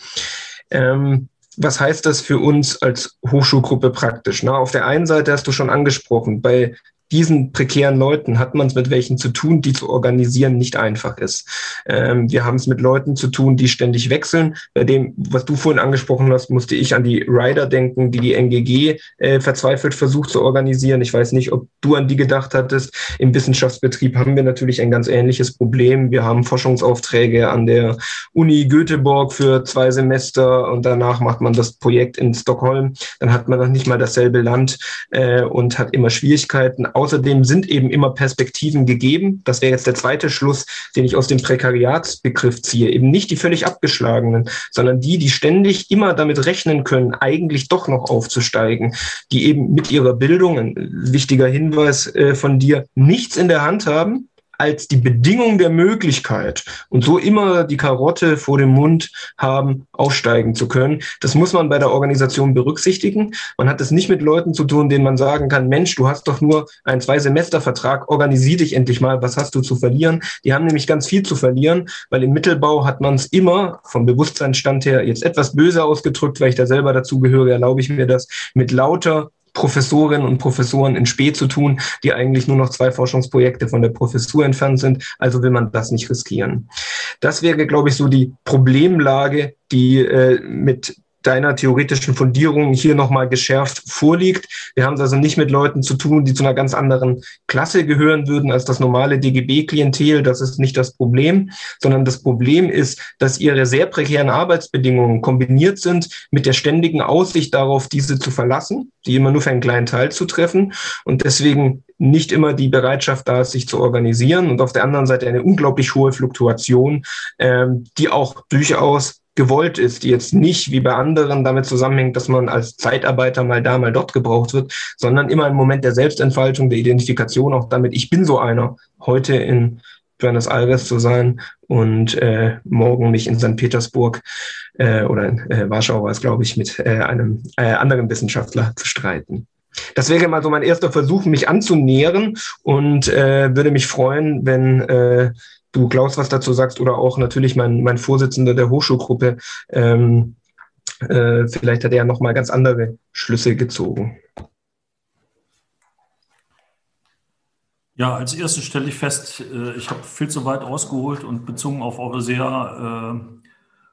Ähm, was heißt das für uns als Hochschulgruppe praktisch? Na, auf der einen Seite hast du schon angesprochen, bei diesen prekären Leuten hat man es mit welchen zu tun, die zu organisieren nicht einfach ist. Ähm, wir haben es mit Leuten zu tun, die ständig wechseln. Bei dem, was du vorhin angesprochen hast, musste ich an die Rider denken, die die NGG äh, verzweifelt versucht zu organisieren. Ich weiß nicht, ob du an die gedacht hattest. Im Wissenschaftsbetrieb haben wir natürlich ein ganz ähnliches Problem. Wir haben Forschungsaufträge an der Uni Göteborg für zwei Semester und danach macht man das Projekt in Stockholm. Dann hat man noch nicht mal dasselbe Land äh, und hat immer Schwierigkeiten Außerdem sind eben immer Perspektiven gegeben. Das wäre jetzt der zweite Schluss, den ich aus dem Prekariatsbegriff ziehe. Eben nicht die völlig abgeschlagenen, sondern die, die ständig immer damit rechnen können, eigentlich doch noch aufzusteigen, die eben mit ihrer Bildung, ein wichtiger Hinweis äh, von dir, nichts in der Hand haben, als die Bedingung der Möglichkeit und so immer die Karotte vor dem Mund haben, aufsteigen zu können. Das muss man bei der Organisation berücksichtigen. Man hat es nicht mit Leuten zu tun, denen man sagen kann, Mensch, du hast doch nur einen Zwei-Semester-Vertrag, organisier dich endlich mal, was hast du zu verlieren? Die haben nämlich ganz viel zu verlieren, weil im Mittelbau hat man es immer vom Bewusstseinsstand her jetzt etwas böse ausgedrückt, weil ich da selber dazu gehöre, erlaube ich mir das, mit lauter Professorinnen und Professoren in Spee zu tun, die eigentlich nur noch zwei Forschungsprojekte von der Professur entfernt sind. Also will man das nicht riskieren. Das wäre, glaube ich, so die Problemlage, die äh, mit deiner theoretischen Fundierung hier nochmal geschärft vorliegt. Wir haben es also nicht mit Leuten zu tun, die zu einer ganz anderen Klasse gehören würden als das normale DGB-Klientel. Das ist nicht das Problem, sondern das Problem ist, dass ihre sehr prekären Arbeitsbedingungen kombiniert sind mit der ständigen Aussicht darauf, diese zu verlassen, die immer nur für einen kleinen Teil zu treffen und deswegen nicht immer die Bereitschaft da ist, sich zu organisieren und auf der anderen Seite eine unglaublich hohe Fluktuation, ähm, die auch durchaus gewollt ist, die jetzt nicht wie bei anderen damit zusammenhängt, dass man als Zeitarbeiter mal da, mal dort gebraucht wird, sondern immer im Moment der Selbstentfaltung, der Identifikation auch damit, ich bin so einer, heute in Buenos Aires zu sein und äh, morgen mich in St. Petersburg äh, oder in äh, Warschau war es, glaube ich, mit äh, einem äh, anderen Wissenschaftler zu streiten. Das wäre mal so mein erster Versuch, mich anzunähern und äh, würde mich freuen, wenn äh, du Klaus was dazu sagst oder auch natürlich mein, mein Vorsitzender der Hochschulgruppe. Ähm, äh, vielleicht hat er ja nochmal ganz andere Schlüsse gezogen. Ja, als erstes stelle ich fest, äh, ich habe viel zu weit ausgeholt und bezogen auf eure sehr äh,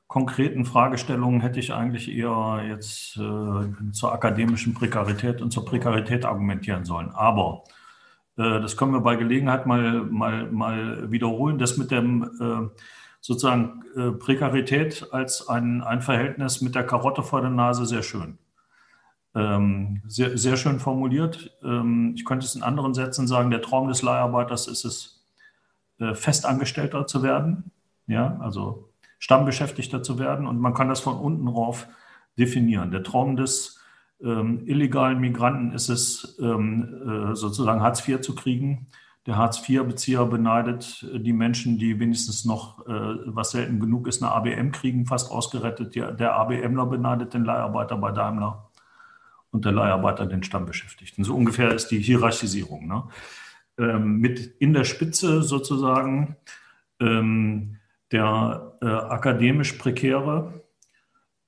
konkreten Fragestellungen hätte ich eigentlich eher jetzt äh, zur akademischen Prekarität und zur Prekarität argumentieren sollen. Aber das können wir bei Gelegenheit mal, mal, mal wiederholen. Das mit dem äh, sozusagen äh, Prekarität als ein, ein Verhältnis mit der Karotte vor der Nase sehr schön. Ähm, sehr, sehr schön formuliert. Ähm, ich könnte es in anderen Sätzen sagen, der Traum des Leiharbeiters ist es, Festangestellter zu werden, ja, also Stammbeschäftigter zu werden. Und man kann das von unten rauf definieren. Der Traum des ähm, illegalen Migranten ist es ähm, äh, sozusagen Hartz IV zu kriegen. Der Hartz-IV-Bezieher beneidet die Menschen, die wenigstens noch, äh, was selten genug ist, eine ABM kriegen, fast ausgerettet. Der, der ABMler beneidet den Leiharbeiter bei Daimler und der Leiharbeiter den Stammbeschäftigten. So ungefähr ist die Hierarchisierung. Ne? Ähm, mit in der Spitze sozusagen ähm, der äh, akademisch Prekäre, äh,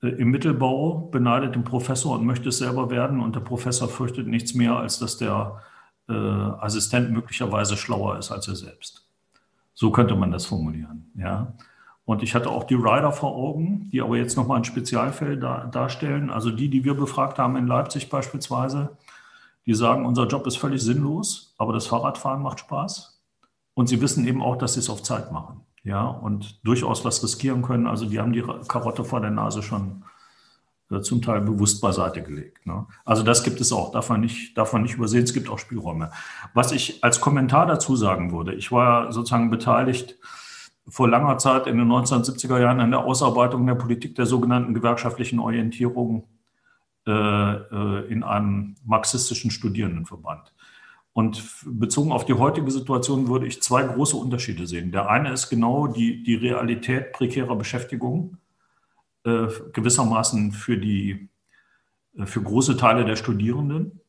im Mittelbau beneidet den Professor und möchte es selber werden und der Professor fürchtet nichts mehr, als dass der äh, Assistent möglicherweise schlauer ist als er selbst. So könnte man das formulieren. Ja. Und ich hatte auch die Rider vor Augen, die aber jetzt nochmal ein Spezialfeld da, darstellen. Also die, die wir befragt haben in Leipzig beispielsweise, die sagen, unser Job ist völlig sinnlos, aber das Fahrradfahren macht Spaß. Und sie wissen eben auch, dass sie es auf Zeit machen ja, und durchaus was riskieren können. Also die haben die Karotte vor der Nase schon äh, zum Teil bewusst beiseite gelegt. Ne? Also das gibt es auch, darf man, nicht, darf man nicht übersehen, es gibt auch Spielräume. Was ich als Kommentar dazu sagen würde, ich war sozusagen beteiligt vor langer Zeit in den 1970er Jahren an der Ausarbeitung der Politik der sogenannten gewerkschaftlichen Orientierung äh, äh, in einem marxistischen Studierendenverband. Und bezogen auf die heutige Situation würde ich zwei große Unterschiede sehen. Der eine ist genau die, die Realität prekärer Beschäftigung, äh, gewissermaßen für, die, äh, für große Teile der Studierenden.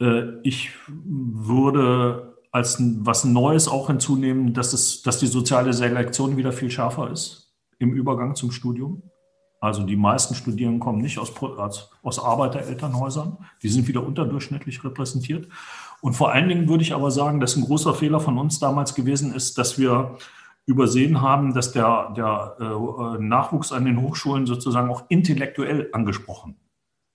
Äh, ich würde als was Neues auch hinzunehmen, dass, es, dass die soziale Selektion wieder viel schärfer ist im Übergang zum Studium. Also die meisten Studierenden kommen nicht aus, aus, aus Arbeiterelternhäusern, die sind wieder unterdurchschnittlich repräsentiert. Und vor allen Dingen würde ich aber sagen, dass ein großer Fehler von uns damals gewesen ist, dass wir übersehen haben, dass der, der äh, Nachwuchs an den Hochschulen sozusagen auch intellektuell angesprochen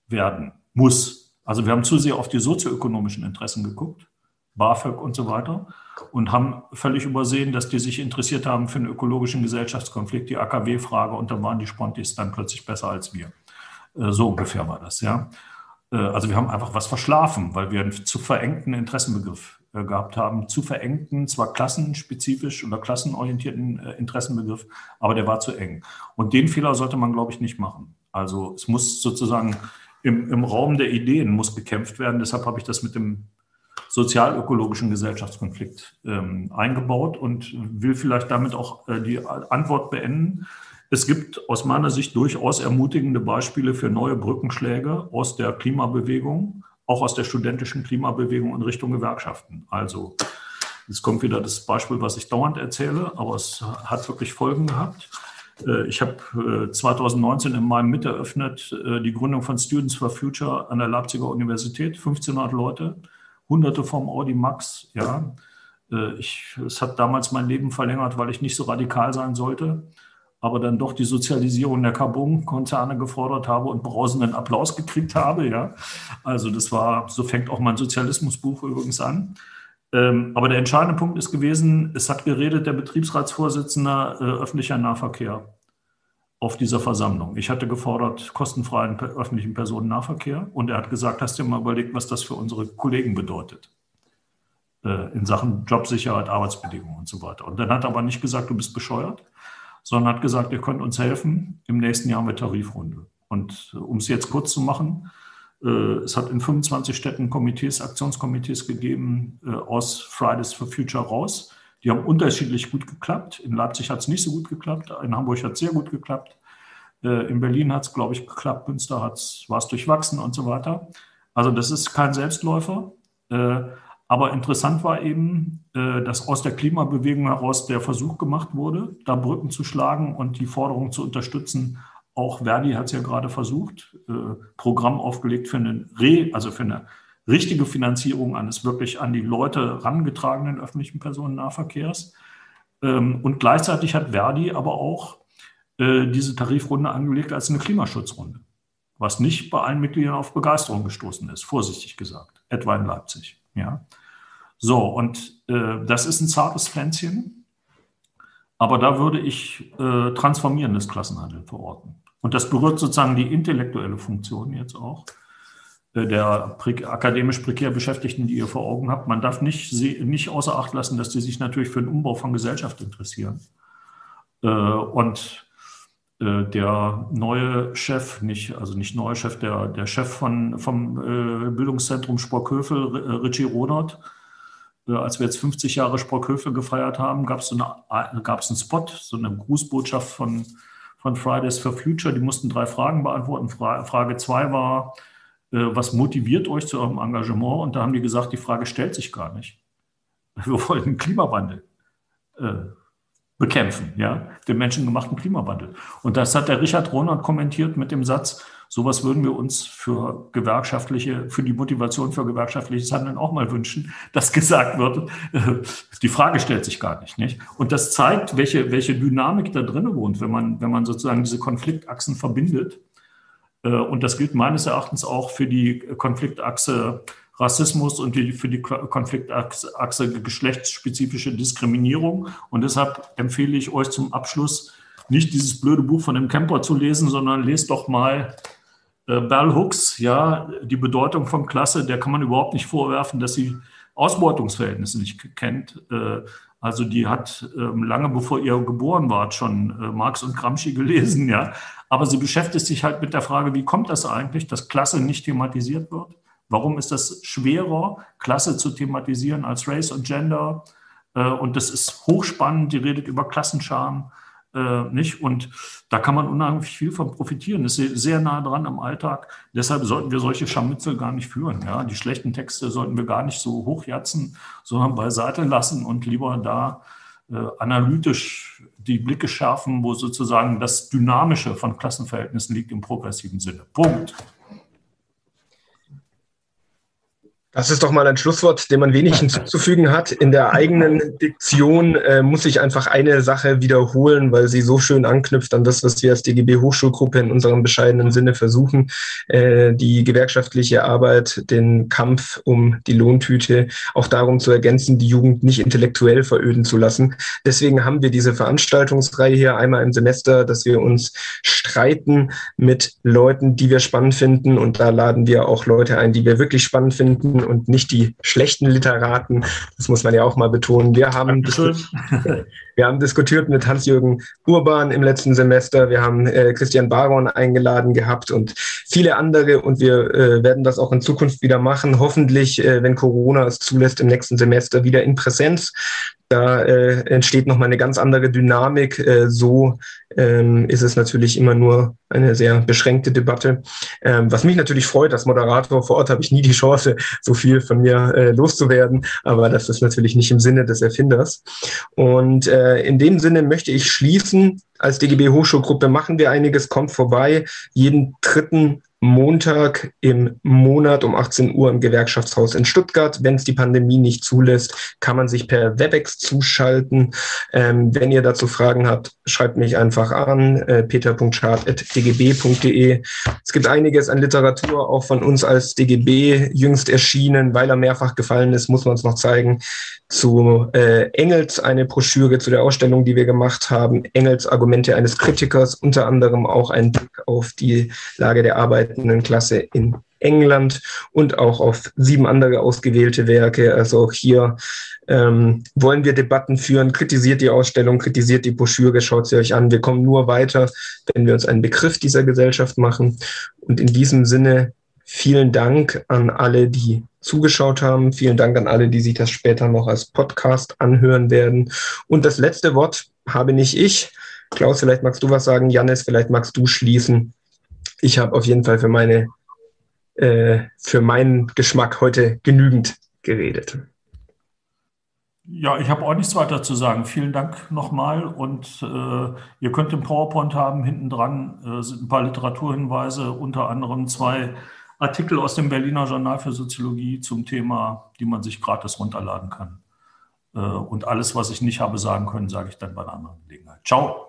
werden muss. Also wir haben zu sehr auf die sozioökonomischen Interessen geguckt, BAföG und so weiter, und haben völlig übersehen, dass die sich interessiert haben für einen ökologischen Gesellschaftskonflikt, die AKW-Frage, und dann waren die Spontis dann plötzlich besser als wir. Äh, so ungefähr war das, ja. Äh, also wir haben einfach was verschlafen, weil wir einen zu verengten Interessenbegriff äh, gehabt haben, zu verengten, zwar klassenspezifisch oder klassenorientierten äh, Interessenbegriff, aber der war zu eng. Und den Fehler sollte man, glaube ich, nicht machen. Also es muss sozusagen im, im Raum der Ideen muss gekämpft werden. Deshalb habe ich das mit dem sozialökologischen Gesellschaftskonflikt ähm, eingebaut und will vielleicht damit auch äh, die Antwort beenden. Es gibt aus meiner Sicht durchaus ermutigende Beispiele für neue Brückenschläge aus der Klimabewegung auch aus der studentischen Klimabewegung in Richtung Gewerkschaften. Also jetzt kommt wieder das Beispiel, was ich dauernd erzähle, aber es hat wirklich Folgen gehabt. Äh, ich habe 2019 äh, im Mai mit eröffnet äh, die Gründung von Students for Future an der Leipziger Universität, 1500 Leute, hunderte vom Audi Max. Ja, ich, es hat damals mein Leben verlängert, weil ich nicht so radikal sein sollte aber dann doch die Sozialisierung der Carbon-Konzerne gefordert habe und brausenden Applaus gekriegt habe. Ja, also das war, so fängt auch mein Sozialismusbuch übrigens an. Ähm, aber der entscheidende Punkt ist gewesen, es hat geredet der Betriebsratsvorsitzende äh, öffentlicher Nahverkehr auf dieser Versammlung. Ich hatte gefordert kostenfreien öffentlichen Personennahverkehr und er hat gesagt, hast du dir mal überlegt, was das für unsere Kollegen bedeutet äh, in Sachen Jobsicherheit, Arbeitsbedingungen und so weiter. Und dann hat er aber nicht gesagt, du bist bescheuert, sondern hat gesagt, ihr könnt uns helfen. Im nächsten Jahr mit Tarifrunde. Und äh, um es jetzt kurz zu machen, äh, es hat in 25 Städten Komitees, Aktionskomitees gegeben äh, aus Fridays for Future raus. Die haben unterschiedlich gut geklappt. In Leipzig hat es nicht so gut geklappt. In Hamburg hat es sehr gut geklappt. In Berlin hat es, glaube ich, geklappt. Münster war es durchwachsen und so weiter. Also das ist kein Selbstläufer. Aber interessant war eben, äh, dass aus der Klimabewegung heraus der Versuch gemacht wurde, da Brücken zu schlagen und die Forderung zu unterstützen. Auch Verdi hat es ja gerade versucht, äh, Programm aufgelegt für eine, Re, also für eine richtige Finanzierung eines wirklich an die Leute rangetragenen öffentlichen Personennahverkehrs. Ähm, und gleichzeitig hat Verdi aber auch äh, diese Tarifrunde angelegt als eine Klimaschutzrunde, was nicht bei allen Mitgliedern auf Begeisterung gestoßen ist, vorsichtig gesagt, etwa in Leipzig. Ja. So, und äh, das ist ein zartes Pflänzchen, aber da würde ich äh, transformierendes Klassenhandeln verorten. Und das berührt sozusagen die intellektuelle Funktion jetzt auch äh, der akademisch prekär Beschäftigten, die ihr vor Augen habt. Man darf nicht, nicht außer Acht lassen, dass die sich natürlich für den Umbau von Gesellschaft interessieren. Äh, und äh, der neue Chef, nicht, also nicht neuer Chef, der, der Chef von, vom Bildungszentrum Sporkhövel, Richie Ronert, als wir jetzt 50 Jahre Sprockhöfe gefeiert haben, gab es so gab's einen Spot, so eine Grußbotschaft von, von Fridays for Future. Die mussten drei Fragen beantworten. Fra Frage zwei war, äh, was motiviert euch zu eurem Engagement? Und da haben die gesagt, die Frage stellt sich gar nicht. Wir wollen den Klimawandel äh, bekämpfen, ja, den menschengemachten Klimawandel. Und das hat der Richard Ronald kommentiert mit dem Satz, sowas würden wir uns für gewerkschaftliche, für die Motivation für gewerkschaftliches Handeln auch mal wünschen, dass gesagt wird, die Frage stellt sich gar nicht, nicht? Und das zeigt, welche, welche Dynamik da drin wohnt, wenn man, wenn man sozusagen diese Konfliktachsen verbindet. Äh, und das gilt meines Erachtens auch für die Konfliktachse Rassismus und die, für die Konfliktachse geschlechtsspezifische Diskriminierung. Und deshalb empfehle ich euch zum Abschluss, nicht dieses blöde Buch von dem Camper zu lesen, sondern lest doch mal äh, Bell Hooks, ja, die Bedeutung von Klasse, der kann man überhaupt nicht vorwerfen, dass sie Ausbeutungsverhältnisse nicht kennt. Äh, also die hat ähm, lange bevor ihr geboren wart schon äh, Marx und Gramsci gelesen, ja. Aber sie beschäftigt sich halt mit der Frage, wie kommt das eigentlich, dass Klasse nicht thematisiert wird? Warum ist das schwerer, Klasse zu thematisieren als Race und Gender? Äh, und das ist hochspannend. Die redet über Klassenscham. Äh, nicht? Und da kann man unheimlich viel von profitieren. Das ist sehr nah dran am Alltag. Deshalb sollten wir solche Scharmützel gar nicht führen. Ja? Die schlechten Texte sollten wir gar nicht so hochjatzen, sondern beiseite lassen und lieber da äh, analytisch die Blicke schärfen, wo sozusagen das Dynamische von Klassenverhältnissen liegt im progressiven Sinne. Punkt. Das ist doch mal ein Schlusswort, dem man wenig hinzuzufügen hat. In der eigenen Diktion äh, muss ich einfach eine Sache wiederholen, weil sie so schön anknüpft an das, was wir als DGB Hochschulgruppe in unserem bescheidenen Sinne versuchen. Äh, die gewerkschaftliche Arbeit, den Kampf um die Lohntüte, auch darum zu ergänzen, die Jugend nicht intellektuell veröden zu lassen. Deswegen haben wir diese Veranstaltungsreihe hier einmal im Semester, dass wir uns streiten mit Leuten, die wir spannend finden. Und da laden wir auch Leute ein, die wir wirklich spannend finden und nicht die schlechten Literaten. Das muss man ja auch mal betonen. Wir haben, wir haben diskutiert mit Hans-Jürgen Urban im letzten Semester. Wir haben äh, Christian Baron eingeladen gehabt und viele andere. Und wir äh, werden das auch in Zukunft wieder machen. Hoffentlich, äh, wenn Corona es zulässt, im nächsten Semester wieder in Präsenz. Da äh, entsteht nochmal eine ganz andere Dynamik. Äh, so ähm, ist es natürlich immer nur eine sehr beschränkte Debatte. Ähm, was mich natürlich freut, als Moderator vor Ort habe ich nie die Chance, so viel von mir äh, loszuwerden, aber das ist natürlich nicht im Sinne des Erfinders. Und äh, in dem Sinne möchte ich schließen. Als DGB Hochschulgruppe machen wir einiges, kommt vorbei. Jeden dritten Montag im Monat um 18 Uhr im Gewerkschaftshaus in Stuttgart. Wenn es die Pandemie nicht zulässt, kann man sich per Webex zuschalten. Ähm, wenn ihr dazu Fragen habt, schreibt mich einfach an, äh, peter.schad.dgb.de. Es gibt einiges an Literatur, auch von uns als DGB jüngst erschienen, weil er mehrfach gefallen ist, muss man es noch zeigen. Zu äh, Engels eine Broschüre zu der Ausstellung, die wir gemacht haben. Engels Argumente eines Kritikers, unter anderem auch ein Blick auf die Lage der Arbeit arbeitenden Klasse in England und auch auf sieben andere ausgewählte Werke. Also auch hier ähm, wollen wir Debatten führen. Kritisiert die Ausstellung, kritisiert die Broschüre, schaut sie euch an. Wir kommen nur weiter, wenn wir uns einen Begriff dieser Gesellschaft machen. Und in diesem Sinne vielen Dank an alle, die zugeschaut haben. Vielen Dank an alle, die sich das später noch als Podcast anhören werden. Und das letzte Wort habe nicht ich. Klaus, vielleicht magst du was sagen. Janis, vielleicht magst du schließen ich habe auf jeden Fall für meine äh, für meinen Geschmack heute genügend geredet. Ja, ich habe auch nichts weiter zu sagen. Vielen Dank nochmal. Und äh, ihr könnt den PowerPoint haben. Hinten dran äh, sind ein paar Literaturhinweise, unter anderem zwei Artikel aus dem Berliner Journal für Soziologie zum Thema, die man sich gratis runterladen kann. Äh, und alles, was ich nicht habe sagen können, sage ich dann bei einer anderen Gelegenheit. Ciao.